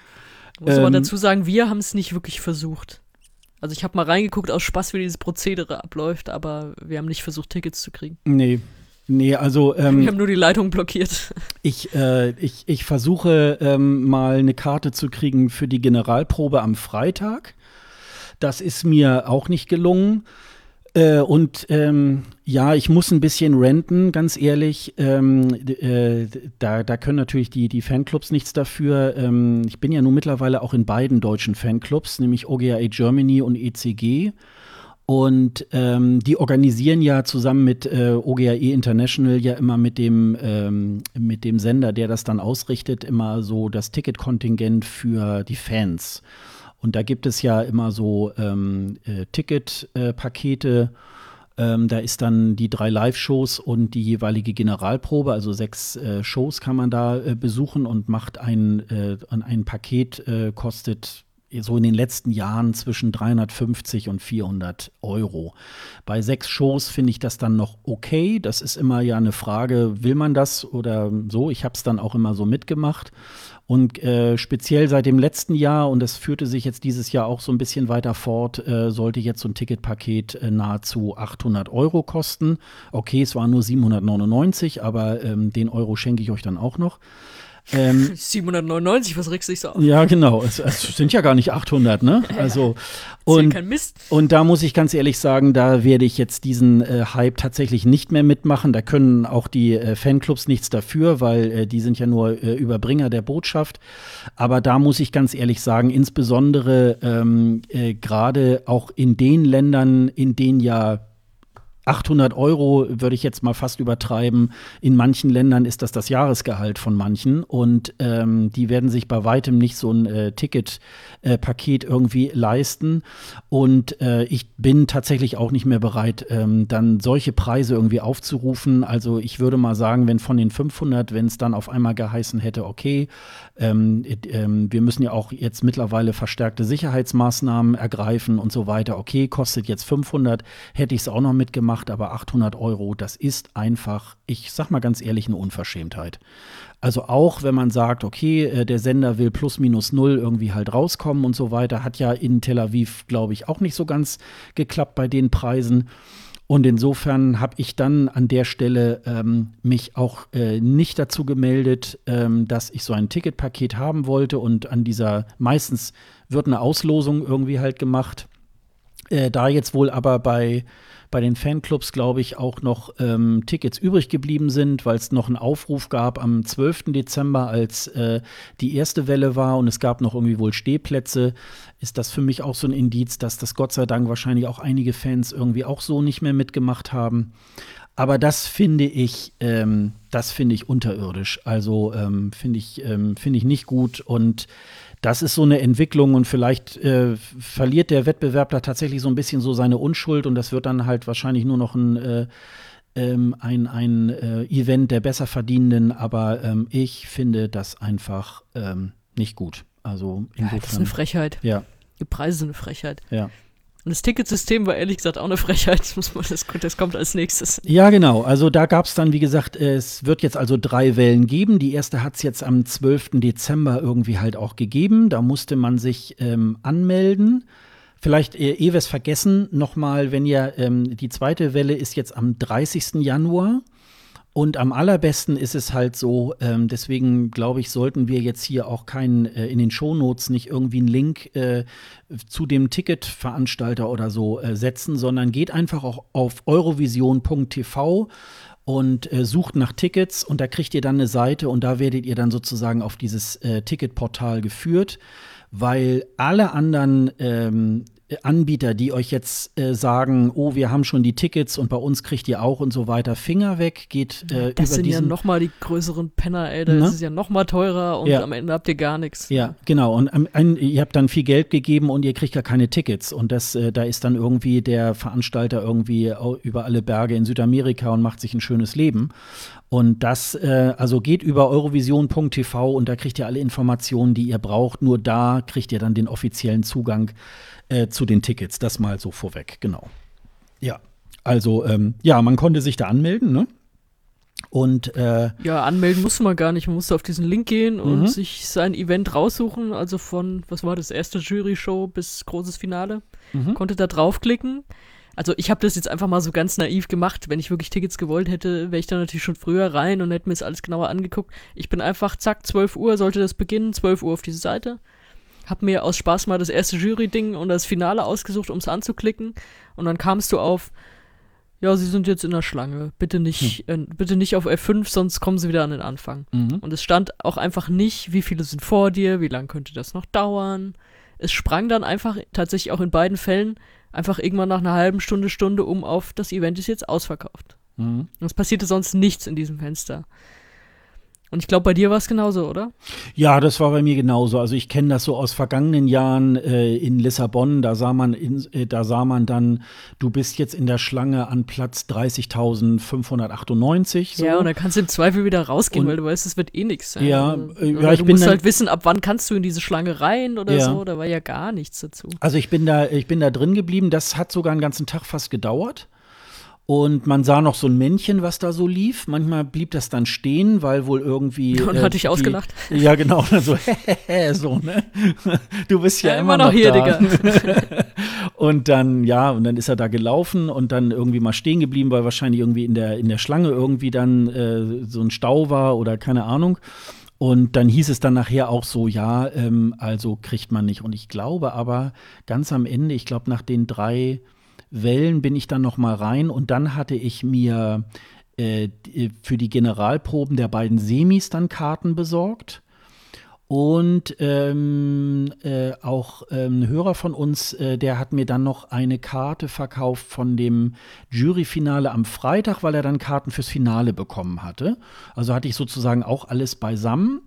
Muss ähm, man dazu sagen, wir haben es nicht wirklich versucht. Also ich habe mal reingeguckt aus Spaß, wie dieses Prozedere abläuft, aber wir haben nicht versucht, Tickets zu kriegen. Nee, Nee, also. Ähm, Wir haben nur die Leitung blockiert. Ich, äh, ich, ich versuche ähm, mal eine Karte zu kriegen für die Generalprobe am Freitag. Das ist mir auch nicht gelungen. Äh, und ähm, ja, ich muss ein bisschen renten, ganz ehrlich. Ähm, äh, da, da können natürlich die, die Fanclubs nichts dafür. Ähm, ich bin ja nun mittlerweile auch in beiden deutschen Fanclubs, nämlich OGAA Germany und ECG. Und ähm, die organisieren ja zusammen mit äh, OGAE International ja immer mit dem, ähm, mit dem Sender, der das dann ausrichtet, immer so das Ticketkontingent für die Fans. Und da gibt es ja immer so ähm, äh, Ticketpakete. Äh, ähm, da ist dann die drei Live-Shows und die jeweilige Generalprobe, also sechs äh, Shows kann man da äh, besuchen und macht ein, äh, ein Paket, äh, kostet so in den letzten Jahren zwischen 350 und 400 Euro. Bei sechs Shows finde ich das dann noch okay. Das ist immer ja eine Frage, will man das oder so? Ich habe es dann auch immer so mitgemacht. Und äh, speziell seit dem letzten Jahr, und das führte sich jetzt dieses Jahr auch so ein bisschen weiter fort, äh, sollte jetzt so ein Ticketpaket äh, nahezu 800 Euro kosten. Okay, es waren nur 799, aber ähm, den Euro schenke ich euch dann auch noch. Ähm, [laughs] 799, was regst du dich so auf? Ja, genau. Es, es, sind ja gar nicht 800, ne? [laughs] Also und, und da muss ich ganz ehrlich sagen, da werde ich jetzt diesen äh, Hype tatsächlich nicht mehr mitmachen. Da können auch die äh, Fanclubs nichts dafür, weil äh, die sind ja nur äh, Überbringer der Botschaft. Aber da muss ich ganz ehrlich sagen, insbesondere ähm, äh, gerade auch in den Ländern, in denen ja 800 Euro würde ich jetzt mal fast übertreiben. In manchen Ländern ist das das Jahresgehalt von manchen und ähm, die werden sich bei weitem nicht so ein äh, Ticketpaket äh, irgendwie leisten. Und äh, ich bin tatsächlich auch nicht mehr bereit, ähm, dann solche Preise irgendwie aufzurufen. Also ich würde mal sagen, wenn von den 500, wenn es dann auf einmal geheißen hätte, okay, ähm, ähm, wir müssen ja auch jetzt mittlerweile verstärkte Sicherheitsmaßnahmen ergreifen und so weiter. Okay, kostet jetzt 500, hätte ich es auch noch mitgemacht gemacht, aber 800 Euro, das ist einfach, ich sag mal ganz ehrlich, eine Unverschämtheit. Also auch wenn man sagt, okay, äh, der Sender will plus minus null irgendwie halt rauskommen und so weiter, hat ja in Tel Aviv, glaube ich, auch nicht so ganz geklappt bei den Preisen. Und insofern habe ich dann an der Stelle ähm, mich auch äh, nicht dazu gemeldet, ähm, dass ich so ein Ticketpaket haben wollte. Und an dieser, meistens wird eine Auslosung irgendwie halt gemacht. Äh, da jetzt wohl aber bei bei den Fanclubs, glaube ich, auch noch ähm, Tickets übrig geblieben sind, weil es noch einen Aufruf gab am 12. Dezember, als äh, die erste Welle war und es gab noch irgendwie wohl Stehplätze, ist das für mich auch so ein Indiz, dass das Gott sei Dank wahrscheinlich auch einige Fans irgendwie auch so nicht mehr mitgemacht haben. Aber das finde ich, ähm, das finde ich unterirdisch. Also ähm, finde ich, ähm, finde ich nicht gut und das ist so eine Entwicklung und vielleicht äh, verliert der Wettbewerb da tatsächlich so ein bisschen so seine Unschuld und das wird dann halt wahrscheinlich nur noch ein, äh, ähm, ein, ein äh, Event der Besserverdienenden, aber ähm, ich finde das einfach ähm, nicht gut. Also insofern, ja, das ist eine Frechheit. Ja. Die Preise sind eine Frechheit. Ja. Und das Ticketsystem war ehrlich gesagt auch eine Frechheit. Das, muss man, das, das kommt als nächstes. Ja, genau. Also da gab es dann, wie gesagt, es wird jetzt also drei Wellen geben. Die erste hat es jetzt am 12. Dezember irgendwie halt auch gegeben. Da musste man sich ähm, anmelden. Vielleicht, äh, ehe wir es vergessen, nochmal, wenn ihr, ähm, die zweite Welle ist jetzt am 30. Januar. Und am allerbesten ist es halt so, ähm, deswegen glaube ich, sollten wir jetzt hier auch keinen äh, in den Shownotes nicht irgendwie einen Link äh, zu dem Ticketveranstalter oder so äh, setzen, sondern geht einfach auch auf eurovision.tv und äh, sucht nach Tickets und da kriegt ihr dann eine Seite und da werdet ihr dann sozusagen auf dieses äh, Ticketportal geführt weil alle anderen ähm, Anbieter, die euch jetzt äh, sagen, oh, wir haben schon die Tickets und bei uns kriegt ihr auch und so weiter, Finger weg, geht äh, Das über sind diesen, ja noch mal die größeren Penner, ey. Das Ne? ist ja noch mal teurer und Ja. am Ende habt ihr gar nichts. Ja, genau. Und am- ein, ihr habt dann viel Geld gegeben und ihr kriegt gar keine Tickets. Und das, äh, da ist dann irgendwie der Veranstalter irgendwie über alle Berge in Südamerika und macht sich ein schönes Leben. Und das, äh, also geht über eurovision.tv und da kriegt ihr alle Informationen, die ihr braucht. Nur da kriegt ihr dann den offiziellen Zugang äh, zu den Tickets. Das mal so vorweg, genau. Ja, also ähm, ja, man konnte sich da anmelden, ne? Und äh, Ja, anmelden musste man gar nicht. Man musste auf diesen Link gehen und Mhm. sich sein Event raussuchen. Also von, was war das, erste Jury-Show bis großes Finale. Mhm. Konnte da draufklicken. Also ich habe das jetzt einfach mal so ganz naiv gemacht. Wenn ich wirklich Tickets gewollt hätte, wäre ich da natürlich schon früher rein und hätte mir das alles genauer angeguckt. Ich bin einfach, zack, 12 Uhr sollte das beginnen, 12 Uhr auf diese Seite. Hab mir aus Spaß mal das erste Jury-Ding und das Finale ausgesucht, um es anzuklicken. Und dann kamst du auf, ja, sie sind jetzt in der Schlange. Bitte nicht, äh, bitte nicht auf F5, sonst kommen sie wieder an den Anfang. mhm. Und es stand auch einfach nicht, wie viele sind vor dir, wie lange könnte das noch dauern. Es sprang dann einfach tatsächlich auch in beiden Fällen einfach irgendwann nach einer halben Stunde, Stunde um auf, das Event ist jetzt ausverkauft. Mhm. Und es passierte sonst nichts in diesem Fenster. Und ich glaube, bei dir war es genauso, oder? Ja, das war bei mir genauso. Also ich kenne das so aus vergangenen Jahren äh, in Lissabon. Da sah man, in, äh, da sah man dann, du bist jetzt in der Schlange an Platz 30.598. So. Ja, und dann kannst du im Zweifel wieder rausgehen, Und- weil du weißt, es wird eh nichts sein. Ja, Also, äh, ja, ich du bin musst dann- halt wissen, ab wann kannst du in diese Schlange rein oder Ja. so. Da war ja gar nichts dazu. Also ich bin da, ich bin da drin geblieben. Das hat sogar einen ganzen Tag fast gedauert. Und man sah noch so ein Männchen, was da so lief. Manchmal blieb das dann stehen, weil wohl irgendwie. [laughs] Und äh, hat dich die- ausgelacht. Ja, genau. [laughs] So, [laughs] so, ne? Du bist ja, Ja, immer, immer noch hier, da. und dann, ja, und dann ist er da gelaufen und dann irgendwie mal stehen geblieben, weil wahrscheinlich irgendwie in der, in der Schlange irgendwie dann äh, so ein Stau war oder keine Ahnung. Und dann hieß es dann nachher auch so, ja, ähm, also kriegt man nicht. Und ich glaube aber ganz am Ende, ich glaube nach den drei Wellen bin ich dann noch mal rein und dann hatte ich mir äh, für die Generalproben der beiden Semis dann Karten besorgt. Und ähm, äh, auch ähm, ein Hörer von uns, äh, der hat mir dann noch eine Karte verkauft von dem Juryfinale am Freitag, weil er dann Karten fürs Finale bekommen hatte. Also hatte ich sozusagen auch alles beisammen.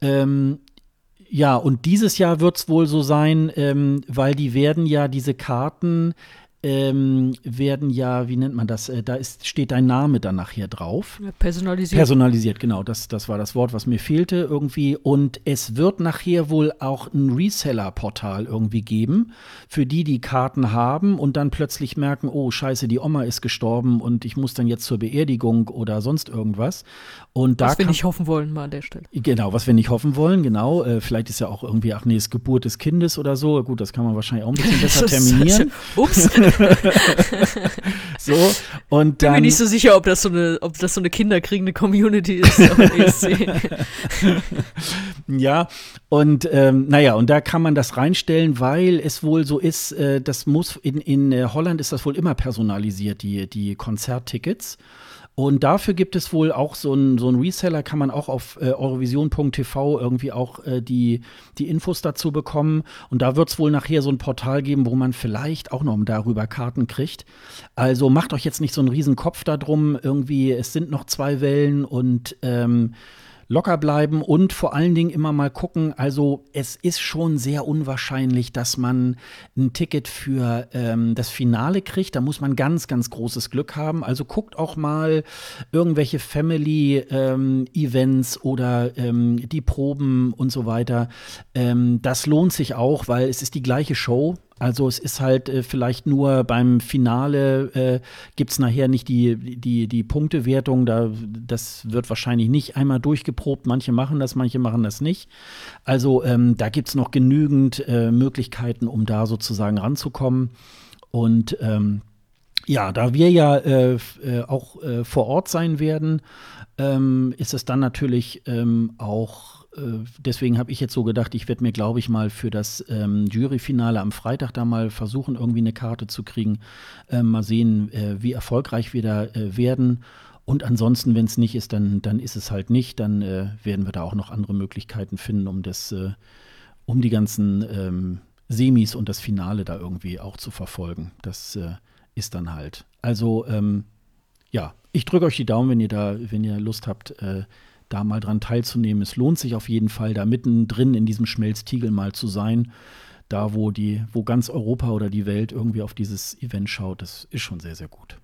Ähm, ja, und dieses Jahr wird es wohl so sein, ähm, weil die werden ja diese Karten ähm, werden ja, wie nennt man das? Äh, da ist, steht dein Name dann nachher drauf. Personalisiert. Personalisiert, genau, das, das war das Wort, was mir fehlte irgendwie. Und es wird nachher wohl auch ein Reseller-Portal irgendwie geben, für die, die Karten haben und dann plötzlich merken, oh scheiße, die Oma ist gestorben und ich muss dann jetzt zur Beerdigung oder sonst irgendwas. Und da was wir nicht hoffen wollen, mal an der Stelle. Genau, was wir nicht hoffen wollen, genau. Äh, vielleicht ist ja auch irgendwie, ach nee, ist Geburt des Kindes oder so. Gut, das kann man wahrscheinlich auch ein bisschen [laughs] besser terminieren. [laughs] Ups, [laughs] So, und mir dann. nicht so sicher, ob das so eine, ob das so eine kinderkriegende Community ist ESC. [laughs] Ja, und ähm, naja, und da kann man das reinstellen, weil es wohl so ist, äh, das muss in, in äh, Holland ist das wohl immer personalisiert, die, die Konzerttickets. Und dafür gibt es wohl auch so einen so einen Reseller, kann man auch auf äh, eurovision.tv irgendwie auch äh, die, die Infos dazu bekommen. Und da wird es wohl nachher so ein Portal geben, wo man vielleicht auch noch darüber Karten kriegt. Also macht euch jetzt nicht so einen riesen Kopf darum, irgendwie, es sind noch zwei Wellen und ähm, locker bleiben und vor allen Dingen immer mal gucken. Also es ist schon sehr unwahrscheinlich, dass man ein Ticket für ähm, das Finale kriegt. Da muss man ganz, ganz großes Glück haben. Also guckt auch mal irgendwelche Family-Events oder ähm, die Proben und so weiter. Ähm, das lohnt sich auch, weil es ist die gleiche Show. Also es ist halt äh, vielleicht nur beim Finale äh, gibt es nachher nicht die, die, die Punktewertung. Da, das wird wahrscheinlich nicht einmal durchgeprobt. Manche machen das, manche machen das nicht. Also ähm, da gibt es noch genügend äh, Möglichkeiten, um da sozusagen ranzukommen. Und ähm, ja, da wir ja äh, äh, auch äh, vor Ort sein werden, ähm, ist es dann natürlich ähm, auch, deswegen habe ich jetzt so gedacht, ich werde mir, glaube ich, mal für das ähm, Juryfinale am Freitag da mal versuchen, irgendwie eine Karte zu kriegen. Äh, mal sehen, äh, wie erfolgreich wir da werden. Und ansonsten, wenn es nicht ist, dann, dann ist es halt nicht. Dann werden wir da auch noch andere Möglichkeiten finden, um das, um die ganzen ähm, Semis und das Finale da irgendwie auch zu verfolgen. Das äh, ist dann halt. Also ähm, ja, ich drücke euch die Daumen, wenn ihr da, wenn ihr Lust habt, äh, da mal dran teilzunehmen. Es lohnt sich auf jeden Fall, da mittendrin in diesem Schmelztiegel mal zu sein. Da, wo die, wo ganz Europa oder die Welt irgendwie auf dieses Event schaut, das ist schon sehr, sehr gut.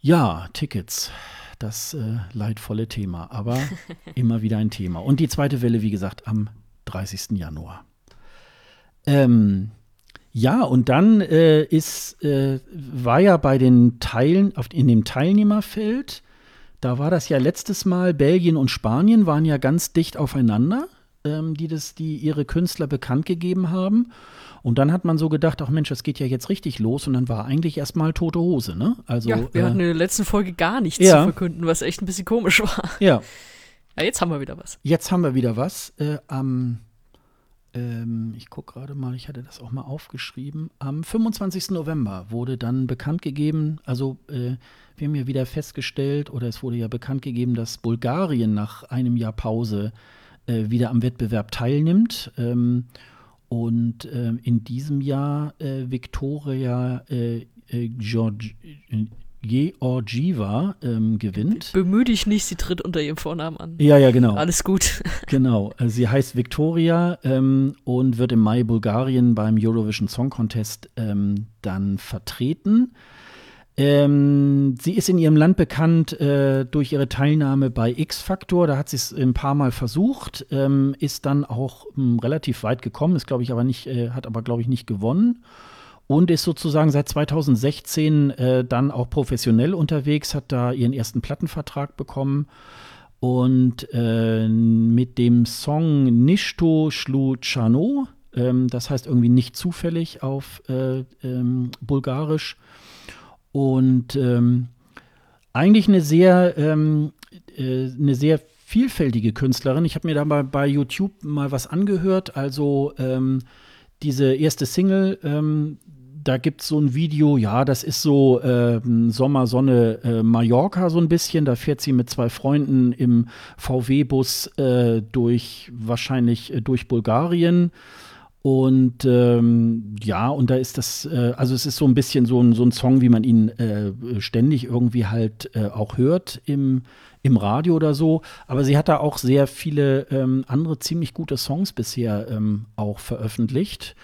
Ja, Tickets. Das äh, leidvolle Thema, aber [laughs] immer wieder ein Thema. Und die zweite Welle, wie gesagt, am 30. Januar. Ähm, ja, und dann äh, ist, äh, war ja bei den Teilen, auf, in dem Teilnehmerfeld, da war das ja letztes Mal, Belgien und Spanien waren ja ganz dicht aufeinander, ähm, die, das, die ihre Künstler bekannt gegeben haben. Und dann hat man so gedacht, ach Mensch, das geht ja jetzt richtig los. Und dann war eigentlich erstmal tote Hose, ne? Also, ja, wir äh, hatten in der letzten Folge gar nichts ja. zu verkünden, was echt ein bisschen komisch [laughs] war. Ja. Ja, jetzt haben wir wieder was. Jetzt haben wir wieder was. Äh, am ähm, ich gucke gerade mal, ich hatte das auch mal aufgeschrieben, am 25. November wurde dann bekannt gegeben, also äh, wir haben ja wieder festgestellt, oder es wurde ja bekannt gegeben, dass Bulgarien nach einem Jahr Pause äh, wieder am Wettbewerb teilnimmt. Ähm, und äh, in diesem Jahr äh, Viktoria äh, äh, Georgi Georgieva ähm, gewinnt. Bemühe dich nicht, sie tritt unter ihrem Vornamen an. Ja, ja, genau. Alles gut. [laughs] Genau. Also sie heißt Victoria ähm, und wird im Mai Bulgarien beim Eurovision Song Contest ähm, dann vertreten. Ähm, sie ist in ihrem Land bekannt äh, durch ihre Teilnahme bei X Factor. Da hat sie es ein paar Mal versucht, ähm, ist dann auch ähm, relativ weit gekommen, ist glaube ich aber nicht, äh, hat aber glaube ich nicht gewonnen und ist sozusagen seit 2016 äh, dann auch professionell unterwegs, hat da ihren ersten Plattenvertrag bekommen. Und äh, mit dem Song Nishto Sluchano, ähm, das heißt irgendwie nicht zufällig auf äh, ähm, Bulgarisch. Und ähm, eigentlich eine sehr, ähm, äh, eine sehr vielfältige Künstlerin. Ich habe mir da mal bei YouTube mal was angehört, also ähm, diese erste Single, ähm, da gibt es so ein Video, ja, das ist so äh, Sommersonne äh, Mallorca so ein bisschen. Da fährt sie mit zwei Freunden im VW-Bus äh, durch, wahrscheinlich äh, durch Bulgarien. Und ähm, ja, und da ist das, äh, also es ist so ein bisschen so ein, so ein Song, wie man ihn äh, ständig irgendwie halt auch hört im, im Radio oder so. Aber sie hat da auch sehr viele ähm, andere ziemlich gute Songs bisher ähm, auch veröffentlicht.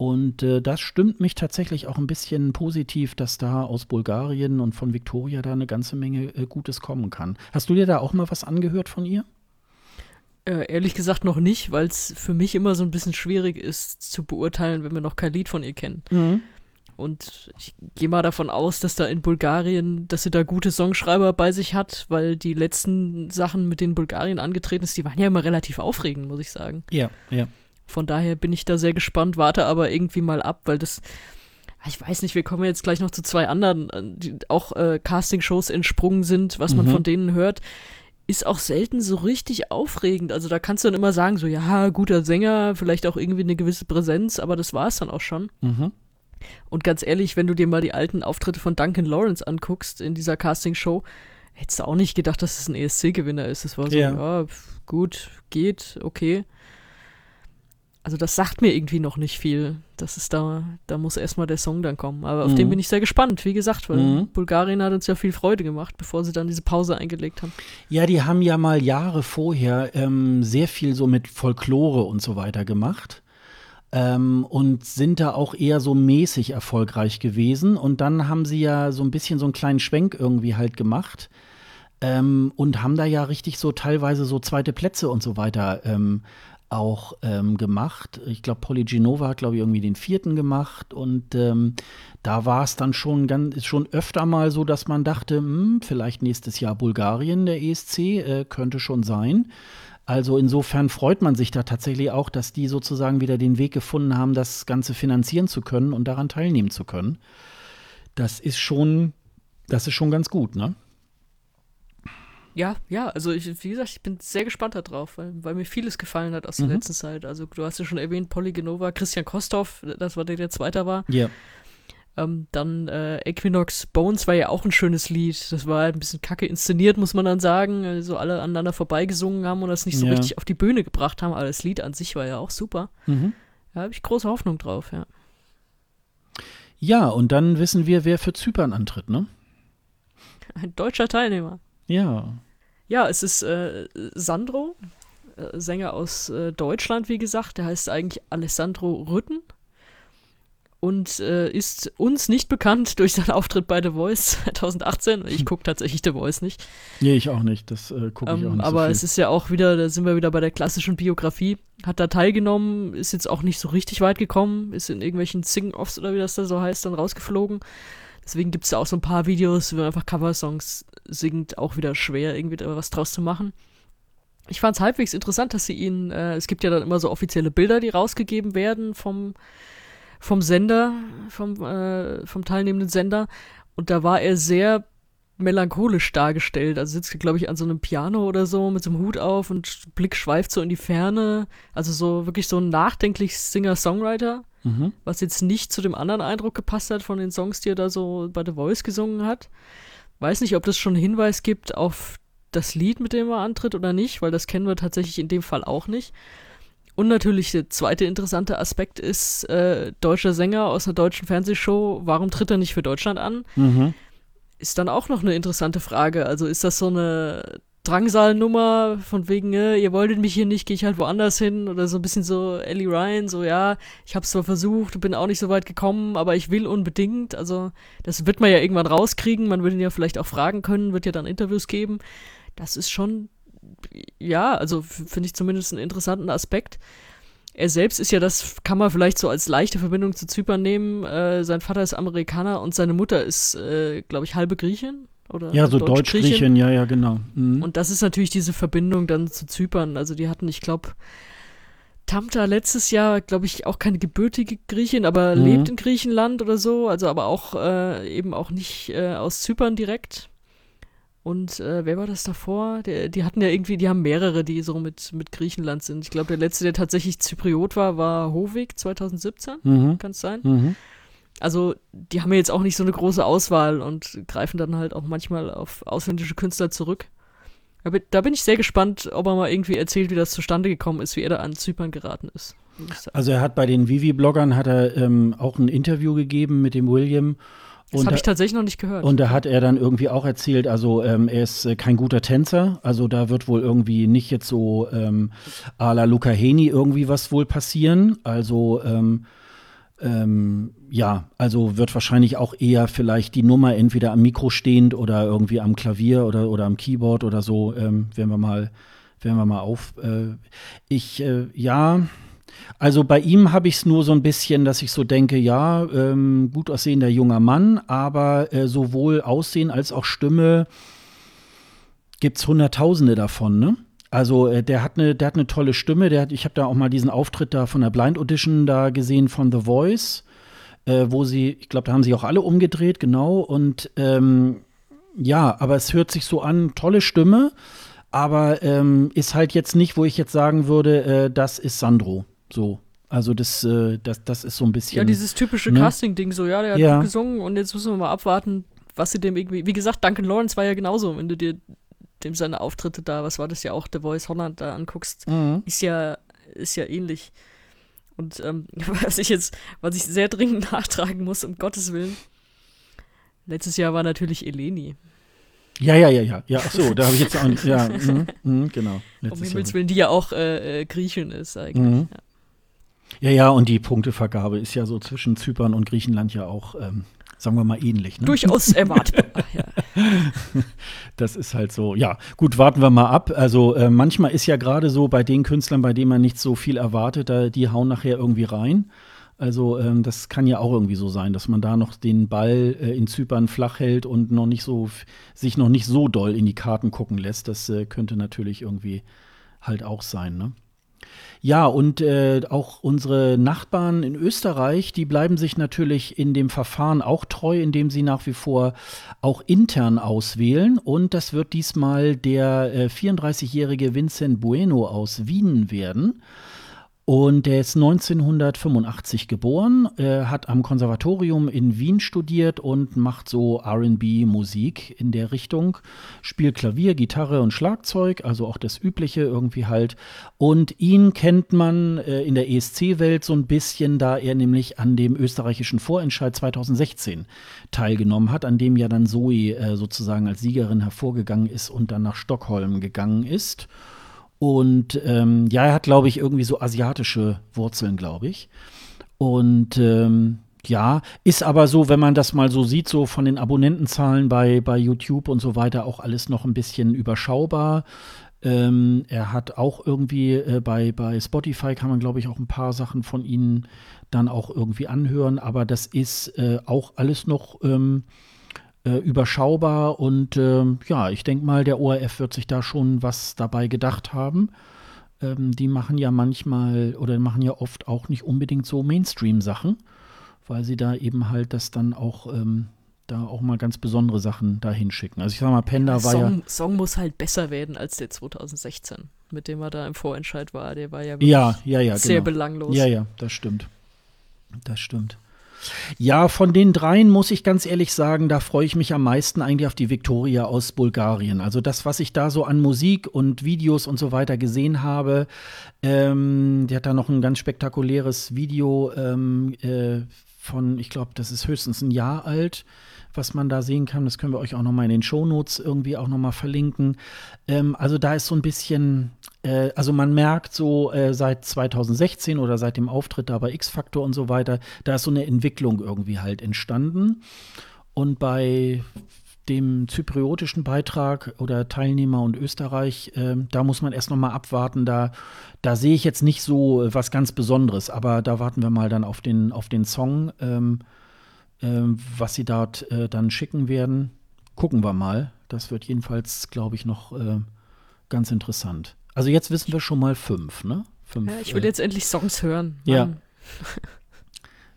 Und äh, das stimmt mich tatsächlich auch ein bisschen positiv, dass da aus Bulgarien und von Victoria da eine ganze Menge äh, Gutes kommen kann. Hast du dir da auch mal was angehört von ihr? Äh, ehrlich gesagt noch nicht, weil es für mich immer so ein bisschen schwierig ist zu beurteilen, wenn wir noch kein Lied von ihr kennen. Mhm. Und ich gehe mal davon aus, dass da in Bulgarien, dass sie da gute Songschreiber bei sich hat, weil die letzten Sachen, mit denen Bulgarien angetreten ist, die waren ja immer relativ aufregend, muss ich sagen. Ja, ja. Von daher bin ich da sehr gespannt, warte aber irgendwie mal ab, weil das, ich weiß nicht, wir kommen jetzt gleich noch zu zwei anderen, äh, die auch äh, Castingshows entsprungen sind, was man mhm. von denen hört. Ist auch selten so richtig aufregend. Also da kannst du dann immer sagen, so, ja, guter Sänger, vielleicht auch irgendwie eine gewisse Präsenz, aber das war es dann auch schon. Mhm. Und ganz ehrlich, wenn du dir mal die alten Auftritte von Duncan Lawrence anguckst in dieser Castingshow, hättest du auch nicht gedacht, dass es ein ESC-Gewinner ist. Es war so, ja, ja gut, geht, okay also das sagt mir irgendwie noch nicht viel. Das ist da, da muss erstmal der Song dann kommen. Aber auf mhm. den bin ich sehr gespannt, wie gesagt, weil mhm. Bulgarien hat uns ja viel Freude gemacht, bevor sie dann diese Pause eingelegt haben. Ja, die haben ja mal Jahre vorher ähm, sehr viel so mit Folklore und so weiter gemacht. Ähm, und sind da auch eher so mäßig erfolgreich gewesen. Und dann haben sie ja so ein bisschen so einen kleinen Schwenk irgendwie halt gemacht. Ähm, und haben da ja richtig so teilweise so zweite Plätze und so weiter ähm, auch ähm, gemacht. Ich glaube, Polygenova hat, glaube ich, irgendwie den vierten gemacht und ähm, da war es dann schon ganz, schon öfter mal so, dass man dachte, hm, vielleicht nächstes Jahr Bulgarien, der ESC, äh, könnte schon sein. Also insofern freut man sich da tatsächlich auch, dass die sozusagen wieder den Weg gefunden haben, das Ganze finanzieren zu können und daran teilnehmen zu können. Das ist schon, das ist schon ganz gut, ne? Ja, ja, also ich, wie gesagt, ich bin sehr gespannt darauf, weil, weil mir vieles gefallen hat aus der mhm. letzten Zeit. Also du hast ja schon erwähnt, Polygenova, Christian Kostov, das war der, der Zweiter war. Ja. Ähm, dann äh, Equinox Bones war ja auch ein schönes Lied. Das war halt ein bisschen kacke inszeniert, muss man dann sagen. Also alle aneinander vorbeigesungen haben und das nicht so ja. richtig auf die Bühne gebracht haben. Aber das Lied an sich war ja auch super. Mhm. Da habe ich große Hoffnung drauf, ja. Ja, und dann wissen wir, wer für Zypern antritt, ne? Ein deutscher Teilnehmer. Ja. Ja, es ist äh, Sandro, äh, Sänger aus äh, Deutschland, wie gesagt. Der heißt eigentlich Alessandro Rütten und äh, ist uns nicht bekannt [laughs] durch seinen Auftritt bei The Voice 2018. Ich gucke tatsächlich The Voice nicht. Nee, ich auch nicht. Das äh, gucke ich ähm, auch nicht. Aber so es ist ja auch wieder, da sind wir wieder bei der klassischen Biografie. Hat da teilgenommen, ist jetzt auch nicht so richtig weit gekommen, ist in irgendwelchen Sing-Offs oder wie das da so heißt, dann rausgeflogen. Deswegen gibt es ja auch so ein paar Videos, wo man einfach Coversongs singt, auch wieder schwer, irgendwie da was draus zu machen. Ich fand es halbwegs interessant, dass sie ihn, äh, es gibt ja dann immer so offizielle Bilder, die rausgegeben werden vom, vom Sender, vom, äh, vom teilnehmenden Sender. Und da war er sehr melancholisch dargestellt. Also sitzt, glaube ich, an so einem Piano oder so mit so einem Hut auf und Blick schweift so in die Ferne. Also so wirklich so ein nachdenklich Singer-Songwriter. Mhm. Was jetzt nicht zu dem anderen Eindruck gepasst hat von den Songs, die er da so bei The Voice gesungen hat. Weiß nicht, ob das schon einen Hinweis gibt auf das Lied, mit dem er antritt oder nicht, weil das kennen wir tatsächlich in dem Fall auch nicht. Und natürlich der zweite interessante Aspekt ist, äh, deutscher Sänger aus einer deutschen Fernsehshow, warum tritt er nicht für Deutschland an? Mhm. Ist dann auch noch eine interessante Frage. Also ist das so eine Drangsalnummer von wegen, äh, ihr wolltet mich hier nicht, gehe ich halt woanders hin oder so ein bisschen so Ellie Ryan, so ja, ich habe es zwar versucht, bin auch nicht so weit gekommen, aber ich will unbedingt. Also das wird man ja irgendwann rauskriegen, man wird ihn ja vielleicht auch fragen können, wird ja dann Interviews geben. Das ist schon, ja, also finde ich zumindest einen interessanten Aspekt. Er selbst ist ja, das kann man vielleicht so als leichte Verbindung zu Zypern nehmen. Äh, sein Vater ist Amerikaner und seine Mutter ist, äh, glaube ich, halbe Griechin oder ja, so Deutsch-Griechin, ja, ja, genau. Mhm. Und das ist natürlich diese Verbindung dann zu Zypern. Also die hatten, ich glaube, Tamta letztes Jahr, glaube ich, auch keine gebürtige Griechin, aber mhm. lebt in Griechenland oder so, also aber auch äh, eben auch nicht äh, aus Zypern direkt. Und äh, wer war das davor? Der, die hatten ja irgendwie, die haben mehrere, die so mit, mit Griechenland sind. Ich glaube, der letzte, der tatsächlich Zypriot war, war Hovig 2017. Mhm. Kann es sein? Mhm. Also, die haben ja jetzt auch nicht so eine große Auswahl und greifen dann halt auch manchmal auf ausländische Künstler zurück. Aber da bin ich sehr gespannt, ob er mal irgendwie erzählt, wie das zustande gekommen ist, wie er da an Zypern geraten ist. Also er hat bei den Vivi-Bloggern hat er ähm, auch ein Interview gegeben mit dem William. Das habe ich tatsächlich noch nicht gehört. Und da hat er dann irgendwie auch erzählt, also ähm, er ist äh, kein guter Tänzer, also da wird wohl irgendwie nicht jetzt so ähm, à la Luca Heni irgendwie was wohl passieren. Also ähm, ähm, ja, also wird wahrscheinlich auch eher vielleicht die Nummer entweder am Mikro stehend oder irgendwie am Klavier oder, oder am Keyboard oder so, ähm, werden wir mal, werden wir mal auf. Äh, ich, äh, ja, also bei ihm habe ich es nur so ein bisschen, dass ich so denke, ja, ähm, gut aussehender junger Mann, aber äh, sowohl Aussehen als auch Stimme gibt es Hunderttausende davon, ne? Also äh, der hat eine, der hat eine tolle Stimme. Der hat, ich habe da auch mal diesen Auftritt da von der Blind Audition da gesehen von The Voice, äh, wo sie, ich glaube, da haben sie auch alle umgedreht, genau. Und ähm, ja, aber es hört sich so an, tolle Stimme, aber ähm, ist halt jetzt nicht, wo ich jetzt sagen würde, äh, das ist Sandro. So. Also das, äh, das, das ist so ein bisschen. Ja, dieses typische ne? Casting-Ding, so, ja, der hat ja. gesungen und jetzt müssen wir mal abwarten, was sie dem irgendwie. Wie gesagt, Duncan Lawrence war ja genauso, wenn du dir dem seine Auftritte da, was war das ja auch, The Voice Holland da anguckst, mhm. ist ja, ist ja ähnlich. Und ähm, [laughs] was ich jetzt, was ich sehr dringend [laughs] nachtragen muss, um Gottes Willen, letztes Jahr war natürlich Eleni. Ja, ja, ja, ja. Ja, ach so, da habe ich jetzt auch nicht. Ja, mh, [laughs] mh, genau. Um Himmels Willen, die ja auch äh, äh, Griechin ist eigentlich. Mhm. Ja. ja. ja, und die Punktevergabe ist ja so zwischen Zypern und Griechenland ja auch, ähm, sagen wir mal, ähnlich. Ne? Durchaus erwartbar, ja. [laughs] das ist halt so. Ja, gut, warten wir mal ab. Also äh, manchmal ist ja gerade so bei den Künstlern, bei denen man nicht so viel erwartet, da, die hauen nachher irgendwie rein. Also ähm, das kann ja auch irgendwie so sein, dass man da noch den Ball äh, in Zypern flach hält und noch nicht so sich noch nicht so doll in die Karten gucken lässt. Das äh, könnte natürlich irgendwie halt auch sein. Ne? Ja, und äh, auch unsere Nachbarn in Österreich, die bleiben sich natürlich in dem Verfahren auch treu, indem sie nach wie vor auch intern auswählen. Und das wird diesmal der äh, 34-jährige Vincent Bueno aus Wien werden. Und der ist 1985 geboren, äh, hat am Konservatorium in Wien studiert und macht so RB-Musik in der Richtung. Spielt Klavier, Gitarre und Schlagzeug, also auch das Übliche irgendwie halt. Und ihn kennt man äh, in der ESC-Welt so ein bisschen, da er nämlich an dem österreichischen Vorentscheid 2016 teilgenommen hat, an dem ja dann Zoe äh, sozusagen als Siegerin hervorgegangen ist und dann nach Stockholm gegangen ist. Und ähm, ja, er hat, glaube ich, irgendwie so asiatische Wurzeln, glaube ich. Und ähm, ja, ist aber so, wenn man das mal so sieht, so von den Abonnentenzahlen bei, bei YouTube und so weiter, auch alles noch ein bisschen überschaubar. Ähm, er hat auch irgendwie äh, bei, bei Spotify kann man, glaube ich, auch ein paar Sachen von ihnen dann auch irgendwie anhören, aber das ist äh, auch alles noch ähm, äh, überschaubar und äh, ja, ich denke mal, der ORF wird sich da schon was dabei gedacht haben. Ähm, die machen ja manchmal oder machen ja oft auch nicht unbedingt so Mainstream-Sachen, weil sie da eben halt das dann auch ähm, da auch mal ganz besondere Sachen dahin schicken. Also ich sag mal, Panda ja, war Song, ja. Song muss halt besser werden als der 2016, mit dem er da im Vorentscheid war. Der war ja ja, ja, ja, sehr genau. belanglos. Ja, ja, das stimmt. Das stimmt. Ja, von den dreien muss ich ganz ehrlich sagen, da freue ich mich am meisten eigentlich auf die Victoria aus Bulgarien. Also das, was ich da so an Musik und Videos und so weiter gesehen habe, ähm, die hat da noch ein ganz spektakuläres Video ähm, äh, von, ich glaube, das ist höchstens ein Jahr alt was man da sehen kann. Das können wir euch auch noch mal in den Shownotes irgendwie auch noch mal verlinken. Ähm, also da ist so ein bisschen, äh, also man merkt so äh, seit 2016 oder seit dem Auftritt da bei X-Factor und so weiter, da ist so eine Entwicklung irgendwie halt entstanden. Und bei dem zypriotischen Beitrag oder Teilnehmer und Österreich, äh, da muss man erst noch mal abwarten. Da, da sehe ich jetzt nicht so was ganz Besonderes, aber da warten wir mal dann auf den, auf den Song. Ähm, was sie dort äh, dann schicken werden, gucken wir mal. Das wird jedenfalls, glaube ich, noch äh, ganz interessant. Also jetzt wissen wir schon mal fünf, ne? Fünf, ja, ich will äh, jetzt endlich Songs hören. Ja. Mann. [laughs]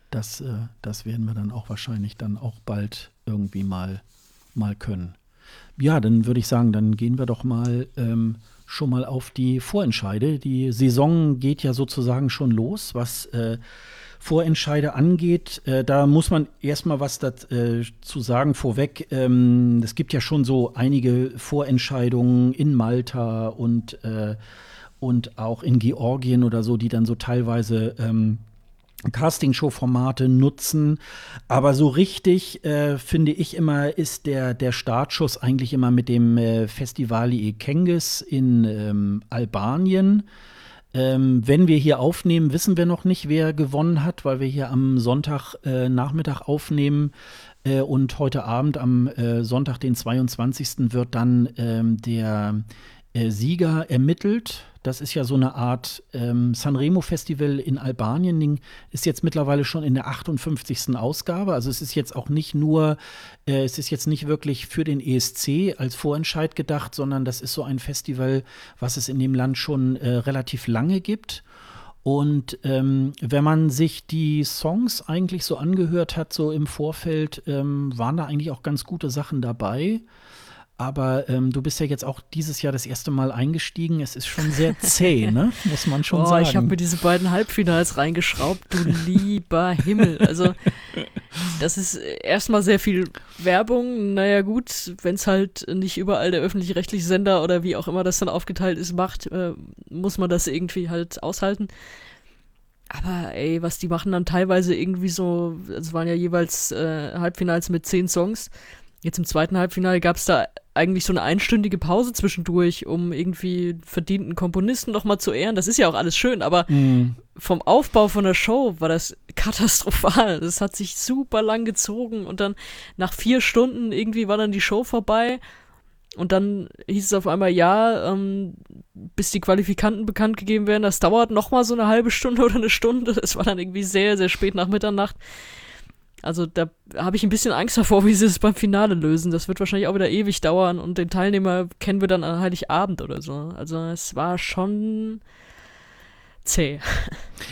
Das, äh, das werden wir dann auch wahrscheinlich dann auch bald irgendwie mal, mal können. Ja, dann würde ich sagen, dann gehen wir doch mal ähm, schon mal auf die Vorentscheide. Die Saison geht ja sozusagen schon los, was äh, Vorentscheide angeht, äh, da muss man erstmal was dazu äh, sagen vorweg. Ähm, es gibt ja schon so einige Vorentscheidungen in Malta und, äh, und auch in Georgien oder so, die dann so teilweise ähm, Castingshow-Formate nutzen. Aber so richtig, äh, finde ich immer, ist der, der Startschuss eigentlich immer mit dem äh, Festivali Ekengis in ähm, Albanien. Ähm, wenn wir hier aufnehmen, wissen wir noch nicht, wer gewonnen hat, weil wir hier am Sonntagnachmittag äh, aufnehmen. Äh, und heute Abend, am äh, Sonntag, den 22. wird dann ähm, der äh, Sieger ermittelt. Das ist ja so eine Art ähm, Sanremo-Festival in Albanien. Ist jetzt mittlerweile schon in der 58. Ausgabe. Also es ist jetzt auch nicht nur, äh, es ist jetzt nicht wirklich für den ESC als Vorentscheid gedacht, sondern das ist so ein Festival, was es in dem Land schon äh, relativ lange gibt. Und ähm, wenn man sich die Songs eigentlich so angehört hat, so im Vorfeld, ähm, waren da eigentlich auch ganz gute Sachen dabei. Aber ähm, du bist ja jetzt auch dieses Jahr das erste Mal eingestiegen. Es ist schon sehr zäh, [laughs] ne? muss man schon oh, sagen. Ich habe mir diese beiden Halbfinals reingeschraubt, du lieber Himmel. Also, das ist erstmal sehr viel Werbung. Naja, gut, wenn es halt nicht überall der öffentlich-rechtliche Sender oder wie auch immer das dann aufgeteilt ist, macht, äh, muss man das irgendwie halt aushalten. Aber ey, was die machen dann teilweise irgendwie so, es waren ja jeweils äh, Halbfinals mit zehn Songs. Jetzt im zweiten Halbfinale gab es da eigentlich so eine einstündige Pause zwischendurch, um irgendwie verdienten Komponisten noch mal zu ehren. Das ist ja auch alles schön, aber mm. vom Aufbau von der Show war das [laughs] katastrophal. Das hat sich super lang gezogen und dann nach vier Stunden irgendwie war dann die Show vorbei. Und dann hieß es auf einmal, ja, ähm, bis die Qualifikanten bekannt gegeben werden, das dauert nochmal so eine halbe Stunde [laughs] oder eine Stunde. Das war dann irgendwie sehr, sehr spät nach Mitternacht. Also da habe ich ein bisschen Angst davor, wie sie es beim Finale lösen. Das wird wahrscheinlich auch wieder ewig dauern und den Teilnehmer kennen wir dann an Heiligabend oder so. Also es war schon zäh. [laughs]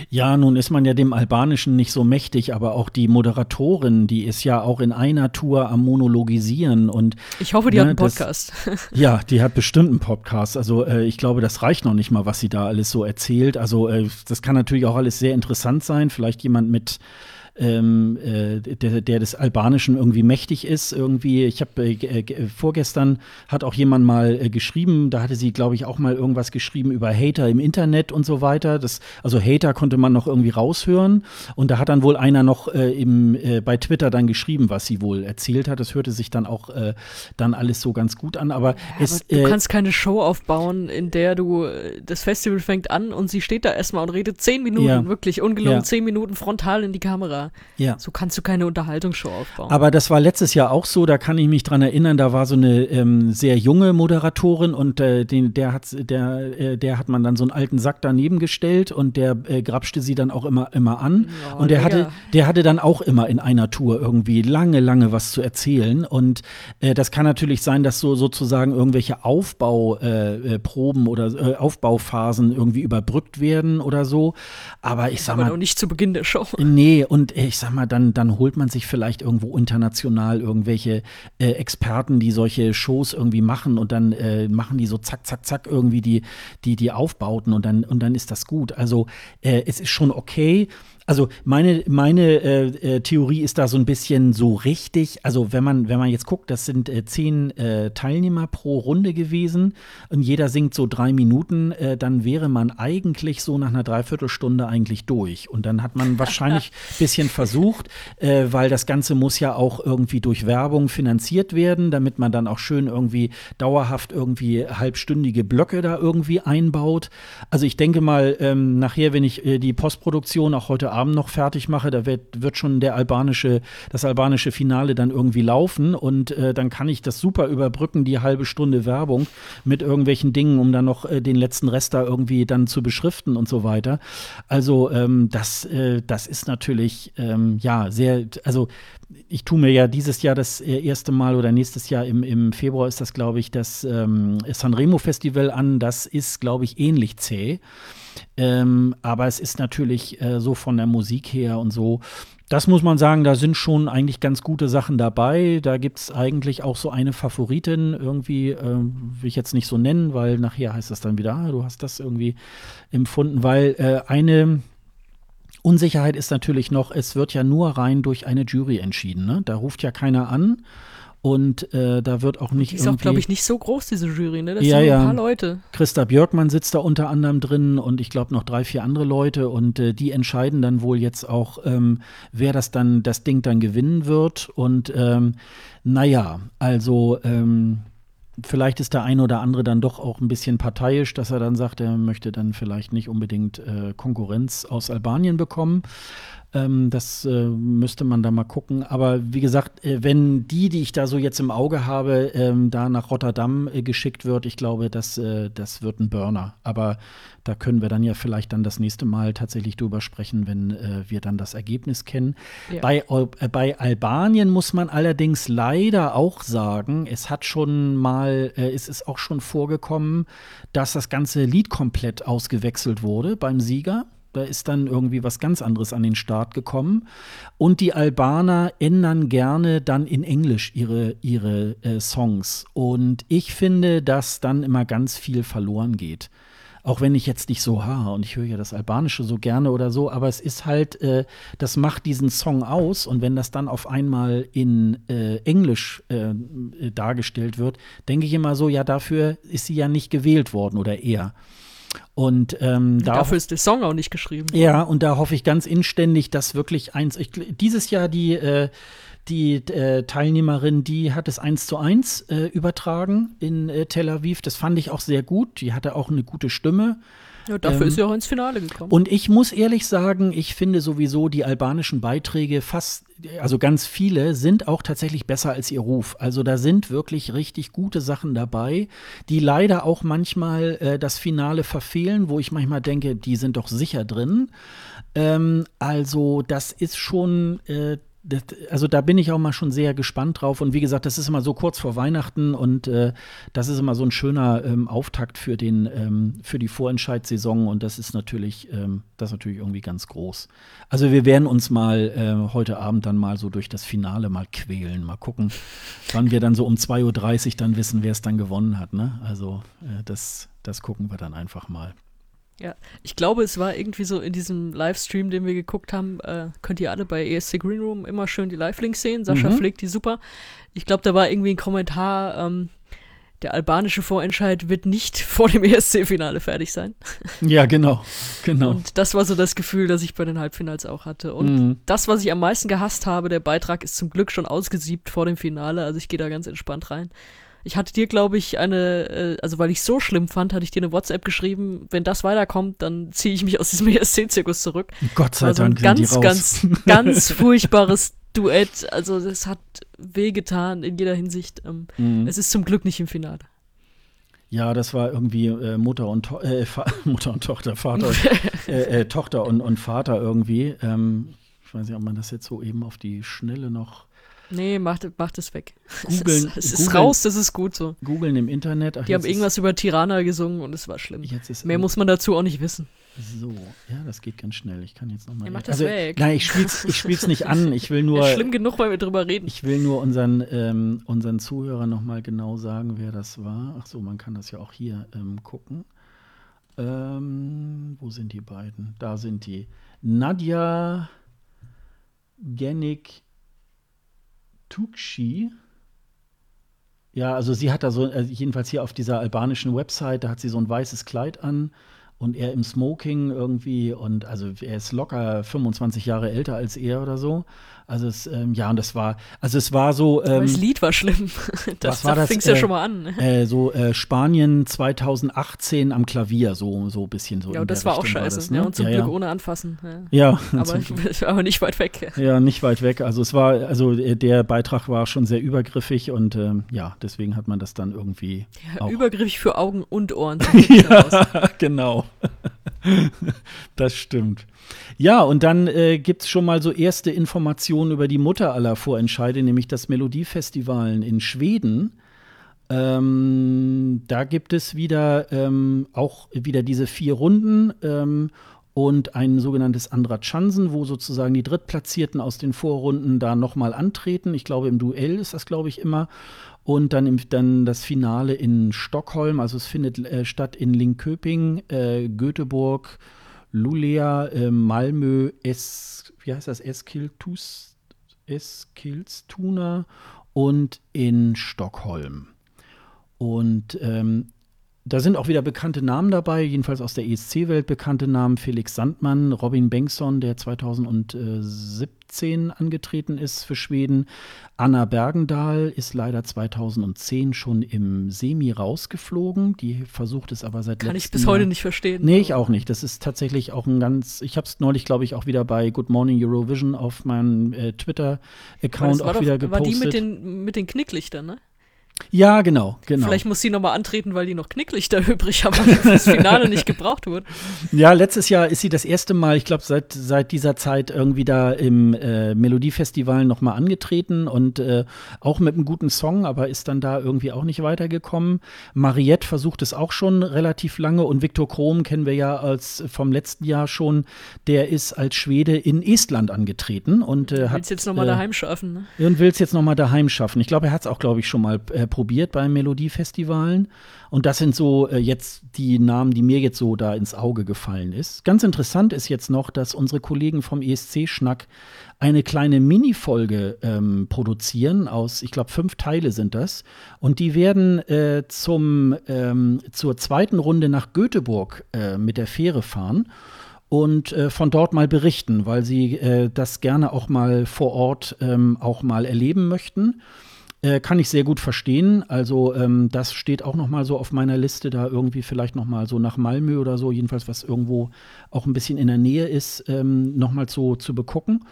Ja, nun ist man ja dem Albanischen nicht so mächtig, aber auch die Moderatorin, die ist ja auch in einer Tour am Monologisieren und ich hoffe, die ne, hat einen Podcast. Das, [laughs] ja, die hat bestimmt einen Podcast. Also äh, ich glaube, das reicht noch nicht mal, was sie da alles so erzählt. Also äh, das kann natürlich auch alles sehr interessant sein. Vielleicht jemand mit ähm, äh, der, der des Albanischen irgendwie mächtig ist. Irgendwie, ich habe äh, äh, vorgestern hat auch jemand mal äh, geschrieben, da hatte sie, glaube ich, auch mal irgendwas geschrieben über Hater im Internet und so weiter. Das, also Hater konnte man noch irgendwie raushören. Und da hat dann wohl einer noch äh, im, äh, bei Twitter dann geschrieben, was sie wohl erzählt hat. Das hörte sich dann auch dann alles so ganz gut an. Aber, ja, es, aber du kannst keine Show aufbauen, in der du das Festival fängt an und sie steht da erstmal und redet zehn Minuten, ja. wirklich ungelogen ja. zehn Minuten frontal in die Kamera. Ja. So kannst du keine Unterhaltungsshow aufbauen. Aber das war letztes Jahr auch so, da kann ich mich dran erinnern, da war so eine ähm, sehr junge Moderatorin und äh, den, der, hat, der, äh, der hat man dann so einen alten Sack daneben gestellt und der äh, grapschte sie dann auch immer, immer an. Ja, und der hatte, der hatte dann auch immer in einer Tour irgendwie lange, lange was zu erzählen. Und äh, das kann natürlich sein, dass so sozusagen irgendwelche Aufbauproben äh, äh, oder Aufbauphasen irgendwie überbrückt werden oder so. Aber ich sag Aber mal. noch nicht zu Beginn der Show. Nee, und ich sag mal, dann, dann holt man sich vielleicht irgendwo international irgendwelche äh, Experten, die solche Shows irgendwie machen und dann äh, machen die so zack, zack, zack irgendwie die, die, die Aufbauten und dann, und dann ist das gut. Also äh, es ist schon okay. Also meine, meine äh, äh, Theorie ist da so ein bisschen so richtig. Also wenn man, wenn man jetzt guckt, das sind äh, zehn äh, Teilnehmer pro Runde gewesen und jeder singt so drei Minuten, äh, dann wäre man eigentlich so nach einer Dreiviertelstunde eigentlich durch. Und dann hat man [laughs] wahrscheinlich ein bisschen versucht, äh, weil das Ganze muss ja auch irgendwie durch Werbung finanziert werden, damit man dann auch schön irgendwie dauerhaft irgendwie halbstündige Blöcke da irgendwie einbaut. Also ich denke mal, ähm, nachher, wenn ich die Postproduktion auch heute Abend noch fertig mache, da wird, wird schon der albanische, das albanische Finale dann irgendwie laufen und äh, dann kann ich das super überbrücken, die halbe Stunde Werbung mit irgendwelchen Dingen, um dann noch äh, den letzten Rest da irgendwie dann zu beschriften und so weiter. Also ähm, das, äh, das ist natürlich ähm, ja sehr, also ich tue mir ja dieses Jahr das äh, erste Mal oder nächstes Jahr im, im Februar ist das, glaube ich, das ähm, Sanremo Festival an. Das ist, glaube ich, ähnlich zäh. Ähm, aber es ist natürlich äh, so von der Musik her und so. Das muss man sagen, da sind schon eigentlich ganz gute Sachen dabei. Da gibt es eigentlich auch so eine Favoritin, irgendwie, äh, will ich jetzt nicht so nennen, weil nachher heißt das dann wieder, ah, du hast das irgendwie empfunden, weil äh, eine Unsicherheit ist natürlich noch, es wird ja nur rein durch eine Jury entschieden. Ne? Da ruft ja keiner an und äh, da wird auch nicht. Die ist auch, glaube ich, nicht so groß, diese Jury, ne? Das ja, sind ja. ein paar Leute. Christa Björkmann sitzt da unter anderem drin und ich glaube noch drei, vier andere Leute und äh, die entscheiden dann wohl jetzt auch, ähm, wer das dann, das Ding dann gewinnen wird. Und ähm, naja, also ähm, vielleicht ist der eine oder andere dann doch auch ein bisschen parteiisch, dass er dann sagt, er möchte dann vielleicht nicht unbedingt äh, Konkurrenz aus Albanien bekommen. Ähm, das äh, müsste man da mal gucken. Aber wie gesagt, äh, wenn die, die ich da so jetzt im Auge habe, ähm, da nach Rotterdam äh, geschickt wird, ich glaube, das, äh, das wird ein Burner. Aber da können wir dann ja vielleicht dann das nächste Mal tatsächlich drüber sprechen, wenn äh, wir dann das Ergebnis kennen. Ja. Bei, äh, bei Albanien muss man allerdings leider auch sagen, es hat schon mal, es ist auch schon vorgekommen, dass das ganze Lied komplett ausgewechselt wurde beim Sieger. Da ist dann irgendwie was ganz anderes an den Start gekommen. Und die Albaner ändern gerne dann in Englisch ihre, ihre äh, Songs. Und ich finde, dass dann immer ganz viel verloren geht. Auch wenn ich jetzt nicht so, ha, und ich höre ja das Albanische so gerne oder so, aber es ist halt, äh, das macht diesen Song aus. Und wenn das dann auf einmal in äh, Englisch äh, dargestellt wird, denke ich immer so, ja, dafür ist sie ja nicht gewählt worden oder er. Und ähm, da dafür ist der Song auch nicht geschrieben. Ja, und da hoffe ich ganz inständig, dass wirklich eins. Ich, dieses Jahr die äh, die äh, Teilnehmerin, die hat es eins zu eins äh, übertragen in äh, Tel Aviv. Das fand ich auch sehr gut. Die hatte auch eine gute Stimme. Ja, dafür ähm, ist er auch ins Finale gekommen. Und ich muss ehrlich sagen, ich finde sowieso die albanischen Beiträge fast, also ganz viele, sind auch tatsächlich besser als ihr Ruf. Also da sind wirklich richtig gute Sachen dabei, die leider auch manchmal äh, das Finale verfehlen, wo ich manchmal denke, die sind doch sicher drin. Ähm, also das ist schon äh, das, also da bin ich auch mal schon sehr gespannt drauf. Und wie gesagt, das ist immer so kurz vor Weihnachten und äh, das ist immer so ein schöner ähm, Auftakt für den ähm, für die Vorentscheidssaison und das ist natürlich ähm, das ist natürlich irgendwie ganz groß. Also wir werden uns mal äh, heute Abend dann mal so durch das Finale mal quälen, mal gucken, wann wir dann so um 2.30 Uhr dann wissen, wer es dann gewonnen hat. Ne? Also äh, das, das gucken wir dann einfach mal. Ja, ich glaube, es war irgendwie so in diesem Livestream, den wir geguckt haben, äh, könnt ihr alle bei ESC Green Room immer schön die Live-Links sehen. Sascha mhm. pflegt die super. Ich glaube, da war irgendwie ein Kommentar, ähm, der albanische Vorentscheid wird nicht [laughs] vor dem ESC-Finale fertig sein. Ja, genau, genau. Und das war so das Gefühl, das ich bei den Halbfinals auch hatte. Und mhm. das, was ich am meisten gehasst habe, der Beitrag ist zum Glück schon ausgesiebt vor dem Finale. Also ich gehe da ganz entspannt rein. Ich hatte dir, glaube ich, eine, äh, also weil ich so schlimm fand, hatte ich dir eine WhatsApp geschrieben, wenn das weiterkommt, dann ziehe ich mich aus diesem [laughs] ESC-Zirkus zurück. Gott sei also Dank. Ein ganz, ganz, ganz [laughs] furchtbares Duett. Also es hat wehgetan in jeder Hinsicht. Ähm, mhm. Es ist zum Glück nicht im Finale. Ja, das war irgendwie äh, Mutter und to äh, [laughs] Mutter und Tochter, Vater, äh, äh, Tochter und, und Vater irgendwie. Ähm, ich weiß nicht, ob man das jetzt so eben auf die Schnelle noch Nee, macht, macht es weg. [laughs] Googeln, es ist, es ist raus, das ist gut so. Googeln im Internet. Ach, die haben irgendwas über Tirana gesungen und es war schlimm. Mehr muss man dazu auch nicht wissen. So, ja, das geht ganz schnell. Ich kann jetzt nochmal. Ja, mach das also, weg. Nein, ich spiel's, ich spiel's nicht an. Ich will [laughs] nur. Ist schlimm genug, weil wir drüber reden. Ich will nur unseren, ähm, unseren Zuhörern nochmal genau sagen, wer das war. Ach so, man kann das ja auch hier ähm, gucken. Ähm, wo sind die beiden? Da sind die. Nadja Genik Tukshi. Ja, also sie hat da so, also jedenfalls hier auf dieser albanischen Website, da hat sie so ein weißes Kleid an und er im Smoking irgendwie und also er ist locker 25 Jahre älter als er oder so. Also es, ähm, ja, und das war, also es war so. Ähm, das Lied war schlimm. [laughs] Das, war das fing ja äh, schon mal an. Ne? Äh, so äh, Spanien 2018 am Klavier, so so ein bisschen so. Ja, und das war auch scheiße. Das, ne? ja, und zum ja, Glück ja. ohne anfassen. Ja. [laughs] aber, [laughs] aber nicht weit weg. Ja, nicht weit weg. Also es war, also äh, der Beitrag war schon sehr übergriffig und ähm, ja, deswegen hat man das dann irgendwie. Ja, übergriffig für Augen und Ohren. ja, genau. [laughs] das stimmt. Ja, und dann äh, gibt es schon mal so erste Informationen über die Mutter aller Vorentscheide, nämlich das Melodiefestivalen in Schweden. Ähm, da gibt es wieder ähm, auch wieder diese vier Runden ähm, und ein sogenanntes Andra Chansen, wo sozusagen die Drittplatzierten aus den Vorrunden da nochmal antreten. Ich glaube, im Duell ist das, glaube ich, immer. Und dann, im, dann das Finale in Stockholm, also es findet äh, statt in Linköping, äh, Göteborg, Luleå, äh, Malmö, es, wie heißt das, Eskiltus, Eskilstuna und in Stockholm. Und ähm, da sind auch wieder bekannte Namen dabei, jedenfalls aus der ESC-Welt bekannte Namen. Felix Sandmann, Robin Bengtsson, der 2017 angetreten ist für Schweden. Anna Bergendahl ist leider 2010 schon im Semi rausgeflogen. Die versucht es aber seit Kann ich bis heute nicht verstehen. Nee, ich auch nicht. Das ist tatsächlich auch ein ganz. Ich habe es neulich, glaube ich, auch wieder bei Good Morning Eurovision auf meinem äh, Twitter-Account auch doch, wieder gepostet. War die mit den, mit den Knicklichtern, ne? Ja, genau, genau. Vielleicht muss sie nochmal antreten, weil die noch Knicklichter [laughs] übrig haben und das Finale nicht gebraucht wurde. Ja, letztes Jahr ist sie das erste Mal, ich glaube, seit, seit dieser Zeit irgendwie da im äh, Melodiefestival nochmal angetreten und äh, auch mit einem guten Song, aber ist dann da irgendwie auch nicht weitergekommen. Mariette versucht es auch schon relativ lange und Viktor Krom kennen wir ja als vom letzten Jahr schon, der ist als Schwede in Estland angetreten und äh, hat. Will es jetzt nochmal äh, daheim schaffen, ne? Und will es jetzt nochmal daheim schaffen. Ich glaube, er hat es auch, glaube ich, schon mal äh, probiert beim Melodiefestivalen. Und das sind so äh, jetzt die Namen, die mir jetzt so da ins Auge gefallen ist. Ganz interessant ist jetzt noch, dass unsere Kollegen vom ESC-Schnack eine kleine Mini-Folge ähm, produzieren aus, ich glaube, fünf Teile sind das. Und die werden äh, zum, ähm, zur zweiten Runde nach Göteborg äh, mit der Fähre fahren und äh, von dort mal berichten, weil sie äh, das gerne auch mal vor Ort ähm, auch mal erleben möchten. Äh, kann ich sehr gut verstehen. Also ähm, das steht auch noch mal so auf meiner Liste, da irgendwie vielleicht noch mal so nach Malmö oder so, jedenfalls was irgendwo auch ein bisschen in der Nähe ist, ähm, noch mal zu, zu begucken.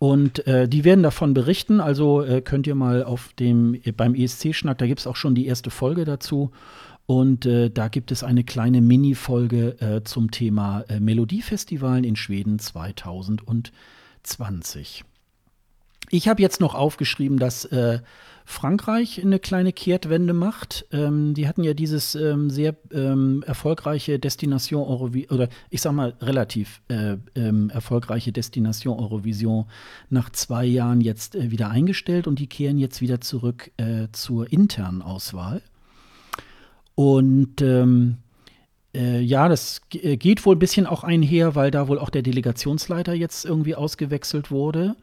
Und äh, die werden davon berichten. Also äh, könnt ihr mal auf dem beim ESC-Schnack, da gibt es auch schon die erste Folge dazu. Und äh, da gibt es eine kleine Mini-Folge äh, zum Thema äh, Melodiefestivalen in Schweden 2020. Ich habe jetzt noch aufgeschrieben, dass äh, Frankreich eine kleine Kehrtwende macht. Ähm, die hatten ja dieses ähm, sehr ähm, erfolgreiche Destination Eurovision, oder ich sag mal relativ äh, ähm, erfolgreiche Destination Eurovision nach zwei Jahren jetzt äh, wieder eingestellt und die kehren jetzt wieder zurück äh, zur internen Auswahl. Und ähm, äh, ja, das äh, geht wohl ein bisschen auch einher, weil da wohl auch der Delegationsleiter jetzt irgendwie ausgewechselt wurde.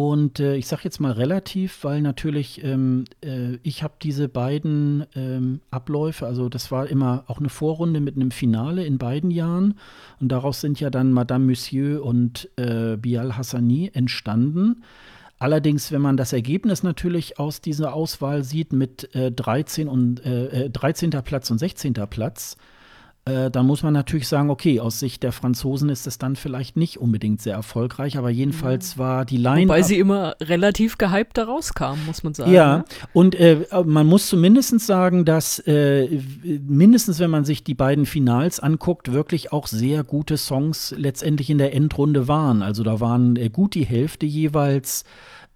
Und äh, ich sage jetzt mal relativ, weil natürlich ähm, äh, ich habe diese beiden ähm, Abläufe, also das war immer auch eine Vorrunde mit einem Finale in beiden Jahren. Und daraus sind ja dann Madame Monsieur und äh, Bial Hassani entstanden. Allerdings, wenn man das Ergebnis natürlich aus dieser Auswahl sieht mit äh, 13 und äh, 13. Äh, Platz und 16. Platz, äh, dann muss man natürlich sagen, okay, aus Sicht der Franzosen ist es dann vielleicht nicht unbedingt sehr erfolgreich, aber jedenfalls war die Line. Wobei sie immer relativ gehypt da rauskamen, muss man sagen. Ja, ne? und äh, man muss zumindest sagen, dass äh, mindestens, wenn man sich die beiden Finals anguckt, wirklich auch sehr gute Songs letztendlich in der Endrunde waren. Also da waren äh, gut die Hälfte jeweils.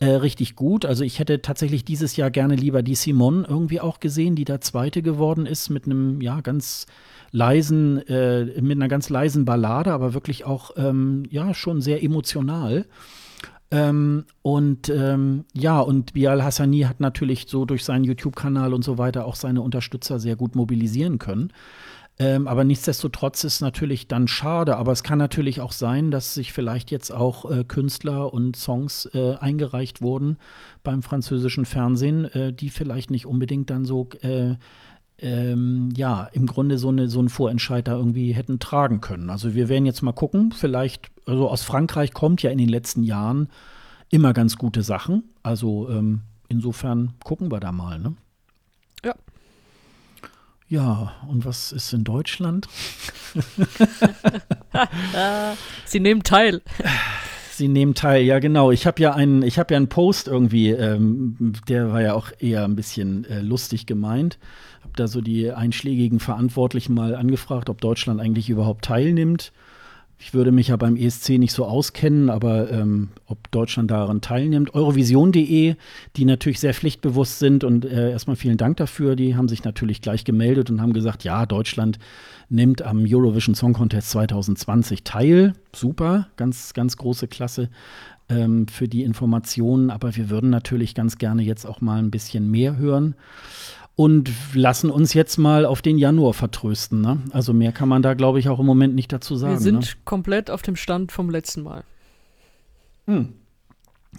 Äh, richtig gut. Also ich hätte tatsächlich dieses Jahr gerne lieber die Simon irgendwie auch gesehen, die da Zweite geworden ist mit einem ja ganz leisen, äh, mit einer ganz leisen Ballade, aber wirklich auch, ähm, ja, schon sehr emotional. Ähm, und ähm, ja, und Bial Hassani hat natürlich so durch seinen YouTube-Kanal und so weiter auch seine Unterstützer sehr gut mobilisieren können. Ähm, aber nichtsdestotrotz ist natürlich dann schade. Aber es kann natürlich auch sein, dass sich vielleicht jetzt auch äh, Künstler und Songs äh, eingereicht wurden beim französischen Fernsehen, äh, die vielleicht nicht unbedingt dann so äh, ähm, ja, im Grunde so, eine, so einen Vorentscheid da irgendwie hätten tragen können. Also wir werden jetzt mal gucken, vielleicht, also aus Frankreich kommt ja in den letzten Jahren immer ganz gute Sachen. Also ähm, insofern gucken wir da mal, ne? Ja. Und was ist in Deutschland? [laughs] Sie nehmen teil. Sie nehmen teil, ja genau. Ich habe ja einen, ich habe ja einen Post irgendwie, ähm, der war ja auch eher ein bisschen äh, lustig gemeint habe da so die einschlägigen Verantwortlichen mal angefragt, ob Deutschland eigentlich überhaupt teilnimmt. Ich würde mich ja beim ESC nicht so auskennen, aber ähm, ob Deutschland daran teilnimmt. Eurovision.de, die natürlich sehr pflichtbewusst sind und äh, erstmal vielen Dank dafür, die haben sich natürlich gleich gemeldet und haben gesagt, ja, Deutschland nimmt am Eurovision Song Contest 2020 teil. Super, ganz, ganz große Klasse ähm, für die Informationen, aber wir würden natürlich ganz gerne jetzt auch mal ein bisschen mehr hören und lassen uns jetzt mal auf den Januar vertrösten. Ne? Also mehr kann man da, glaube ich, auch im Moment nicht dazu sagen. Wir sind ne? komplett auf dem Stand vom letzten Mal. Hm.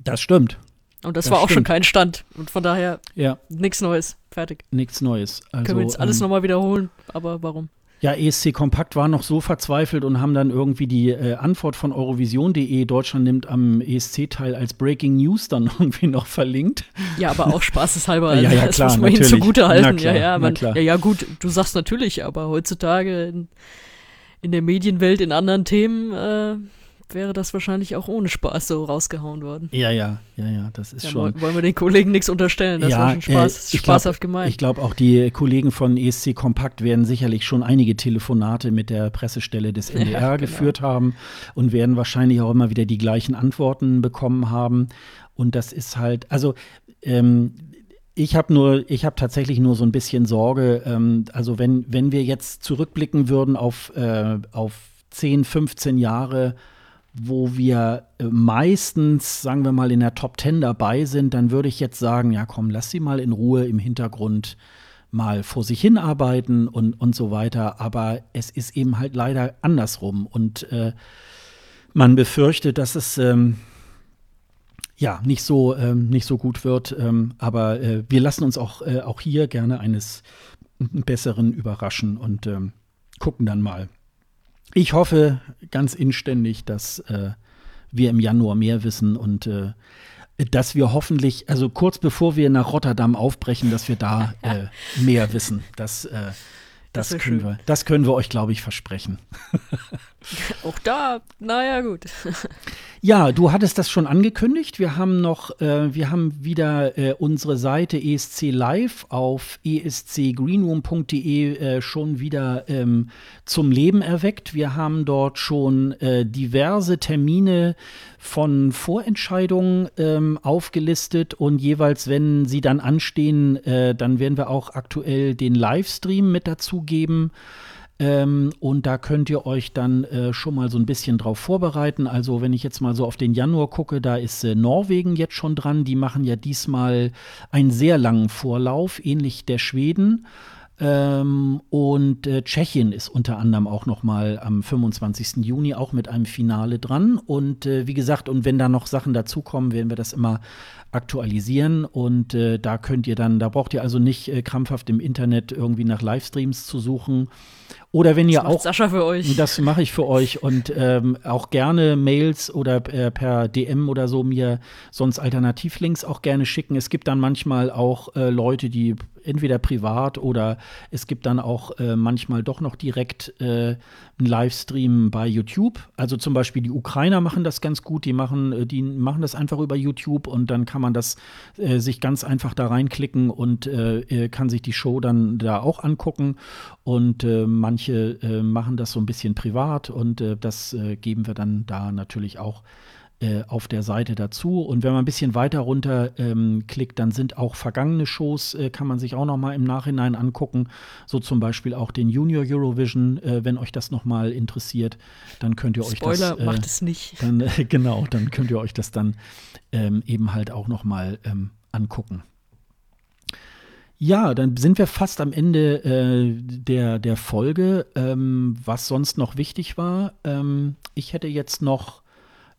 Das stimmt. Und das, das war auch schon kein Stand. Und von daher ja. nichts Neues. Fertig. Nichts Neues. Also, Können wir jetzt alles ähm, nochmal wiederholen, aber warum? Ja, ESC Kompakt war noch so verzweifelt und haben dann irgendwie die äh, Antwort von Eurovision.de, Deutschland nimmt am ESC-Teil als Breaking News dann [laughs] irgendwie noch verlinkt. Ja, aber auch spaßeshalber. [laughs] Ja, ja, klar, [laughs] das muss man ihnen zugute halten. Klar, ja, ja, man, ja, ja, gut, du sagst natürlich, aber heutzutage in, in der Medienwelt in anderen Themen äh, wäre das wahrscheinlich auch ohne Spaß so rausgehauen worden. Ja, ja, ja, ja, das ist ja, schon. Wollen wir den Kollegen nichts unterstellen, das ja, war schon Spaß, äh, spaßhaft glaub, gemeint. Ich glaube, auch die Kollegen von ESC Kompakt werden sicherlich schon einige Telefonate mit der Pressestelle des NDR [laughs] ja, genau. geführt haben und werden wahrscheinlich auch immer wieder die gleichen Antworten bekommen haben. Und das ist halt, also ähm, ich habe nur, ich habe tatsächlich nur so ein bisschen Sorge. Ähm, also wenn, wenn wir jetzt zurückblicken würden auf, äh, auf 10, 15 Jahre wo wir äh, meistens, sagen wir mal, in der Top 10 dabei sind, dann würde ich jetzt sagen, ja komm, lass sie mal in Ruhe im Hintergrund mal vor sich hinarbeiten und, und so weiter. Aber es ist eben halt leider andersrum. Und äh, man befürchtet, dass es ähm, ja nicht so, ähm, nicht so gut wird. Ähm, aber äh, wir lassen uns auch, äh, auch hier gerne eines Besseren überraschen und ähm, gucken dann mal, ich hoffe ganz inständig, dass äh, wir im Januar mehr wissen und äh, dass wir hoffentlich, also kurz bevor wir nach Rotterdam aufbrechen, dass wir da [laughs] äh, mehr wissen. Das, äh, das, das können wir, das können wir euch, glaube ich, versprechen. [laughs] [laughs] Auch da, naja, gut. [laughs] Ja, du hattest das schon angekündigt. Wir haben noch, äh, wir haben wieder äh, unsere Seite ESC Live auf escgreenroom.de äh, schon wieder ähm, zum Leben erweckt. Wir haben dort schon äh, diverse Termine von Vorentscheidungen ähm, aufgelistet und jeweils, wenn sie dann anstehen, äh, dann werden wir auch aktuell den Livestream mit dazugeben. Ähm, und da könnt ihr euch dann äh, schon mal so ein bisschen drauf vorbereiten. Also, wenn ich jetzt mal so auf den Januar gucke, da ist äh, Norwegen jetzt schon dran. Die machen ja diesmal einen sehr langen Vorlauf, ähnlich der Schweden. Ähm, und äh, Tschechien ist unter anderem auch noch mal am 25. Juni auch mit einem Finale dran. Und äh, wie gesagt, und wenn da noch Sachen dazukommen, werden wir das immer aktualisieren. Und äh, da könnt ihr dann, da braucht ihr also nicht äh, krampfhaft im Internet irgendwie nach Livestreams zu suchen. Oder wenn das ihr auch. Sascha für euch. Das mache ich für euch und ähm, auch gerne Mails oder äh, per DM oder so mir sonst Alternativlinks auch gerne schicken. Es gibt dann manchmal auch äh, Leute, die entweder privat oder es gibt dann auch äh, manchmal doch noch direkt äh, einen Livestream bei YouTube. Also zum Beispiel die Ukrainer machen das ganz gut, die machen, äh, die machen das einfach über YouTube und dann kann man das äh, sich ganz einfach da reinklicken und kann sich die Show dann da auch angucken. Und äh, manche äh, machen das so ein bisschen privat und das geben wir dann da natürlich auch äh, auf der Seite dazu. Und wenn man ein bisschen weiter runter ähm, klickt, dann sind auch vergangene Shows, äh, kann man sich auch noch mal im Nachhinein angucken. So zum Beispiel auch den Junior Eurovision, äh, wenn euch das noch mal interessiert, dann könnt ihr Spoiler, euch das. Spoiler, macht es nicht. Dann, [laughs] genau, dann könnt ihr euch das dann ähm, eben halt auch noch mal ähm, angucken. Ja, dann sind wir fast am Ende äh, der, der Folge. Ähm, was sonst noch wichtig war, ähm, ich hätte jetzt noch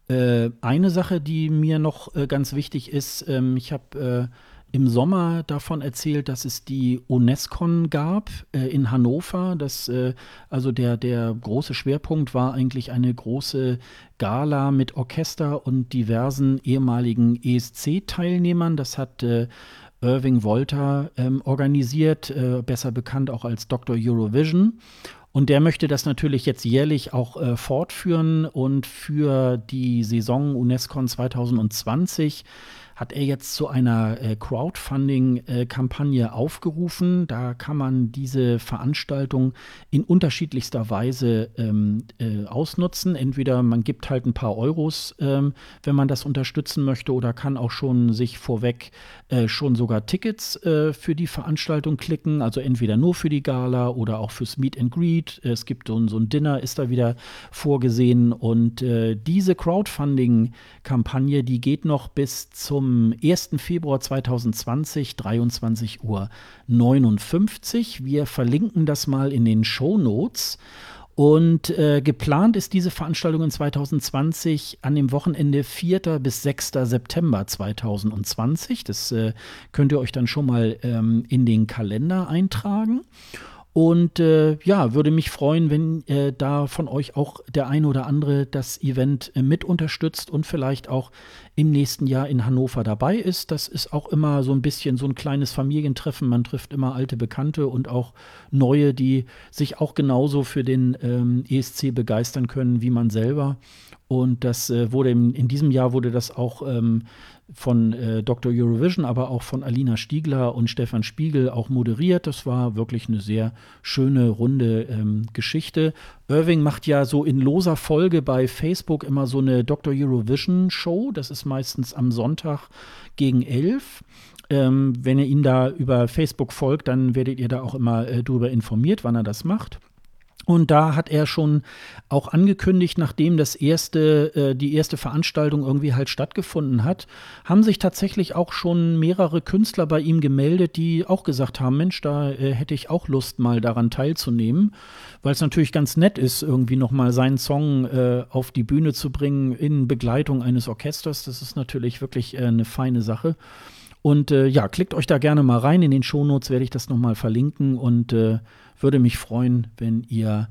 äh, eine Sache, die mir noch äh, ganz wichtig ist, ähm, ich habe äh, im Sommer davon erzählt, dass es die UNESCO gab äh, in Hannover. Das, äh, also der, der große Schwerpunkt war eigentlich eine große Gala mit Orchester und diversen ehemaligen ESC-Teilnehmern. Das hat äh, Irving Wolter ähm, organisiert, äh, besser bekannt auch als Dr. Eurovision. Und der möchte das natürlich jetzt jährlich auch äh, fortführen und für die Saison UNESCO 2020 hat er jetzt zu einer äh, Crowdfunding-Kampagne äh, aufgerufen. Da kann man diese Veranstaltung in unterschiedlichster Weise ähm, äh, ausnutzen. Entweder man gibt halt ein paar Euros, ähm, wenn man das unterstützen möchte, oder kann auch schon sich vorweg äh, schon sogar Tickets für die Veranstaltung klicken. Also entweder nur für die Gala oder auch fürs Meet and Greet. Es gibt so, so ein Dinner, ist da wieder vorgesehen. Und diese Crowdfunding-Kampagne, die geht noch bis zum am 1. Februar 2020, 23 Uhr 59. Wir verlinken das mal in den Show Notes. Und äh, geplant ist diese Veranstaltung in 2020 an dem Wochenende 4. bis 6. September 2020. Das äh, könnt ihr euch dann schon mal ähm, in den Kalender eintragen. Und äh, ja, würde mich freuen, wenn äh, da von euch auch der eine oder andere das Event äh, mit unterstützt und vielleicht auch im nächsten Jahr in Hannover dabei ist. Das ist auch immer so ein bisschen so ein kleines Familientreffen. Man trifft immer alte Bekannte und auch neue, die sich auch genauso für den ähm, ESC begeistern können wie man selber. Und das äh, wurde in, in, diesem Jahr wurde das auch ähm, von äh, Dr. Eurovision, aber auch von Alina Stiegler und Stefan Spiegel auch moderiert. Das war wirklich eine sehr schöne, runde ähm, Geschichte. Irving macht ja so in loser Folge bei Facebook immer so eine Dr. Eurovision Show. Das ist meistens am Sonntag gegen elf. Ähm, wenn ihr ihn da über Facebook folgt, dann werdet ihr da auch immer äh, darüber informiert, wann er das macht. Und da hat er schon auch angekündigt, nachdem das erste, äh, die erste Veranstaltung irgendwie halt stattgefunden hat, haben sich tatsächlich auch schon mehrere Künstler bei ihm gemeldet, die auch gesagt haben, Mensch, da äh, hätte ich auch Lust, mal daran teilzunehmen, weil es natürlich ganz nett ist, irgendwie nochmal seinen Song äh, auf die Bühne zu bringen in Begleitung eines Orchesters. Das ist natürlich wirklich äh, eine feine Sache. Und äh, ja, klickt euch da gerne mal rein. In den Shownotes werde ich das nochmal verlinken und äh, würde mich freuen, wenn ihr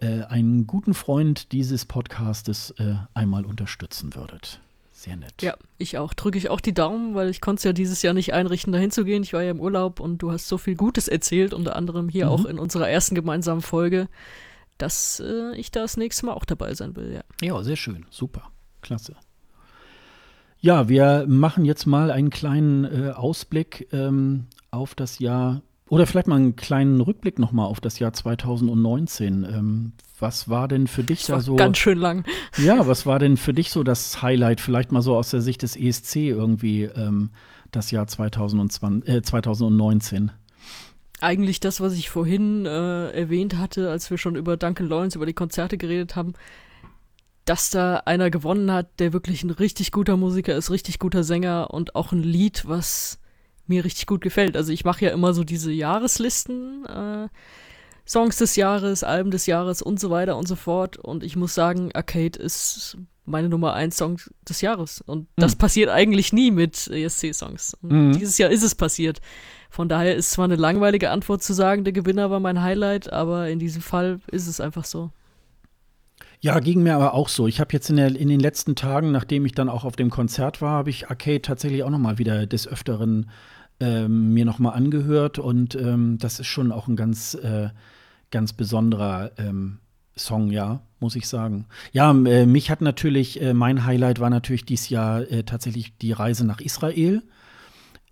äh, einen guten Freund dieses Podcastes äh, einmal unterstützen würdet. Sehr nett. Ja, ich auch. Drücke ich auch die Daumen, weil ich konnte es ja dieses Jahr nicht einrichten, dahin zu gehen. Ich war ja im Urlaub und du hast so viel Gutes erzählt, unter anderem hier Mhm. auch in unserer ersten gemeinsamen Folge, dass äh, ich da das nächste Mal auch dabei sein will, ja. Ja, sehr schön. Super. Klasse. Ja, wir machen jetzt mal einen kleinen äh, Ausblick ähm, auf das Jahr oder vielleicht mal einen kleinen Rückblick nochmal auf das Jahr 2019. Ähm, was war denn für dich Das da so? ganz schön lang. Ja, was war denn für dich so das Highlight? Vielleicht mal so aus der Sicht des ESC irgendwie ähm, das Jahr 2020, äh, 2019. Eigentlich das, was ich vorhin äh, erwähnt hatte, als wir schon über Duncan Lawrence, über die Konzerte geredet haben, dass da einer gewonnen hat, der wirklich ein richtig guter Musiker ist, richtig guter Sänger und auch ein Lied, was mir richtig gut gefällt. Also ich mache ja immer so diese Jahreslisten, äh, Songs des Jahres, Alben des Jahres und so weiter und so fort. Und ich muss sagen, Arcade ist meine Nummer 1 Song des Jahres. Und das Mhm. passiert eigentlich nie mit ESC-Songs. Mhm. dieses Jahr ist es passiert. Von daher ist zwar eine langweilige Antwort zu sagen, der Gewinner war mein Highlight, aber in diesem Fall ist es einfach so. Ja, ging mir aber auch so. Ich habe jetzt in, der, in den letzten Tagen, nachdem ich dann auch auf dem Konzert war, habe ich Arcade tatsächlich auch noch mal wieder des Öfteren ähm, mir noch mal angehört und ähm, das ist schon auch ein ganz, äh, ganz besonderer ähm, Song, ja, muss ich sagen. Ja, äh, mich hat natürlich, äh, mein Highlight war natürlich dieses Jahr äh, tatsächlich die Reise nach Israel.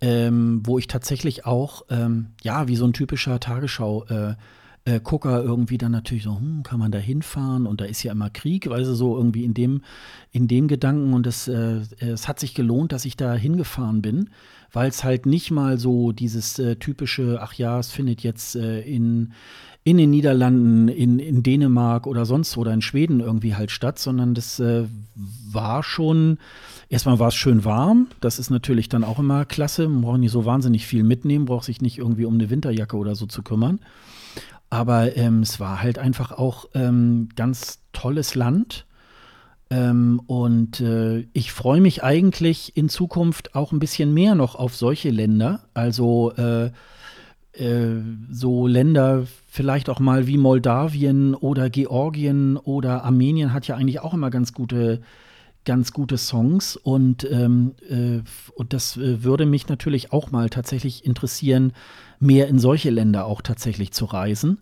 Ähm, wo ich tatsächlich auch, ähm, ja, wie so ein typischer Tagesschau, äh, Gucker irgendwie dann natürlich so, hm, kann man da hinfahren? Und da ist ja immer Krieg, also so irgendwie in dem, in dem Gedanken. Und es, äh, es hat sich gelohnt, dass ich da hingefahren bin, weil es halt nicht mal so dieses äh, typische, ach ja, es findet jetzt äh, in, in den Niederlanden, in, in Dänemark oder sonst wo oder in Schweden irgendwie halt statt, sondern das äh, war schon, erstmal war es schön warm, das ist natürlich dann auch immer klasse, man braucht nicht so wahnsinnig viel mitnehmen, braucht sich nicht irgendwie um eine Winterjacke oder so zu kümmern. Aber ähm, es war halt einfach auch ähm, ganz tolles Land. Ähm, und äh, ich freue mich eigentlich in Zukunft auch ein bisschen mehr noch auf solche Länder. Also äh, äh, so Länder vielleicht auch mal wie Moldawien oder Georgien oder Armenien hat ja eigentlich auch immer ganz gute ganz gute Songs und, ähm, äh, und das äh, würde mich natürlich auch mal tatsächlich interessieren, mehr in solche Länder auch tatsächlich zu reisen.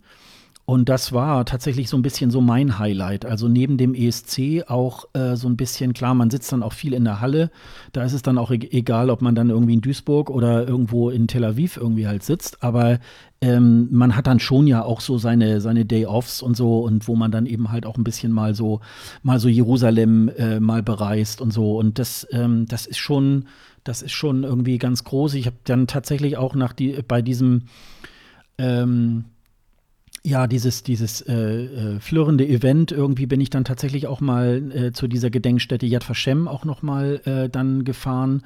Und das war tatsächlich so ein bisschen so mein Highlight. Also neben dem ESC auch äh, so ein bisschen, klar, man sitzt dann auch viel in der Halle. Da ist es dann auch e egal, ob man dann irgendwie in Duisburg oder irgendwo in Tel Aviv irgendwie halt sitzt. Aber ähm, man hat dann schon ja auch so seine, seine Day-Offs und so und wo man dann eben halt auch ein bisschen mal so, mal so Jerusalem äh, mal bereist und so. Und das, ähm, das ist schon, das ist schon irgendwie ganz groß. Ich habe dann tatsächlich auch nach die, bei diesem ähm, ja, dieses, dieses äh, äh, flirrende Event, irgendwie bin ich dann tatsächlich auch mal äh, zu dieser Gedenkstätte Yad Vashem auch noch mal äh, dann gefahren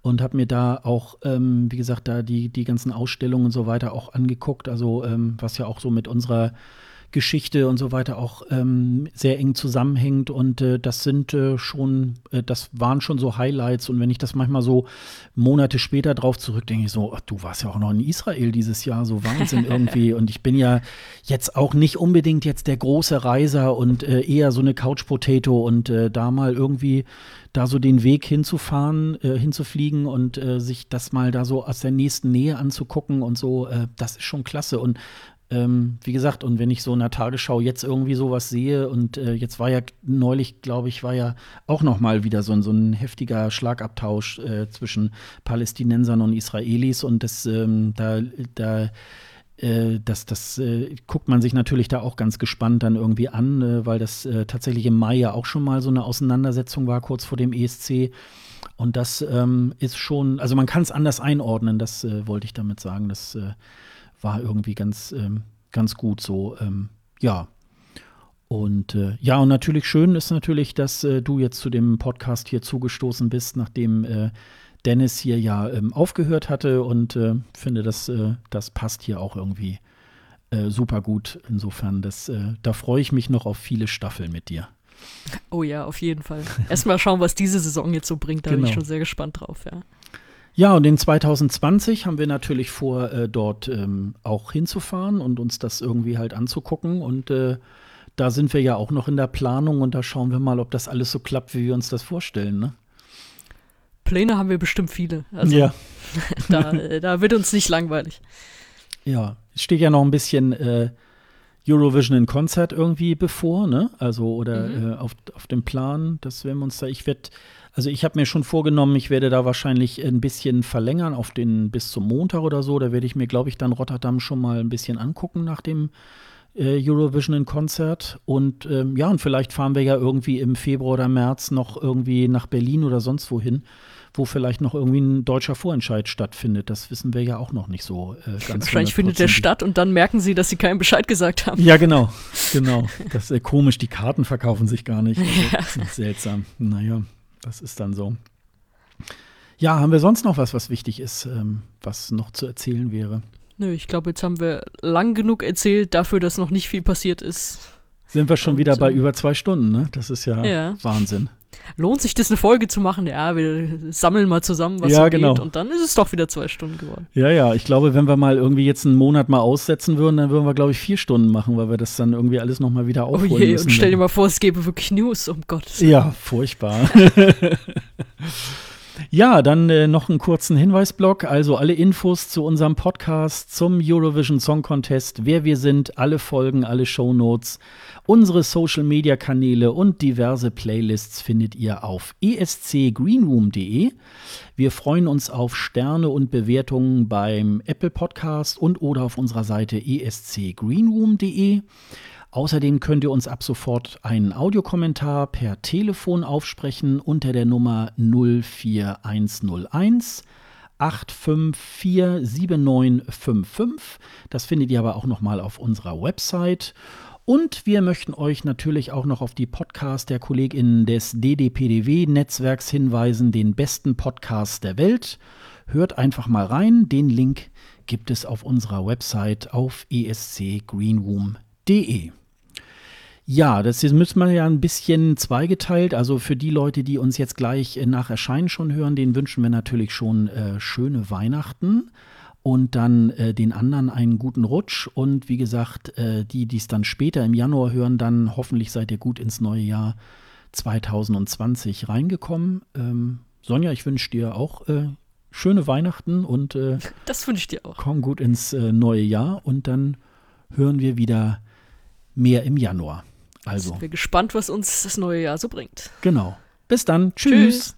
und habe mir da auch, ähm, wie gesagt, da die, die ganzen Ausstellungen und so weiter auch angeguckt, also ähm, was ja auch so mit unserer Geschichte und so weiter auch ähm, sehr eng zusammenhängt und äh, das sind äh, schon, äh, das waren schon so Highlights und wenn ich das manchmal so Monate später drauf zurückdenke, ich so, ach, du warst ja auch noch in Israel dieses Jahr, so Wahnsinn [laughs] irgendwie. Und ich bin ja jetzt auch nicht unbedingt jetzt der große Reiser und äh, eher so eine Couch Potato und äh, da mal irgendwie da so den Weg hinzufahren, äh, hinzufliegen und äh, sich das mal da so aus der nächsten Nähe anzugucken und so, äh, das ist schon klasse. Und ähm, wie gesagt, und wenn ich so in der Tagesschau jetzt irgendwie sowas sehe und äh, jetzt war ja neulich, glaube ich, war ja auch noch mal wieder so, ein- so ein heftiger Schlagabtausch äh, zwischen Palästinensern und Israelis und das ähm, da, da äh, das, das äh, guckt man sich natürlich da auch ganz gespannt dann irgendwie an, äh, weil das äh, tatsächlich im Mai ja auch schon mal so eine Auseinandersetzung war, kurz vor dem ESC. Und das ähm, ist schon, also man kann es anders einordnen, das äh, wollte ich damit sagen. Das äh, war irgendwie ganz, ähm, ganz gut so. Ähm, ja. Und äh, ja, und natürlich schön ist natürlich, dass äh, du jetzt zu dem Podcast hier zugestoßen bist, nachdem äh, Dennis hier ja ähm, aufgehört hatte und äh, finde, das, äh, das passt hier auch irgendwie äh, super gut. Insofern, das, da freue ich mich noch auf viele Staffeln mit dir. Oh ja, auf jeden Fall. Erstmal schauen, was diese Saison jetzt so bringt. Da bin Genau. ich schon sehr gespannt drauf, ja. Ja, und in 2020 haben wir natürlich vor, äh, dort ähm, auch hinzufahren und uns das irgendwie halt anzugucken. Und äh, da sind wir ja auch noch in der Planung und da schauen wir mal, ob das alles so klappt, wie wir uns das vorstellen. Ne? Pläne haben wir bestimmt viele. Also ja. [laughs] da, da wird uns nicht langweilig. Ja, es steht ja noch ein bisschen äh, Eurovision in Konzert irgendwie bevor, ne? Also oder Mhm. äh, auf, auf dem Plan, das werden wir uns da, ich werde, also ich habe mir schon vorgenommen, ich werde da wahrscheinlich ein bisschen verlängern auf den bis zum Montag oder so. Da werde ich mir, glaube ich, dann Rotterdam schon mal ein bisschen angucken nach dem äh, Eurovision in Konzert. Und ähm, ja, und vielleicht fahren wir ja irgendwie im Februar oder März noch irgendwie nach Berlin oder sonst wohin, wo vielleicht noch irgendwie ein deutscher Vorentscheid stattfindet. Das wissen wir ja auch noch nicht so äh, ganz Wahrscheinlich findet der statt und dann merken sie, dass sie keinen Bescheid gesagt haben. Ja, genau, genau. Das ist äh, komisch, die Karten verkaufen sich gar nicht. Also, [laughs] das ist seltsam. Naja, das ist dann so. Ja, haben wir sonst noch was, was wichtig ist, ähm, was noch zu erzählen wäre? Nö, ich glaube, jetzt haben wir lang genug erzählt dafür, dass noch nicht viel passiert ist. Sind wir schon Und, wieder bei äh, über zwei Stunden, ne? Das ist ja, Ja. Wahnsinn. Lohnt sich das eine Folge zu machen? Ja, wir sammeln mal zusammen, was Ja, so genau. geht und dann ist es doch wieder zwei Stunden geworden. Ja, ja, ich glaube, wenn wir mal irgendwie jetzt einen Monat mal aussetzen würden, dann würden wir, glaube ich, vier Stunden machen, weil wir das dann irgendwie alles nochmal wieder Oh aufholen je, müssen. und stell dir mal vor, es gäbe wirklich News, um Gottes Willen. Ja, furchtbar. [laughs] ja, dann äh, noch einen kurzen Hinweisblock. Also alle Infos zu unserem Podcast, zum Eurovision Song Contest, wer wir sind, alle Folgen, alle Shownotes, unsere Social Media Kanäle und diverse Playlists findet ihr auf escgreenroom.de. Wir freuen uns auf Sterne und Bewertungen beim Apple Podcast und oder auf unserer Seite escgreenroom.de. Außerdem könnt ihr uns ab sofort einen Audiokommentar per Telefon aufsprechen unter der Nummer 04101 854 7955. Das findet ihr aber auch nochmal auf unserer Website. Und wir möchten euch natürlich auch noch auf die Podcast der KollegInnen des DDPDW-Netzwerks hinweisen, den besten Podcast der Welt. Hört einfach mal rein. Den Link gibt es auf unserer Website auf escgreenroom.de. Ja, das müssen wir ja ein bisschen zweigeteilt. Also für die Leute, die uns jetzt gleich äh, nach Erscheinen schon hören, denen wünschen wir natürlich schon äh, schöne Weihnachten und dann äh, den anderen einen guten Rutsch. Und wie gesagt, äh, die, die es dann später im Januar hören, dann hoffentlich seid ihr gut ins neue Jahr 2020 reingekommen. Ähm, Sonja, ich wünsche dir auch äh, schöne Weihnachten und äh, [laughs] Das wünsche ich dir auch. komm gut ins äh, neue Jahr und dann hören wir wieder mehr im Januar. Also, Sind wir gespannt, was uns das neue Jahr so bringt. genau. Bis dann. Tschüss. Tschüss.